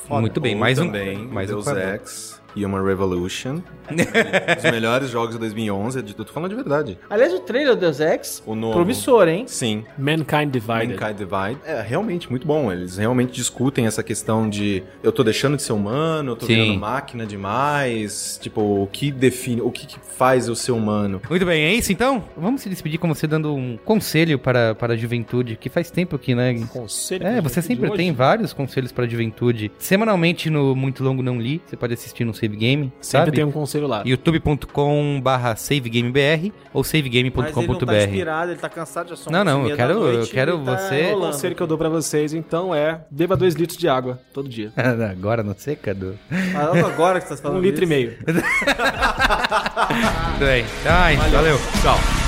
S5: Foda.
S3: Muito bem, mais um.
S6: também,
S3: Mais um
S6: Deus
S3: quadrado.
S6: Ex, Human Revolution. Os melhores jogos de 2011. Eu tô falando de verdade.
S5: Aliás, o trailer do Deus Ex,
S6: O novo.
S5: promissor, hein?
S6: Sim.
S4: Mankind Divided.
S6: Mankind Divide. É realmente muito bom. Eles realmente discutem essa questão de eu tô deixando de ser humano, eu tô
S3: Sim.
S6: virando máquina demais. Tipo, o que define, o que, que faz eu ser humano?
S3: Muito bem, é isso então? Vamos se despedir com você dando um conselho para, para a juventude, que faz tempo que, né?
S4: Conselho
S3: É, você sempre tem vários conselhos para a juventude. Semanalmente no Muito Longo Não Li, você pode assistir no Save Game,
S4: Sempre
S3: sabe?
S4: tem um conselho lá.
S3: youtube.com barra savegamebr ou
S5: Mas ele não tá inspirado, ele tá cansado, já são
S3: Não, não,
S5: 11h30
S3: eu quero- eu quero
S5: tá
S3: você-
S4: O conselho que eu dou pra vocês, então, é beba 2 litros de água todo dia.
S3: Agora não sei, Cadu.
S5: Falando agora que você tá falando
S4: Um litro e meio.
S3: Tudo bem. Ai, valeu. Tchau.